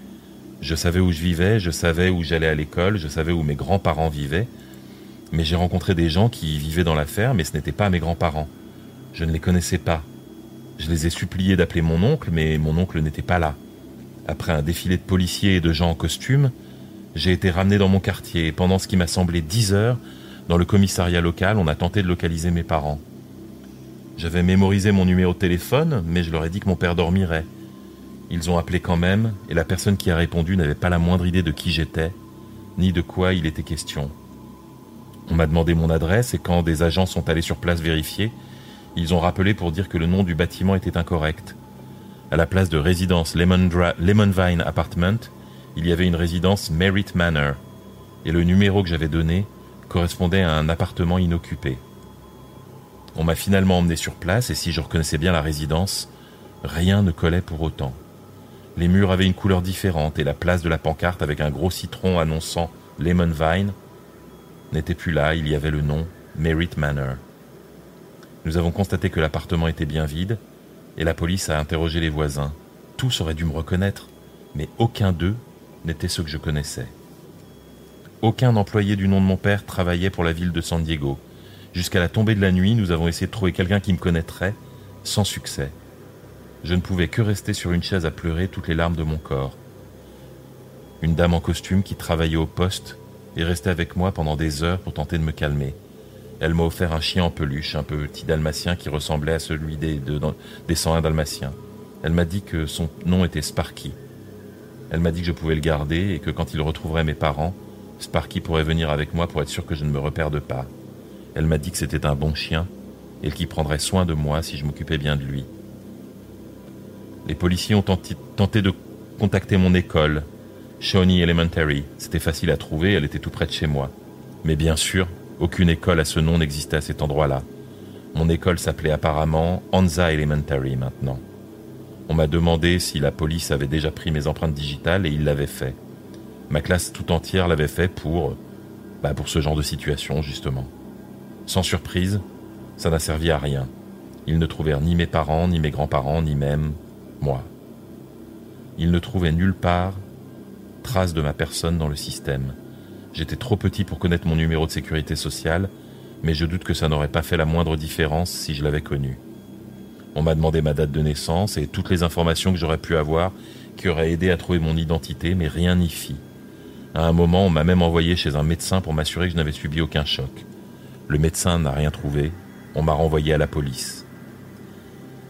Je savais où je vivais, je savais où j'allais à l'école, je savais où mes grands-parents vivaient, mais j'ai rencontré des gens qui vivaient dans la ferme et ce n'étaient pas mes grands-parents. Je ne les connaissais pas. Je les ai suppliés d'appeler mon oncle, mais mon oncle n'était pas là. Après un défilé de policiers et de gens en costume, j'ai été ramené dans mon quartier et pendant ce qui m'a semblé dix heures, dans le commissariat local, on a tenté de localiser mes parents. J'avais mémorisé mon numéro de téléphone, mais je leur ai dit que mon père dormirait. Ils ont appelé quand même, et la personne qui a répondu n'avait pas la moindre idée de qui j'étais, ni de quoi il était question. On m'a demandé mon adresse, et quand des agents sont allés sur place vérifier, ils ont rappelé pour dire que le nom du bâtiment était incorrect. À la place de résidence Lemon, Vine Apartment, il y avait une résidence Merritt Manor, et le numéro que j'avais donné correspondait à un appartement inoccupé. On m'a finalement emmené sur place, et si je reconnaissais bien la résidence, rien ne collait pour autant. Les murs avaient une couleur différente et la place de la pancarte avec un gros citron annonçant Lemon Vine n'était plus là, il y avait le nom Merritt Manor. Nous avons constaté que l'appartement était bien vide et la police a interrogé les voisins. Tous auraient dû me reconnaître, mais aucun d'eux n'était ce que je connaissais. Aucun employé du nom de mon père travaillait pour la ville de San Diego. Jusqu'à la tombée de la nuit, nous avons essayé de trouver quelqu'un qui me connaîtrait, sans succès. Je ne pouvais que rester sur une chaise à pleurer toutes les larmes de mon corps. Une dame en costume qui travaillait au poste est restée avec moi pendant des heures pour tenter de me calmer. Elle m'a offert un chien en peluche, un petit dalmatien qui ressemblait à celui des, de, des 101 dalmatiens. Elle m'a dit que son nom était Sparky. Elle m'a dit que je pouvais le garder et que quand il retrouverait mes parents, Sparky pourrait venir avec moi pour être sûr que je ne me reperde pas. Elle m'a dit que c'était un bon chien et qu'il prendrait soin de moi si je m'occupais bien de lui. Les policiers ont tenté de contacter mon école, Shawnee Elementary. C'était facile à trouver, elle était tout près de chez moi. Mais bien sûr, aucune école à ce nom n'existait à cet endroit-là. Mon école s'appelait apparemment Anza Elementary maintenant. On m'a demandé si la police avait déjà pris mes empreintes digitales et ils l'avaient fait. Ma classe tout entière l'avait fait pour, bah pour ce genre de situation justement. Sans surprise, ça n'a servi à rien. Ils ne trouvèrent ni mes parents, ni mes grands-parents, ni même moi. Il ne trouvait nulle part trace de ma personne dans le système. J'étais trop petit pour connaître mon numéro de sécurité sociale, mais je doute que ça n'aurait pas fait la moindre différence si je l'avais connu. On m'a demandé ma date de naissance et toutes les informations que j'aurais pu avoir qui auraient aidé à trouver mon identité, mais rien n'y fit. À un moment, on m'a même envoyé chez un médecin pour m'assurer que je n'avais subi aucun choc. Le médecin n'a rien trouvé, on m'a renvoyé à la police.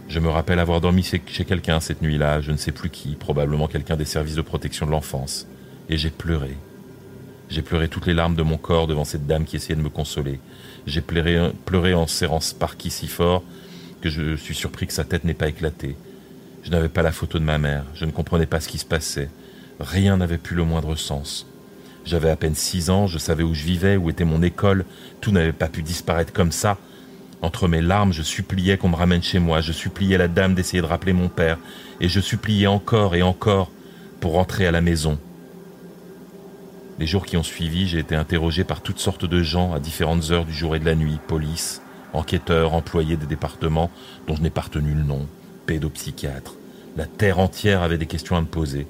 Je me rappelle avoir dormi chez quelqu'un cette nuit-là, je ne sais plus qui, probablement quelqu'un des services de protection de l'enfance, et j'ai pleuré. J'ai pleuré toutes les larmes de mon corps devant cette dame qui essayait de me consoler. J'ai pleuré, pleuré en serrant Sparky si fort que je suis surpris que sa tête n'ait pas éclaté. Je n'avais pas la photo de ma mère, je ne comprenais pas ce qui se passait. Rien n'avait plus le moindre sens. J'avais à peine six ans, je savais où je vivais, où était mon école, tout n'avait pas pu disparaître comme ça. Entre mes larmes, je suppliais qu'on me ramène chez moi, je suppliais la dame d'essayer de rappeler mon père, et je suppliais encore et encore pour rentrer à la maison. Les jours qui ont suivi, j'ai été interrogé par toutes sortes de gens à différentes heures du jour et de la nuit, police, enquêteurs, employés des départements dont je n'ai pas retenu le nom, pédopsychiatres. La terre entière avait des questions à me poser.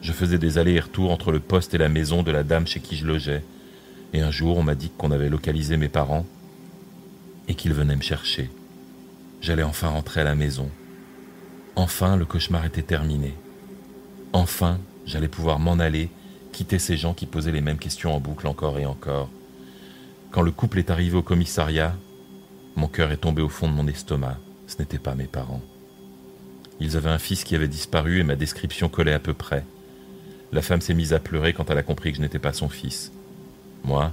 Je faisais des allers et retours entre le poste et la maison de la dame chez qui je logeais. Et un jour, on m'a dit qu'on avait localisé mes parents et qu'ils venaient me chercher. J'allais enfin rentrer à la maison. Enfin, le cauchemar était terminé. Enfin, j'allais pouvoir m'en aller, quitter ces gens qui posaient les mêmes questions en boucle encore et encore. Quand le couple est arrivé au commissariat, mon cœur est tombé au fond de mon estomac. Ce n'étaient pas mes parents. Ils avaient un fils qui avait disparu et ma description collait à peu près. La femme s'est mise à pleurer quand elle a compris que je n'étais pas son fils. Moi,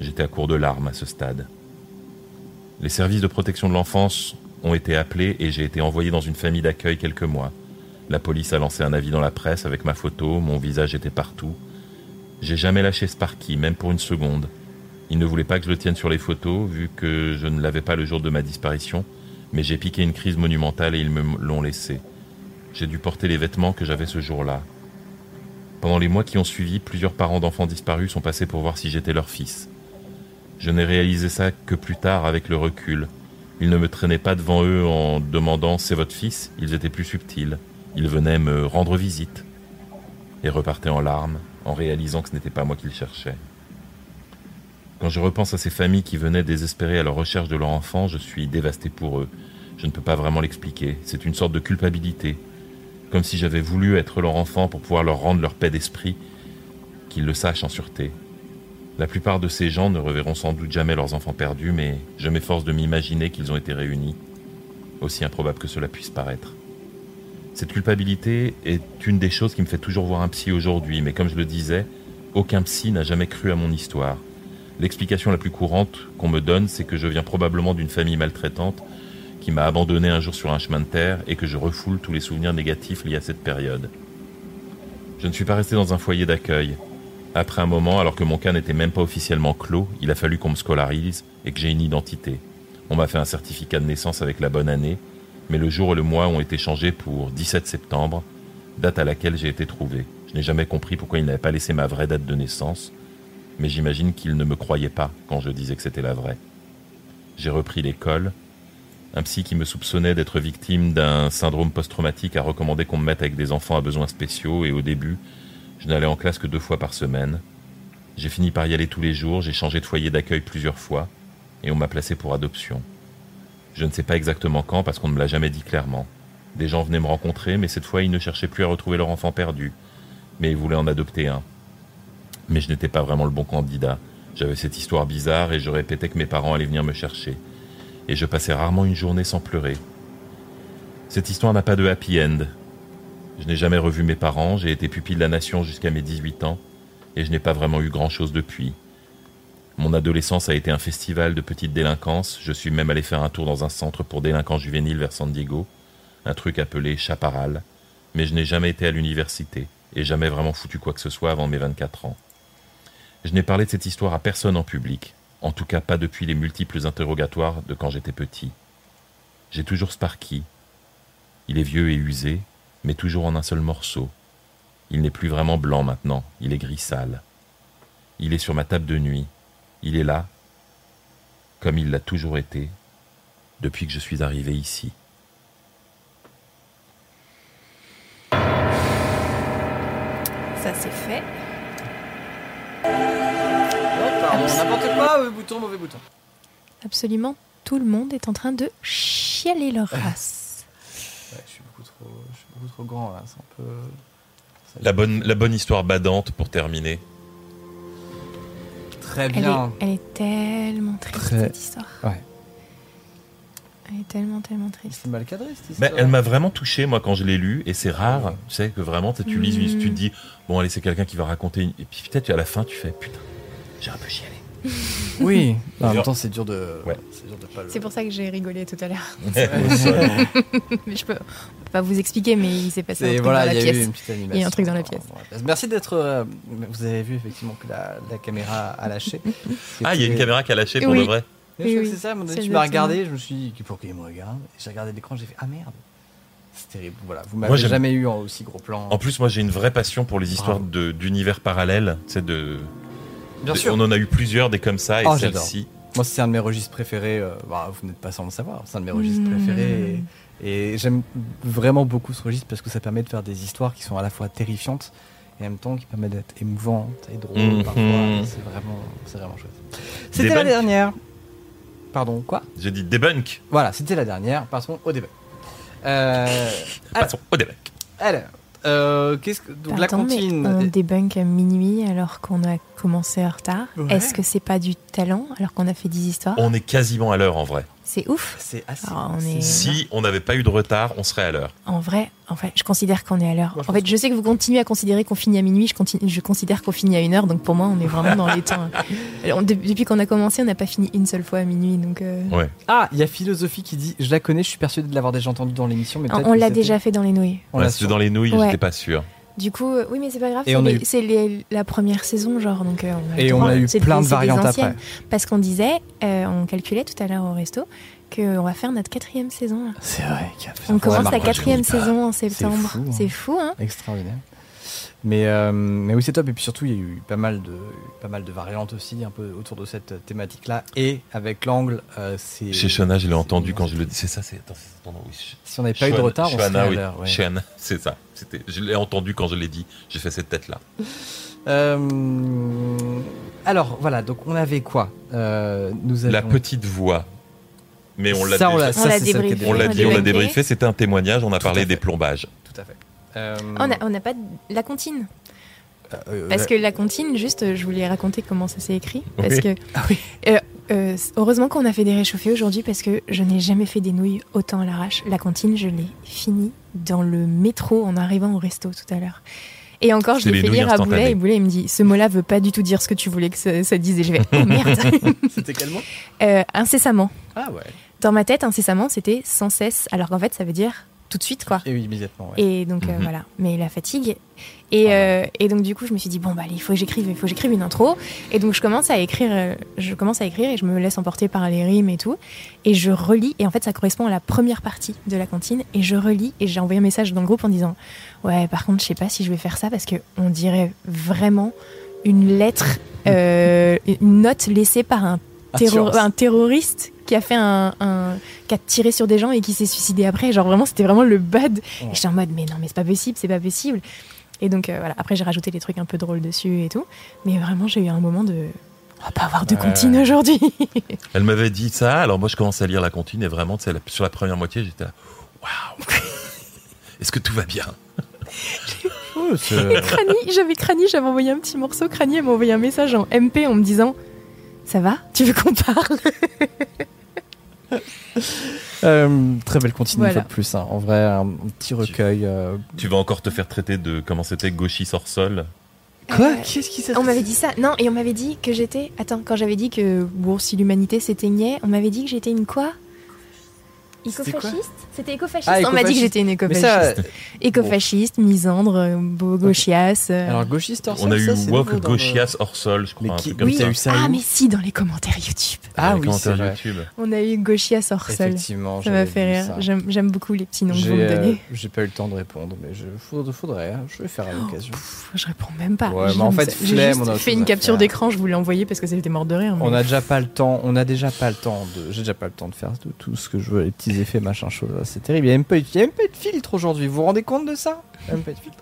j'étais à court de larmes à ce stade. Les services de protection de l'enfance ont été appelés et j'ai été envoyé dans une famille d'accueil quelques mois. La police a lancé un avis dans la presse avec ma photo, mon visage était partout. J'ai jamais lâché Sparky, même pour une seconde. Il ne voulait pas que je le tienne sur les photos, vu que je ne l'avais pas le jour de ma disparition, mais j'ai piqué une crise monumentale et ils me l'ont laissé. J'ai dû porter les vêtements que j'avais ce jour-là. Pendant les mois qui ont suivi, plusieurs parents d'enfants disparus sont passés pour voir si j'étais leur fils. Je n'ai réalisé ça que plus tard avec le recul. Ils ne me traînaient pas devant eux en demandant c'est votre fils, ils étaient plus subtils. Ils venaient me rendre visite et repartaient en larmes en réalisant que ce n'était pas moi qu'ils cherchaient. Quand je repense à ces familles qui venaient désespérées à la recherche de leur enfant, je suis dévasté pour eux. Je ne peux pas vraiment l'expliquer. C'est une sorte de culpabilité. Comme si j'avais voulu être leur enfant pour pouvoir leur rendre leur paix d'esprit, qu'ils le sachent en sûreté. La plupart de ces gens ne reverront sans doute jamais leurs enfants perdus, mais je m'efforce de m'imaginer qu'ils ont été réunis, aussi improbable que cela puisse paraître. Cette culpabilité est une des choses qui me fait toujours voir un psy aujourd'hui, mais comme je le disais, aucun psy n'a jamais cru à mon histoire. L'explication la plus courante qu'on me donne, c'est que je viens probablement d'une famille maltraitante qui m'a abandonné un jour sur un chemin de terre et que je refoule tous les souvenirs négatifs liés à cette période. Je ne suis pas resté dans un foyer d'accueil. Après un moment, alors que mon cas n'était même pas officiellement clos, il a fallu qu'on me scolarise et que j'ai une identité. On m'a fait un certificat de naissance avec la bonne année, mais le jour et le mois ont été changés pour 17 septembre, date à laquelle j'ai été trouvé. Je n'ai jamais compris pourquoi il n'avait pas laissé ma vraie date de naissance, mais j'imagine qu'il ne me croyait pas quand je disais que c'était la vraie. J'ai repris l'école. Un psy qui me soupçonnait d'être victime d'un syndrome post-traumatique a recommandé qu'on me mette avec des enfants à besoins spéciaux et au début, je n'allais en classe que deux fois par semaine. J'ai fini par y aller tous les jours, j'ai changé de foyer d'accueil plusieurs fois, et on m'a placé pour adoption. Je ne sais pas exactement quand parce qu'on ne me l'a jamais dit clairement. Des gens venaient me rencontrer, mais cette fois ils ne cherchaient plus à retrouver leur enfant perdu, mais ils voulaient en adopter un. Mais je n'étais pas vraiment le bon candidat. J'avais cette histoire bizarre et je répétais que mes parents allaient venir me chercher. Et je passais rarement une journée sans pleurer. Cette histoire n'a pas de happy end. Je n'ai jamais revu mes parents, j'ai été pupille de la nation jusqu'à mes 18 ans, et je n'ai pas vraiment eu grand-chose depuis. Mon adolescence a été un festival de petite délinquance, je suis même allé faire un tour dans un centre pour délinquants juvéniles vers San Diego, un truc appelé Chaparral, mais je n'ai jamais été à l'université, et jamais vraiment foutu quoi que ce soit avant mes 24 ans. Je n'ai parlé de cette histoire à personne en public, en tout cas pas depuis les multiples interrogatoires de quand j'étais petit. J'ai toujours Sparky. Il est vieux et usé, mais toujours en un seul morceau. Il n'est plus vraiment blanc maintenant, il est gris sale. Il est sur ma table de nuit. Il est là, comme il l'a toujours été, depuis que je suis arrivé ici. Ça c'est fait. Pardon, n'importe quoi, mauvais bouton, mauvais bouton? Absolument tout le monde est en train de chialer leur (laughs) race. Ouais, je suis beaucoup trop, je suis beaucoup trop grand là, c'est un peu. La bonne, la bonne histoire badante pour terminer. Très Elle est, bien. elle est tellement triste Très- cette histoire. Ouais. Elle est tellement tellement triste. C'est mal cadré cette Mais histoire. elle m'a vraiment touché, moi, quand je l'ai lu, et c'est rare, tu sais, que vraiment, tu sais, tu lis, une- Mm. tu te dis, bon, allez, c'est quelqu'un qui va raconter, une... et puis peut-être à la fin, tu fais, putain, j'ai un peu chialé. (laughs) Oui, en même temps c'est dur de. Ouais. C'est dur de pas le. C'est pour ça que j'ai rigolé tout à l'heure. (laughs) (laughs) Mais je peux, pas vous expliquer, mais il s'est passé un C'est truc voilà, dans il la y a eu pièce. une petite animation. Il y a un truc dans la pièce. dans la pièce. Merci d'être. euh, vous avez vu effectivement que la, la caméra a lâché. Ah, il y a une C'était- caméra qui a lâché pour Oui. de vrai. Oui, je crois oui, que c'est ça, à un moment donné, c'est tu m'as exactement. regardé, je me suis dit, pour qu'il me regarde? Et J'ai regardé l'écran, j'ai fait, ah merde. C'est terrible. Voilà, vous Moi, m'avez j'aime- jamais eu en aussi gros plan. En plus, moi, j'ai une vraie passion pour les histoires de- d'univers parallèles. C'est de. Bien de- sûr. On en a eu plusieurs des comme ça et Oh, celle-ci. Moi, c'est un de mes registres préférés. euh, bah, vous n'êtes pas sans le savoir. C'est un de mes registres Mmh. préférés. Et, et j'aime vraiment beaucoup ce registre parce que ça permet de faire des histoires qui sont à la fois terrifiantes et en même temps qui permettent d'être émouvantes et drôles Mhm. parfois. C'est vraiment, c'est vraiment chouette. C'était la Debunk. dernière. Pardon, quoi? J'ai dit debunk. Voilà, c'était la dernière. Passons au. Euh, alors, (laughs) Passons au debunk. alors, euh, qu'est-ce que donc la Pardon, cantine on débunk à minuit alors qu'on a commencé en retard. Ouais. Est-ce que c'est pas du talent alors qu'on a fait 10 histoires? On est quasiment à l'heure en vrai. C'est ouf. C'est assez. Alors, on c'est- est- Si on n'avait pas eu de retard, on serait à l'heure. En vrai, en fait, je considère qu'on est à l'heure. En fait, je sais que vous continuez à considérer qu'on finit à minuit. Je, continue, je considère qu'on finit à une heure. Donc pour moi, on est vraiment dans les (laughs) temps. Alors, de- depuis qu'on a commencé, on n'a pas fini une seule fois à minuit. Donc euh, Ouais. Ah, il y a Philosophie qui dit Je la connais, je suis persuadé de l'avoir déjà entendu dans l'émission. mais on, l'a déjà fait dans les nouilles. On Ouais, l'a sur- dans les nouilles, Ouais. j'étais pas sûr. Du coup, euh, oui, mais c'est pas grave. C'est eu- la première saison, genre. Donc euh, on a le Et on a eu plein de variantes après. Parce qu'on disait, euh, on calculait tout à l'heure au resto, qu'on va faire notre quatrième saison. C'est vrai. On commence la quatrième saison en septembre. fou, hein. C'est fou, hein Extraordinaire. Mais, euh, mais oui, c'est top. Et puis surtout, il y a eu pas mal de, pas mal de variantes aussi, un peu autour de cette thématique-là. Et avec l'angle, euh, c'est. Chez Shona, je l'ai entendu quand je le dis. C'est ça, c'est. Attends, oui. Si on n'avait pas eu de retard, on serait à oui. l'heure. ouais. Shona, c'est ça. C'était. Je l'ai entendu quand je l'ai dit. J'ai fait cette tête-là. (laughs) Euh, alors, voilà. Donc, on avait quoi Euh, Nous La avions- petite voix. Mais on l'a on l'a- On ça, l'a c'est celle qui est débriefé. On l'a On dit, a on a débriefé. C'était un témoignage. On a Tout à parlé des plombages. Tout à fait. Euh, On n'a on n'a pas de- la comptine. euh, Parce la- que la comptine, juste, je voulais raconter comment ça s'est écrit. Parce Oui. que, (laughs) Ah oui. euh, euh, heureusement qu'on a fait des réchauffés aujourd'hui parce que je n'ai jamais fait des nouilles autant à l'arrache. La comptine, je l'ai finie dans le métro en arrivant au resto tout à l'heure. Et encore, je l'ai fait lire à. Boulet et Boulet il me dit ce mot-là veut pas du tout dire ce que tu voulais que ça, ça dise. Et je vais oh merde. (laughs) C'était quel mot? Euh, incessamment. Ah ouais. Dans ma tête, incessamment, c'était sans cesse. Alors qu'en fait, ça veut dire tout de suite, quoi. Et oui, immédiatement. ouais. Et donc euh, Mhm. voilà, mais la fatigue. Et, Ah euh, et donc du coup, je me suis dit bon bah allez, il faut que j'écrive, il faut que j'écrive une intro. Et donc je commence à écrire, euh, je commence à écrire et je me laisse emporter par les rimes et tout. Et je relis et en fait ça correspond à la première partie de la cantine. Et je relis et j'ai envoyé un message dans le groupe en disant ouais par contre je sais pas si je vais faire ça parce que on dirait vraiment une lettre, (laughs) euh, une note laissée par un un terroriste qui a fait un, un- qui a tiré sur des gens et qui s'est suicidé après. Genre vraiment, c'était vraiment le bad. Et j'étais en mode, mais non, mais c'est pas possible, c'est pas possible. Et donc euh, voilà, après j'ai rajouté des trucs un peu drôles dessus et tout. Mais vraiment, j'ai eu un moment de. On va pas avoir de comptine aujourd'hui. (laughs) Elle m'avait dit ça. Alors moi, je commence à lire la comptine et vraiment, sur la première moitié, j'étais là. Waouh. (laughs) Est-ce que tout va bien? (laughs) Oh, j'avais Crani, j'avais envoyé un petit morceau. Crani, elle m'a envoyé un message en MP en me disant Ça va? Tu veux qu'on parle? (laughs) Euh, très belle continue une fois de plus. hein. En vrai, un petit recueil. euh, Tu vas encore te faire traiter de comment c'était gauchis hors sol. Quoi Euh, Qu'est-ce qui s'est On m'avait dit ça. Non, et on m'avait dit que j'étais. Attends, quand j'avais dit que bon, si l'humanité s'éteignait, on m'avait dit que j'étais une quoi? Écofasciste? C'était écofasciste. Ah, on m'a dit que j'étais une écofasciste. ça, Écofasciste, misandre, euh, beau gauchiasse. euh. alors gauchiste hors On sol, a eu ça, Woke gauchias hors sol, je crois. Un truc comme oui, ça. t'as eu ça ah, mais si, dans les commentaires YouTube. Ah Dans les oui, c'est commentaires vrai. YouTube. On a eu gauchias hors sol. Effectivement, Ça m'a fait rire. ça. J'aime j'aime beaucoup les petits noms que vous me euh, donnez. j'ai pas eu le temps de répondre, mais je faudrait, faudrait hein, je vais faire à l'occasion. Pff, je réponds même pas. Ouais, mais J'aime en fait, ça. j'ai on fait une capture d'écran, je voulais envoyer parce que c'était mort de rire. On a déjà pas le temps, on a déjà pas le temps de, j'ai déjà pas le temps de faire tout ce que je veux, les petits effets, machin chose. C'est terrible. Il y a même pas, eu- a de filtre aujourd'hui. Vous vous rendez compte de ça? Il y a même pas eu de filtre.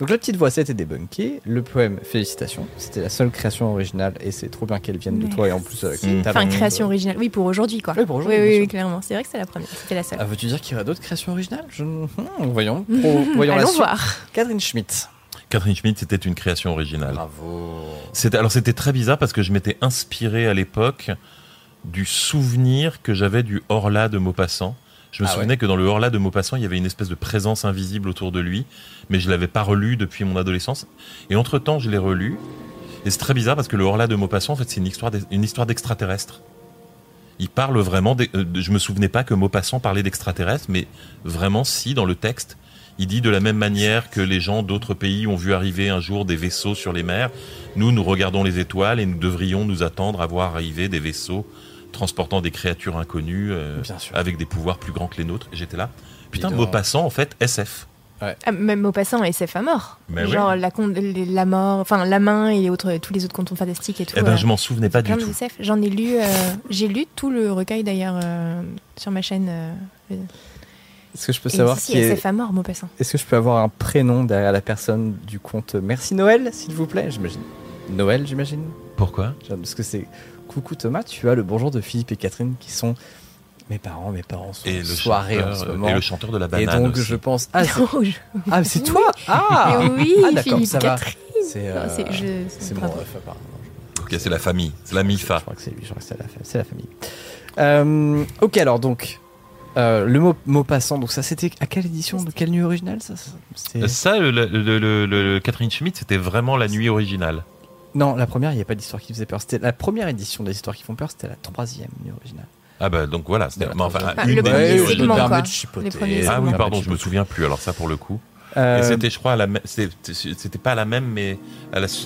Donc la petite voix, c'était débunkée. Le poème, félicitations. C'était la seule création originale et c'est trop bien qu'elle vienne de toi et en plus avec Mmh. Enfin, création originale. Oui, pour aujourd'hui, quoi. Oui, pour aujourd'hui, Oui, clairement. C'est vrai que c'est la première. C'était la seule. Ah, veux-tu dire qu'il y aura d'autres créations originales? Je... Hmm, Voyons. Pro- (laughs) voyons la Allons suite. voir. Catherine Schmitt. Catherine Schmidt, c'était une création originale. Bravo. C'était alors c'était très bizarre parce que je m'étais inspiré à l'époque du souvenir que j'avais du Horla de Maupassant. Je me Ah souvenais que dans le Horla de Maupassant, il y avait une espèce de présence invisible autour de lui, mais je l'avais pas relu depuis mon adolescence. Et entre temps, je l'ai relu. Et c'est très bizarre parce que le Horla de Maupassant, en fait, c'est une histoire une histoire d'extraterrestre. Il parle vraiment. des- euh, je me souvenais pas que Maupassant parlait d'extraterrestres, mais vraiment, si dans le texte, il dit de la même manière que les gens d'autres pays ont vu arriver un jour des vaisseaux sur les mers. Nous, nous regardons les étoiles et nous devrions nous attendre à voir arriver des vaisseaux transportant des créatures inconnues euh, avec des pouvoirs plus grands que les nôtres. J'étais là. Putain. Maupassant, en fait, SF. Ah, même au passant, SF à mort. Mais Genre oui. la, con- les- la mort, enfin la main et les autres, tous les autres contes fantastiques et tout. Eh ben, euh, je m'en souvenais pas du tout. SF. J'en ai lu, euh, j'ai lu tout le recueil d'ailleurs euh, sur ma chaîne. euh, Est-ce que je peux savoir si, qui est... SF à mort, Maupassant. Est-ce que je peux avoir un prénom derrière la personne du compte Merci Noël, s'il vous plaît J'imagine. Noël, j'imagine Pourquoi? Parce que c'est Coucou Thomas, tu as le bonjour de Philippe et Catherine qui sont mes parents, mes parents sont et en le, soirée en ce chanteur, moment. et le chanteur de la Et banane. donc aussi. je pense. Ah, c'est je- ah, c'est toi Ah oui, Ah, d'accord, Philippe ça va. Catherine. C'est euh, c'est- je- c'est mon ref, apparemment. Ok, c'est la famille, c'est la Je MIFA. crois que c'est lui, je crois que c'est la, fa- c'est la famille. Euh, ok, alors donc, euh, le mot, mot passant, donc ça c'était à quelle édition De quelle nuit originale ça, ça C'était- Ça, le, le- le- le- le Catherine Schmidt, c'était vraiment la nuit originale. Non, la première, il n'y a pas d'histoire qui faisait peur. C'était la première édition des histoires qui font peur, c'était la troisième nuit originale. Ah bah donc voilà, c'était enfin, une le des je me permets de chipoter. Ah oui, pardon, je me souviens plus. Alors ça pour le coup. Euh, Et c'était, je crois, à la même- c'était c'était pas la même, mais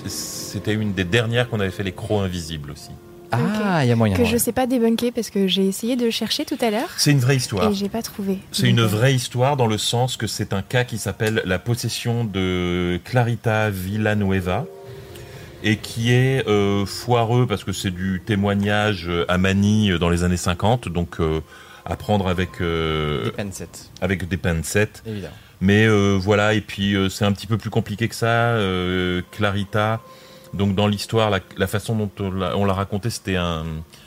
c'était une des dernières qu'on avait fait les crocs invisibles aussi. Ah, il y a moyen. Que ouais. je sais pas débunker parce que j'ai essayé de chercher tout à l'heure C'est une vraie histoire. et j'ai pas trouvé. C'est une vraie histoire dans le sens que c'est un cas qui s'appelle la possession de Clarita Villanueva et qui est euh, foireux parce que c'est du témoignage à Manille dans les années 50, donc euh, à prendre avec, euh, Des pincettes, avec des pincettes. évidemment. Mais euh, voilà, et puis euh, c'est un petit peu plus compliqué que ça. euh, Clarita, donc dans l'histoire, la, la façon dont on l'a, on l'a raconté, c'était un,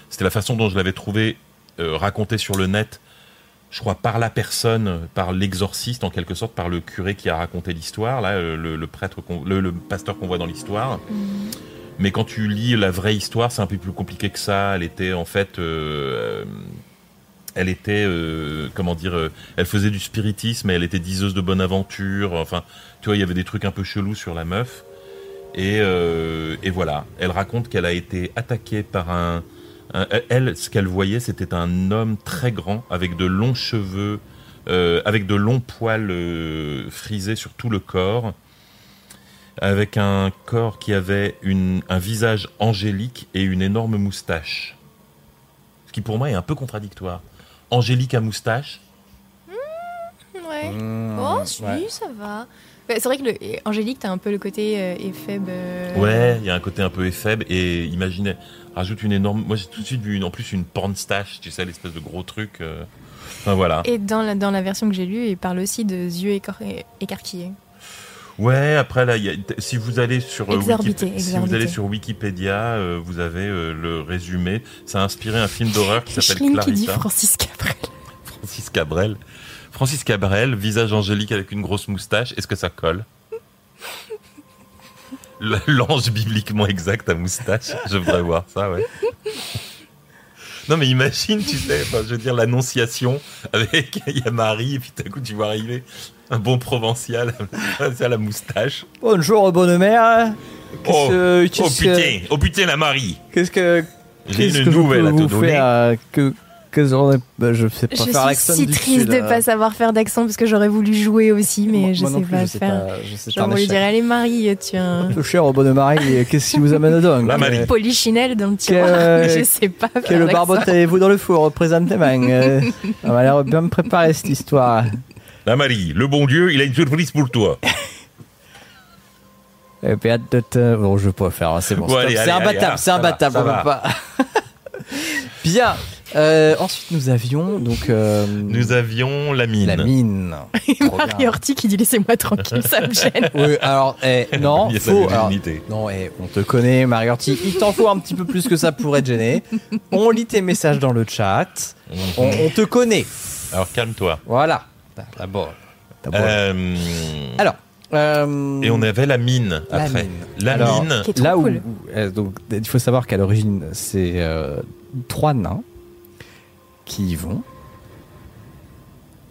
c'était la façon dont je l'avais trouvé euh, raconté sur le net. Je crois par la personne, par l'exorciste en quelque sorte, par le curé qui a raconté l'histoire, là, euh, le, le prêtre, le, le pasteur qu'on voit dans l'histoire. hum, Mais quand tu lis la vraie histoire, c'est un peu plus compliqué que ça. Elle était en fait, euh, euh, elle était, euh, comment dire, euh, elle faisait du spiritisme, et elle était diseuse de bonne aventure. Enfin, tu vois, il y avait des trucs un peu chelous sur la meuf. Et, et voilà, elle raconte qu'elle a été attaquée par un- elle, ce qu'elle voyait, c'était un homme très grand avec de longs cheveux, euh, avec de longs poils euh, frisés sur tout le corps avec un corps qui avait une, un visage angélique et une énorme moustache. Ce qui pour moi est un peu contradictoire. Angélique à moustache? Ouais. Mmh, Oh, si, ouais. ça va. C'est vrai que le, Angélique, t'as un peu le côté euh, éphèbe. euh, Ouais, il y a un côté un peu éphèbe et imaginez, rajoute une énorme. Moi j'ai tout de suite vu une, en plus une pornstache, tu sais, l'espèce de gros truc. euh. Enfin voilà. Et dans la, dans la version que j'ai lue, il parle aussi de yeux écor- é- écarquillés. Ouais, après là, il y a- si vous allez sur euh, Exorbité, Wikip- si vous exorbité. allez sur Wikipédia, euh, vous avez euh, le résumé. Ça a inspiré un film d'horreur qui s'appelle Micheline qui dit Clarissa. Francis Cabrel. Francis Cabrel. Francis Cabrel, visage angélique avec une grosse moustache. Est-ce que ça colle? Le- L'ange bibliquement exact à moustache. Je voudrais voir ça, ouais. Non mais imagine, tu sais, enfin, je veux dire l'annonciation avec (laughs) il y a Marie et puis tout à coup tu vois arriver un bon provincial (laughs) à la moustache. Bonjour, bonne mère. Oh, que- oh putain, oh putain la Marie. Qu'est-ce que. J'ai Qu'est-ce une que je nouvelle peux à te vous donner. faire, euh, que, que ai- bah, je sais pas Je faire suis l'accent si du triste Sud, de euh. pas savoir faire d'accent parce que j'aurais voulu jouer aussi, mais Moi- je moi sais plus, pas je le sais faire. pas- je faire on lui l'échec. dirait Allez, Marie, tu es un Peu cher au bonne Marie, qu'est-ce qui vous amène donc La Marie. polichinelle dans le Que- tiroir. (laughs) Je sais pas faire Quel l'accent. barbotte avez-vous dans le four Présentement. Euh, on va l'air bien me préparer cette histoire. La Marie, le bon Dieu, il a une surprise pour toi. Et puis hâte de te... Bon, je vais pas faire, c'est bon. Bon, c'est imbattable, allez, c'est imbattable. on peut va. pas. (laughs) Bien. Euh, ensuite, nous avions donc euh, Nous avions la mine. la mine. Et (laughs) Trop Marie bien. Horty qui dit Laissez-moi tranquille, ça me (laughs) gêne. Oui, alors, eh, non, (laughs) Il y a sa faut. alors, légitimité. non, eh, on te connaît, Mariotti. Il t'en faut un petit peu plus que ça pour être gêné. On lit tes messages dans le chat. On, on te connaît. Alors calme-toi. Voilà. D'abord. D'abord. Euh, Alors. euh, et on avait la mine la après. mine. La Alors, mine. Qui est trop Là où, cool. euh, donc, il faut savoir qu'à l'origine, c'est euh, trois nains qui y vont.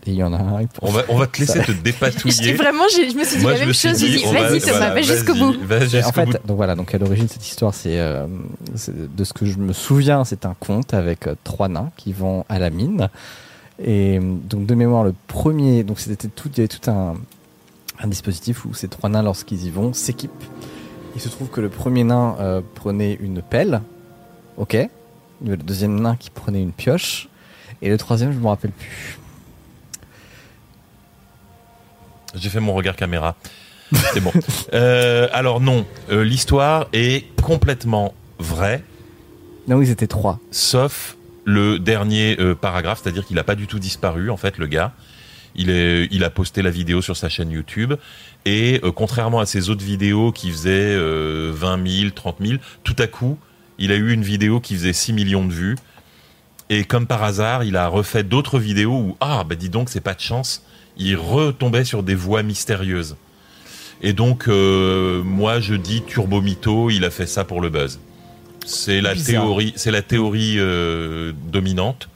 Et il y en a un. On va, on va te laisser te dépatouiller. vraiment, j'ai- je me suis dit Moi, la même chose. Dit, dit Vas-y, Thomas, voilà, va jusqu'au vas-y, bout. Jusqu'au en fait, bout. donc voilà, donc à l'origine cette histoire, c'est euh, c'est- de ce que je me souviens, c'est un conte avec euh, trois nains qui vont à la mine. Et euh, donc de mémoire, le premier, donc c'était tout, il y avait tout un, un dispositif où ces trois nains, lorsqu'ils y vont, s'équipent. Il se trouve que le premier nain euh, prenait une pelle, ok, Il y avait le deuxième nain qui prenait une pioche. Et le troisième, je me rappelle plus. J'ai fait mon regard caméra. C'est bon. (laughs) Euh, alors non, euh, l'histoire est complètement vraie, Non, ils étaient trois. sauf le dernier euh, paragraphe, c'est-à-dire qu'il n'a pas du tout disparu, en fait, le gars. Il, est, il a posté la vidéo sur sa chaîne YouTube. Et contrairement à ses autres vidéos qui faisaient euh, 20 000, 30 000, tout à coup, il a eu une vidéo qui faisait 6 millions de vues. Et comme par hasard, il a refait d'autres vidéos où, ah, bah dis donc, c'est pas de chance, il retombait sur des voix mystérieuses. Et donc, euh, moi, je dis Turbo Mytho, il a fait ça pour le buzz. C'est la Bizarre. théorie, c'est la théorie euh, dominante.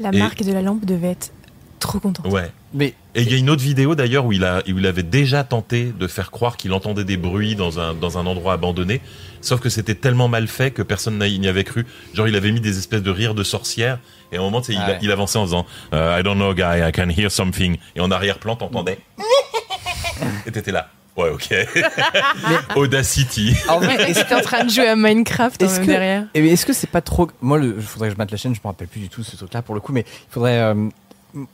La Et- marque de la lampe devait être trop contente. Ouais. Mais Et il y a une autre vidéo d'ailleurs où il a, où il avait déjà tenté de faire croire qu'il entendait des bruits dans un, dans un endroit abandonné. Sauf que c'était tellement mal fait que personne n'y avait cru. Genre, il avait mis des espèces de rires de sorcières. Et à un moment, il, Ah ouais. il avançait en faisant euh, I don't know, guy, I can hear something. Et en arrière-plan, t'entendais. (laughs) Et t'étais là. Ouais, ok. (laughs) (laughs) Audacity. en vrai, est-ce J'étais en train de jouer à Minecraft Est-ce même que- derrière. Eh est-ce que c'est pas trop. Moi, il faudrait que je mette la chaîne, je me rappelle plus du tout ce truc-là pour le coup, mais il faudrait. euh,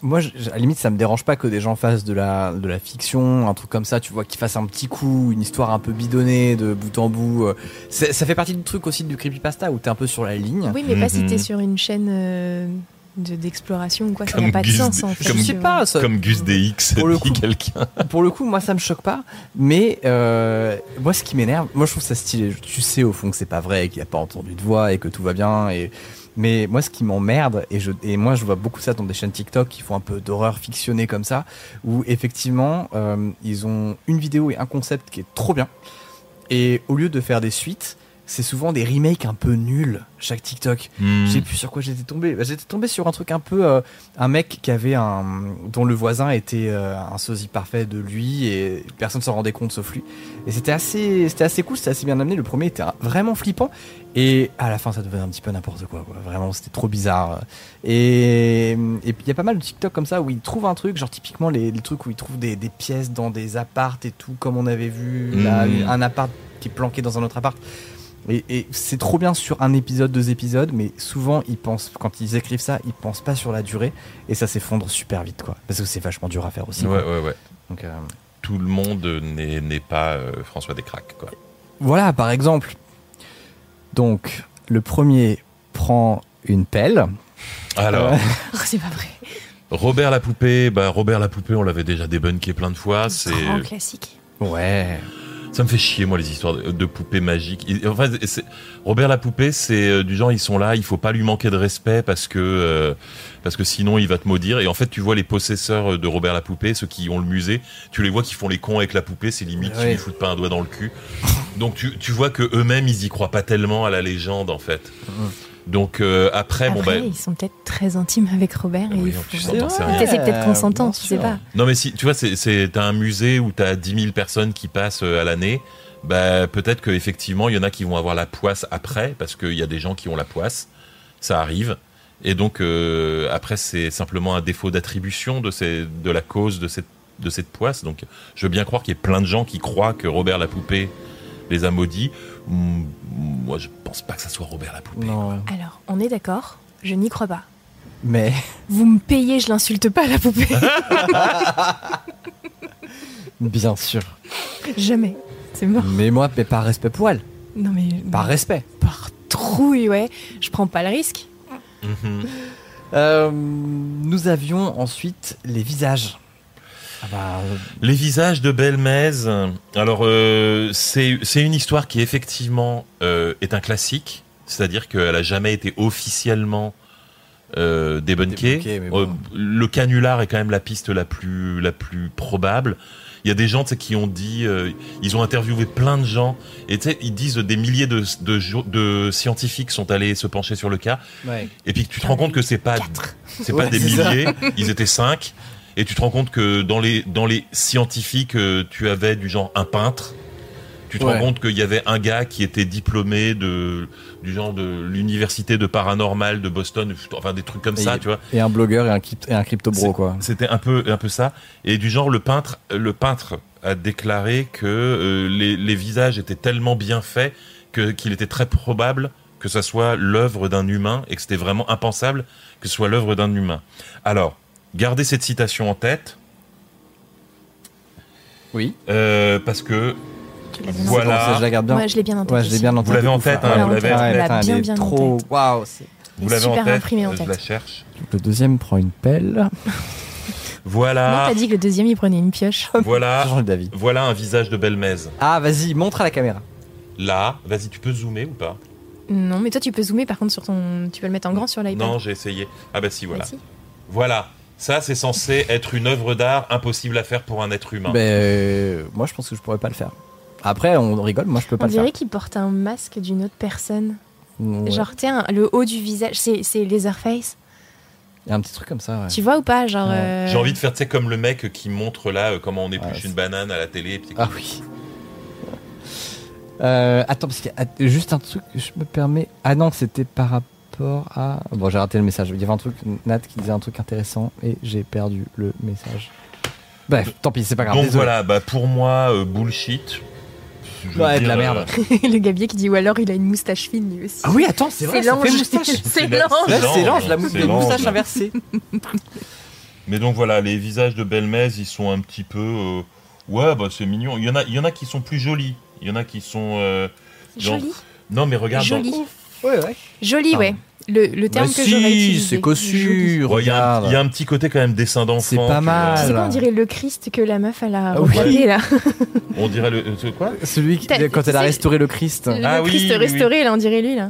Moi, à la limite, ça me dérange pas que des gens fassent de la, de la fiction, un truc comme ça, tu vois, qu'ils fassent un petit coup, une histoire un peu bidonnée de bout en bout. euh. C'est- Ça fait partie du truc aussi du creepypasta où t'es un peu sur la ligne. Oui, mais pas si Mhm. t'es sur une chaîne euh, de- d'exploration ou quoi, ça Comme n'a pas de sens D- en fait. comme- je sais pas, ça- Comme Gus DX Pour le coup. quelqu'un. (laughs) pour le coup, moi, ça me choque pas. Mais euh, moi, ce qui m'énerve, moi, je trouve ça stylé. Tu sais au fond que c'est pas vrai, qu'il a pas entendu de voix et que tout va bien. Et mais moi, ce qui m'emmerde, et je moi, je vois beaucoup ça dans des chaînes TikTok qui font un peu d'horreur fictionnée comme ça, où effectivement, euh, ils ont une vidéo et un concept qui est trop bien. Et au lieu de faire des suites, c'est souvent des remakes un peu nuls chaque TikTok. Hmm. Je sais plus sur quoi j'étais tombé. Bah, j'étais tombé sur un truc un peu euh, un mec qui avait un dont le voisin était euh, un sosie parfait de lui et personne s'en rendait compte sauf lui. Et c'était assez c'était assez cool, c'était assez bien amené. Le premier était vraiment flippant et à la fin ça devenait un petit peu n'importe quoi, quoi. Vraiment c'était trop bizarre. Et et puis il y a pas mal de TikTok comme ça où ils trouvent un truc, genre typiquement les, les trucs où ils trouvent des, des pièces dans des apparts et tout comme on avait vu là, Mhm. un appart qui est planqué dans un autre appart. Et, et c'est trop bien sur un épisode, deux épisodes, mais souvent ils pensent, quand ils écrivent ça, ils pensent pas sur la durée, et ça s'effondre super vite, quoi. Parce que c'est vachement dur à faire aussi. Ouais, quoi. ouais, ouais. Donc, euh, Tout le monde n'est pas euh, François Descraques, quoi. voilà, par exemple. Donc, le premier prend une pelle. Alors, (laughs) Oh, c'est pas vrai. Robert la poupée, bah Robert la poupée, on l'avait déjà débunké plein de fois. C'est Grand classique. Ouais. Ça me fait chier, moi, les histoires de, de poupées magiques. Enfin, Robert la poupée, c'est euh, du genre, ils sont là, il faut pas lui manquer de respect parce que, euh, parce que sinon il va te maudire. Et en fait, tu vois les possesseurs de Robert la poupée, ceux qui ont le musée, tu les vois qui font les cons avec la poupée, c'est limite, Ouais. ils lui foutent pas un doigt dans le cul. Donc tu, tu vois que eux-mêmes, ils y croient pas tellement à la légende, en fait. Donc euh, après, bon bah. ils sont peut-être très intimes avec Robert et Oui, faut... C'est peut-être consentant, tu sais pas. Non mais si tu vois c'est un musée où t'as 10 000 personnes qui passent euh, à l'année, bah peut-être que effectivement il y en a qui vont avoir la poisse après parce qu'il y a des gens qui ont la poisse, ça arrive. Et donc euh, après c'est simplement un défaut d'attribution de ces de la cause de cette de cette poisse. Donc je veux bien croire qu'il y ait plein de gens qui croient que Robert la poupée les a maudits. Mm, Moi je pense pas que ça soit Robert la poupée. Non. Alors, on est d'accord, je n'y crois pas. Mais, Vous me payez, je l'insulte pas, la poupée. (laughs) bien sûr. Jamais. C'est mort. Mais moi, mais par respect pour elle. Non mais... Par respect. Par trouille, ouais. Je prends pas le risque. Mhm. Euh, nous avions ensuite les visages. Ah bah, euh, Les visages de Belmez. Alors, euh, c'est c'est une histoire qui effectivement euh, est un classique, c'est-à-dire qu'elle a jamais été officiellement euh, débunkée. Débunkée, mais bon. Euh, le canular est quand même la piste la plus la plus probable. Il y a des gens qui ont dit, euh, ils ont interviewé plein de gens, et ils disent des milliers de, de, jo- de scientifiques sont allés se pencher sur le cas, ouais. et puis tu te rends compte que c'est pas Ouais, pas des milliers, ils étaient cinq. Et tu te rends compte que dans les, dans les scientifiques, euh, tu avais du genre un peintre. Tu te Ouais. rends compte qu'il y avait un gars qui était diplômé de, du genre de l'université de paranormal de Boston, enfin des trucs comme Et ça, tu vois. Et un blogueur et un, et un crypto bro, quoi. C'était un peu, un peu ça. Et du genre, le peintre, le peintre a déclaré que euh, les, les visages étaient tellement bien faits que, qu'il était très probable que ça soit l'œuvre d'un humain et que c'était vraiment impensable que ce soit l'œuvre d'un humain. Alors, gardez cette citation en tête. Oui. euh, parce que Voilà. Ça, je la garde bien. Moi, je l'ai bien en tête. Ouais, je l'ai aussi. bien en tête. Vous l'avez en tête, hein, Voilà, vous l'avez. l'a putain, elle bien, bien en trop. tête. Waouh. c'est- vous l'avez en super tête. imprimé en euh, Je tête. la cherche. Le deuxième prend une pelle. (laughs) Non, Voilà, t'as dit que le deuxième, il prenait une pioche. (laughs) voilà, Change d'avis. voilà un visage de Belmez. Ah, vas-y, montre à la caméra. Là, vas-y, tu peux zoomer ou pas? Non, mais toi, tu peux zoomer par contre sur ton. Tu peux le mettre en grand sur l'iPad. Non, j'ai essayé. Ah bah si, voilà. Voilà. Ça, c'est censé être une œuvre d'art impossible à faire pour un être humain. Ben, euh, moi, je pense que je pourrais pas le faire. Après, on rigole, moi, je peux pas On le faire. dirait qu'il porte un masque d'une autre personne. Ouais. Genre, tiens, le haut du visage, c'est c'est Laserface. Il y a un petit truc comme ça, ouais. Tu vois ou pas Genre. Ouais. euh, J'ai envie de faire, tu sais, comme le mec qui montre là euh, comment on épluche Ouais, une banane à la télé. puis- Ah oui. Euh, attends, parce qu'il y a juste un truc que je me permets. Ah non, c'était par rapport à. Bon, j'ai raté le message. Il y avait un truc, Nat qui disait un truc intéressant et j'ai perdu le message. Bref, tant pis, c'est pas grave. Donc désolé. voilà, bah pour moi, euh, bullshit. Je veux Ouais, de la merde. euh, (laughs) le gabier qui dit ou alors il a une moustache fine lui aussi. Ah oui, attends, c'est vrai, c'est ça fait l'ange. moustache. (laughs) C'est C'est la- l'ange. C'est l'ange, l'ange, la mou- c'est les l'ange. moustaches inversées. (laughs) Mais donc voilà, les visages de Belmez, ils sont un petit peu. euh, Ouais, bah c'est mignon. Il y, en a, il y en a qui sont plus jolis. Il y en a qui sont. euh, genre- Joli. Non, mais regarde. dans- Joli. Ouais, ouais. Joli, Ah. ouais. Le, le terme Bah que si, j'aurais utilisé. c'est Joli. cossu. Il y, a un- regarde. il y a un petit côté quand même dessin d'enfant. C'est pas tu mal. Tu sais on dirait le Christ que la meuf elle a Ah oui. regardé là. (laughs) On dirait le. euh, quoi? Celui qui, quand tu elle a restauré le Christ. Le Ah Christ oui, oui. restauré, là, on dirait lui là.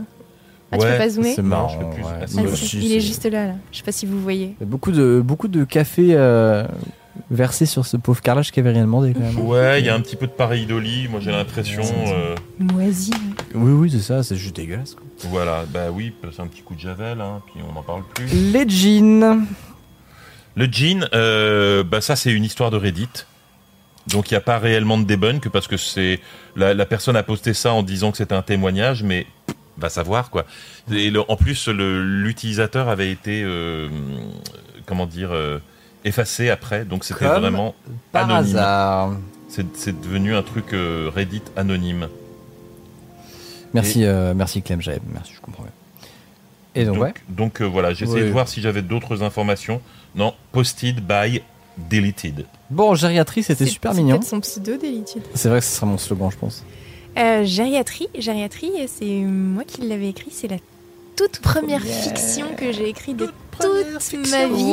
Ah, tu Ouais. peux pas zoomer? C'est Non, marrant. je peux plus. ouais. Ah, si, si, si, Il est juste là, là. Je sais pas si vous voyez. Il y a Beaucoup de, beaucoup de café euh, versé sur ce pauvre carrelage qui avait rien demandé quand même. Ouais, il y a un petit peu de pareidolie, moi j'ai l'impression. euh, Moisi. Oui, oui, c'est ça, c'est juste dégueulasse. quoi. voilà, bah oui, c'est un petit coup de javel, hein, puis on n'en parle plus. Les jeans. Le jean, euh, bah ça c'est une histoire de Reddit. Donc il n'y a pas réellement de debunk parce que c'est la, la personne a posté ça en disant que c'était un témoignage, mais va savoir quoi. Et le- en plus l'utilisateur avait été euh, comment dire euh, effacé après, donc c'était Comme vraiment Par anonyme. hasard. C'est c'est devenu un truc euh, Reddit anonyme. Merci, euh, merci Clem, j'avais- merci, je comprends bien. Et donc, Donc, ouais. donc, euh, voilà, j'ai essayé de voir si j'avais d'autres informations. Non, posted by deleted. Bon, gériatrie, c'était C'est- super c'est mignon. peut-être son pseudo d'habitude. C'est vrai que ce sera mon slogan, je pense. Euh, gériatrie, gériatrie, c'est moi qui l'avais écrit. C'est la toute première Première. fiction que j'ai écrite de toute ma vie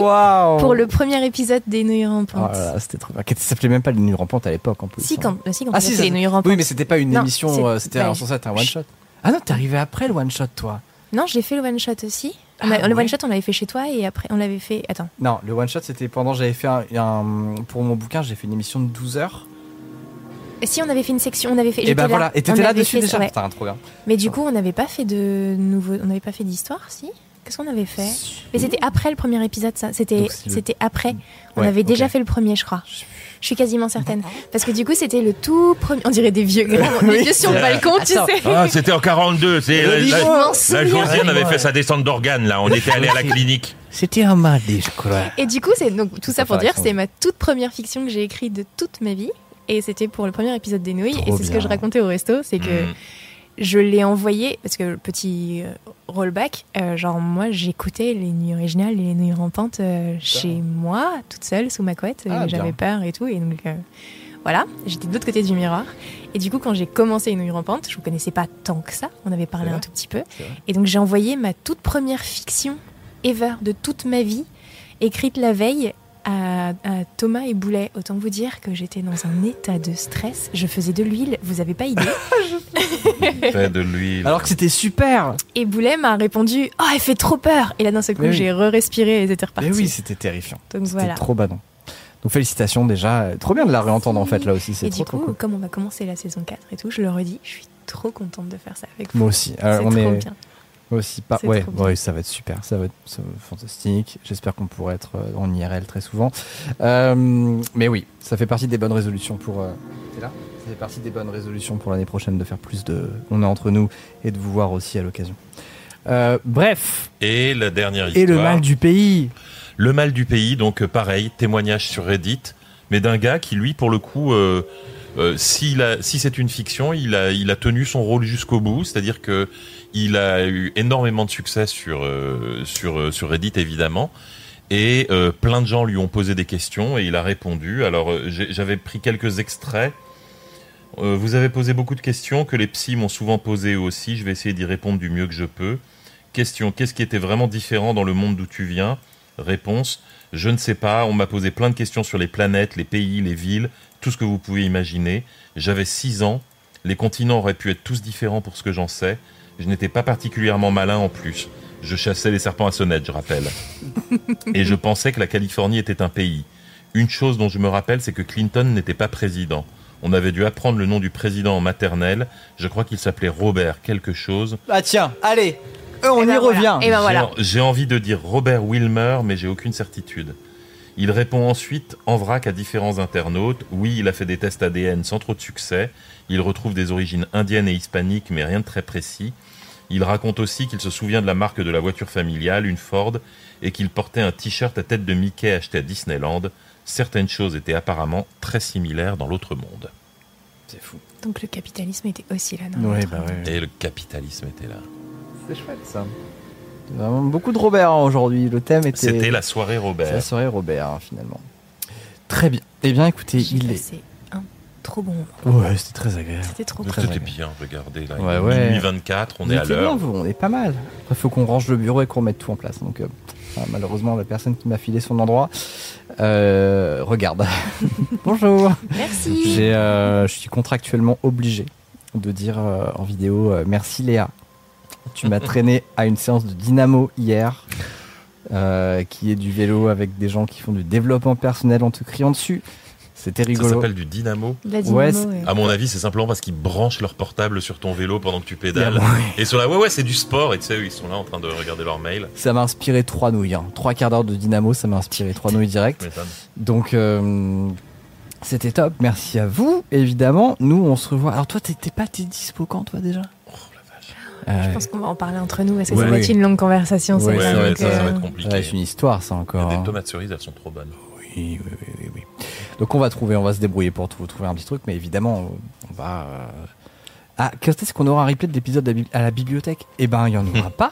pour le premier épisode des Nouilles Oh Rampantes. là, c'était trop bien. Ça s'appelait même pas les nuits rampantes à l'époque en plus. si, hein. quand, euh, si, quand Ah, on si, ça- les Nouilles Rampantes. Oui, mais c'était pas une Non, émission, euh, c'était bah, un censé être un one shot. Ah non, t'es arrivé après le one shot, toi. Non, j'ai fait le one shot aussi. Ah, a- le ouais. one shot, on l'avait fait chez toi et après, on l'avait fait. Attends. Non, le one shot, c'était pendant j'avais fait un, un- pour mon bouquin, j'ai fait une émission de 12 heures. Si on avait fait une section, on avait fait. Et j'étais bah là. voilà, et t'étais là dessus fait déjà. ouais. Putain, trop bien. Mais du coup, on n'avait pas fait de nouveau. On n'avait pas fait d'histoire, si? Qu'est-ce qu'on avait fait? Mais c'était après le premier épisode, ça. C'était, c'était après. On Ouais, avait déjà fait le premier, je crois. Je suis quasiment (laughs) certaine. Parce que du coup, c'était le tout premier. On dirait des vieux, (laughs) grave, des Oui, vieux sur le balcon, tu sais. Ah, c'était en 42. C'est la, la- la. Josiane avait fait sa descente d'organes là. On était allé à la clinique. C'était un mardi, je crois. Et du coup, c'est donc tout ça pour dire, c'est ma toute première fiction que j'ai écrite de toute ma vie. Et c'était pour le premier épisode des Nouilles. Trop et c'est ce que je racontais au resto, c'est que Mm. je l'ai envoyé parce que petit euh, rollback, euh, genre moi j'écoutais les nuits originales et les nuits rampantes euh, chez moi, toute seule sous ma couette. Ah, J'avais peur et tout, et donc euh, voilà, j'étais de l'autre côté du miroir. Et du coup, quand j'ai commencé les nuits rampantes, je ne connaissais pas tant que ça. On avait parlé un tout petit peu, et donc j'ai envoyé ma toute première fiction ever de toute ma vie, écrite la veille. À, à Thomas et Boulet, autant vous dire que j'étais dans un état de stress. Je faisais de l'huile, vous avez pas idée. (laughs) Fait de l'huile. Alors que c'était super. Et Boulet m'a répondu Oh, elle fait trop peur Et là, d'un seul coup, oui. j'ai re-respiré et c'était reparti. Mais oui, c'était terrifiant. Donc C'était voilà. trop badant. Donc félicitations déjà. Trop bien de la réentendre en fait là aussi. C'est Et trop du trop coup, cool. comme on va commencer la saison 4 et tout, je le redis, je suis trop contente de faire ça avec vous. Moi aussi. Euh, on trop est bien. Aussi pas. Ouais, ouais, ça va être super. Ça va être, ça va être fantastique. J'espère qu'on pourra être euh, en IRL très souvent. Euh, mais oui, ça fait partie des bonnes résolutions pour. euh, T'es là? Ça fait partie des bonnes résolutions pour l'année prochaine de faire plus de. On est entre nous et de vous voir aussi à l'occasion. Euh, bref, Et la dernière histoire. et le mal du pays. Le mal du pays, donc pareil, témoignage sur Reddit, mais d'un gars qui, lui, pour le coup, euh, euh, a- si c'est une fiction, il a, il a tenu son rôle jusqu'au bout, c'est-à-dire que Il a eu énormément de succès sur euh, euh, Reddit évidemment. Et euh, plein de gens lui ont posé des questions et il a répondu. Alors j'avais pris quelques extraits. Vous avez posé beaucoup de questions que les psys m'ont souvent posées aussi. Je vais essayer d'y répondre du mieux que je peux. Question Qu'est-ce qui était vraiment différent dans le monde d'où tu viens? Réponse Je ne sais pas. On m'a posé plein de questions sur les planètes, les pays, les villes, tout ce que vous pouvez imaginer. J'avais 6 ans. Les continents auraient pu être tous différents pour ce que j'en sais. Je n'étais pas particulièrement malin en plus. Je chassais les serpents à sonnette, je rappelle. (laughs) Et je pensais que la Californie était un pays. Une chose dont je me rappelle, c'est que Clinton n'était pas président. On avait dû apprendre le nom du président en maternelle. Je crois qu'il s'appelait Robert quelque chose. Ah tiens, allez, euh, on Et y ben voilà. revient. Et ben voilà. J'ai- J'ai envie de dire Robert Wilmer, mais j'ai aucune certitude. Il répond ensuite en vrac à différents internautes. Oui, il a fait des tests ADN sans trop de succès. Il retrouve des origines indiennes et hispaniques, mais rien de très précis. Il raconte aussi qu'il se souvient de la marque de la voiture familiale, une Ford, et qu'il portait un t-shirt à tête de Mickey acheté à Disneyland. Certaines choses étaient apparemment très similaires dans l'autre monde. C'est fou. Donc le capitalisme était aussi là. Ouais, notre bah ouais. Et le capitalisme était là. C'est chouette ça. Vraiment beaucoup de Robert hein, aujourd'hui. Le thème était. C'était la soirée Robert. Ça serait Robert hein, finalement. Très bien. Eh bien écoutez, J'ai il est. trop bon moment. Ouais, c'était très agréable. C'était trop Très cool. C'était agréable. bien, regardez là. Ouais, il. Minuit 24, on est à l'heure. vous, on est pas mal. Après, faut qu'on range le bureau et qu'on mette tout en place. Donc, euh, malheureusement, la personne qui m'a filé son endroit euh, regarde. (laughs) Bonjour. Merci. J'ai, euh, je suis contractuellement obligé de dire euh, en vidéo euh, merci Léa. Tu m'as traîné à une séance de dynamo hier, euh, qui est du vélo avec des gens qui font du développement personnel en te criant dessus. C'était Ça rigolo. s'appelle du dynamo. La Ouais, dynamo, ouais. À mon avis, c'est simplement parce qu'ils branchent leur portable sur ton vélo pendant que tu pédales. Ouais. Et ils sont là, ouais, ouais, c'est du sport. Et tu sais, eux, ils sont là en train de regarder leur mail. Ça m'a inspiré trois nouilles. hein. Trois quarts d'heure de dynamo, ça m'a inspiré trois nouilles direct. Tu m'étonnes. Donc, euh, c'était top. Merci à vous, évidemment. Nous, on se revoit. Alors, toi, t'es pas t'es dispo quand, toi, déjà? Oh la vache. Euh, Je pense qu'on va en parler entre nous parce que Ouais, ça va oui. être une longue conversation. Ouais, ça, ça, ça va être compliqué. ouais, c'est une histoire, ça encore. a hein. tomates cerises, elles sont trop bonnes. Oui, oui, oui. Donc, on va trouver, on va se débrouiller pour trou- trouver un petit truc, mais évidemment, on va. euh, Ah, quand est-ce qu'on aura un replay de l'épisode à la bibliothèque? Eh ben, il y en aura pas.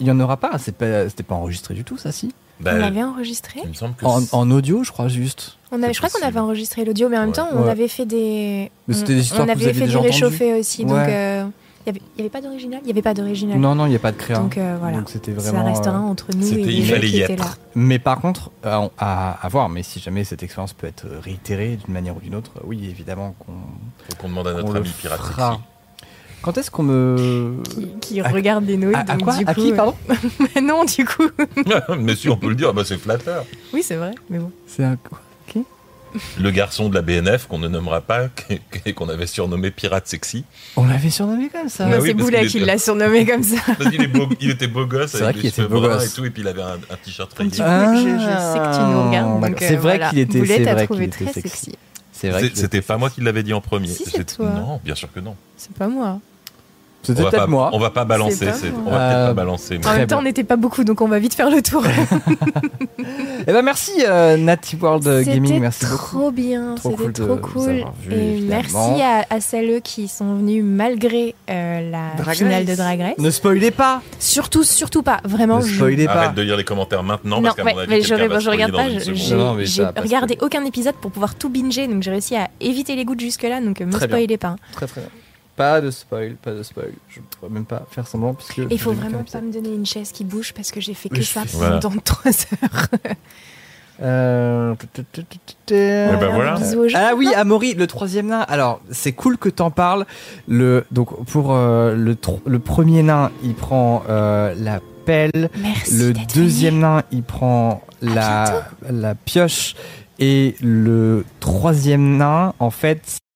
Il y en aura pas. C'est pas, c'était pas enregistré du tout, ça, si? Bah, On l'avait enregistré il me semble que En, audio, je crois juste. on avait, Je crois qu'on avait enregistré l'audio, mais en même temps, on Ouais. avait fait des. Mais c'était on- des histoires on que vous avait fait déjà du entendues. réchauffé aussi. Donc, euh, il n'y avait, il y avait pas d'original Il n'y avait pas d'original. Non, non, il n'y a pas de créa. Donc euh, voilà. Donc, c'était Ça vraiment. restera euh, entre nous et les gens qui étaient là. Mais par contre, à, à, à voir, mais si jamais cette expérience peut être réitérée d'une manière ou d'une autre, oui, évidemment qu'on Faut qu'on demande à notre ami pirate. Quand est-ce qu'on me. Qui, qui À- regarde des nouilles. À, à donc quoi du À coup, qui, euh, pardon (laughs) non, du coup. (laughs) mais si, on peut le dire, bah, c'est flatteur. Oui, c'est vrai. Mais bon. C'est un. Le garçon de la BNF, qu'on ne nommera pas, (laughs) et qu'on avait surnommé pirate sexy. On l'avait surnommé comme ça. Ah c'est qu'il qui l'a surnommé comme ça. (laughs) Parce qu'il est beau- il était beau gosse, avec était cheveux beau bruns gosse. et tout, et puis il avait un, un t-shirt très gay. coup, je, je sais que tu nous regardes. C'est euh, vrai voilà. qu'il était- Boulet c'est t'a vrai trouvé qu'il était très sexy. C'était était- pas moi qui l'avais dit en premier. Si, c'est C'est- toi. Non, bien sûr que non. C'est pas moi. C'était On va peut-être pas- moi. On va pas balancer. pas. On va peut-être Euh, pas balancer. En même temps, bien. on n'était pas beaucoup, donc on va vite faire le tour. (laughs) Eh ben merci euh, Natty World Gaming, C'était merci beaucoup. trop bien, Trop c'était cool de trop cool. vu, Et merci à, à celles qui sont venues malgré euh, la Drag finale Race. de Drag Race. Ne spoilez pas. Surtout, surtout pas. Vraiment, Ne je- spoilez pas. Arrête de lire les commentaires maintenant, Non, parce qu'à ouais, mon avis, mais je, va je regarde pas. je- J'ai regardé aucun épisode pour pouvoir tout binger, donc j'ai réussi à éviter les gouttes jusque-là, donc euh, me Très bien. spoilez pas. Très très bien. Pas de spoil, pas de spoil. Je peux même pas faire semblant puisque. Et il faut vraiment pas me donner une chaise qui bouge parce que j'ai fait que Oui, ça pendant 3 heures. (laughs) Euh... ben voilà. Aux gens. Ah oui, Amaury, le troisième nain. Alors, c'est cool que t'en parles. Le donc pour euh, le le premier nain, il prend euh, la pelle. Merci. Le deuxième nain, il prend la la pioche. Et le troisième nain, en fait,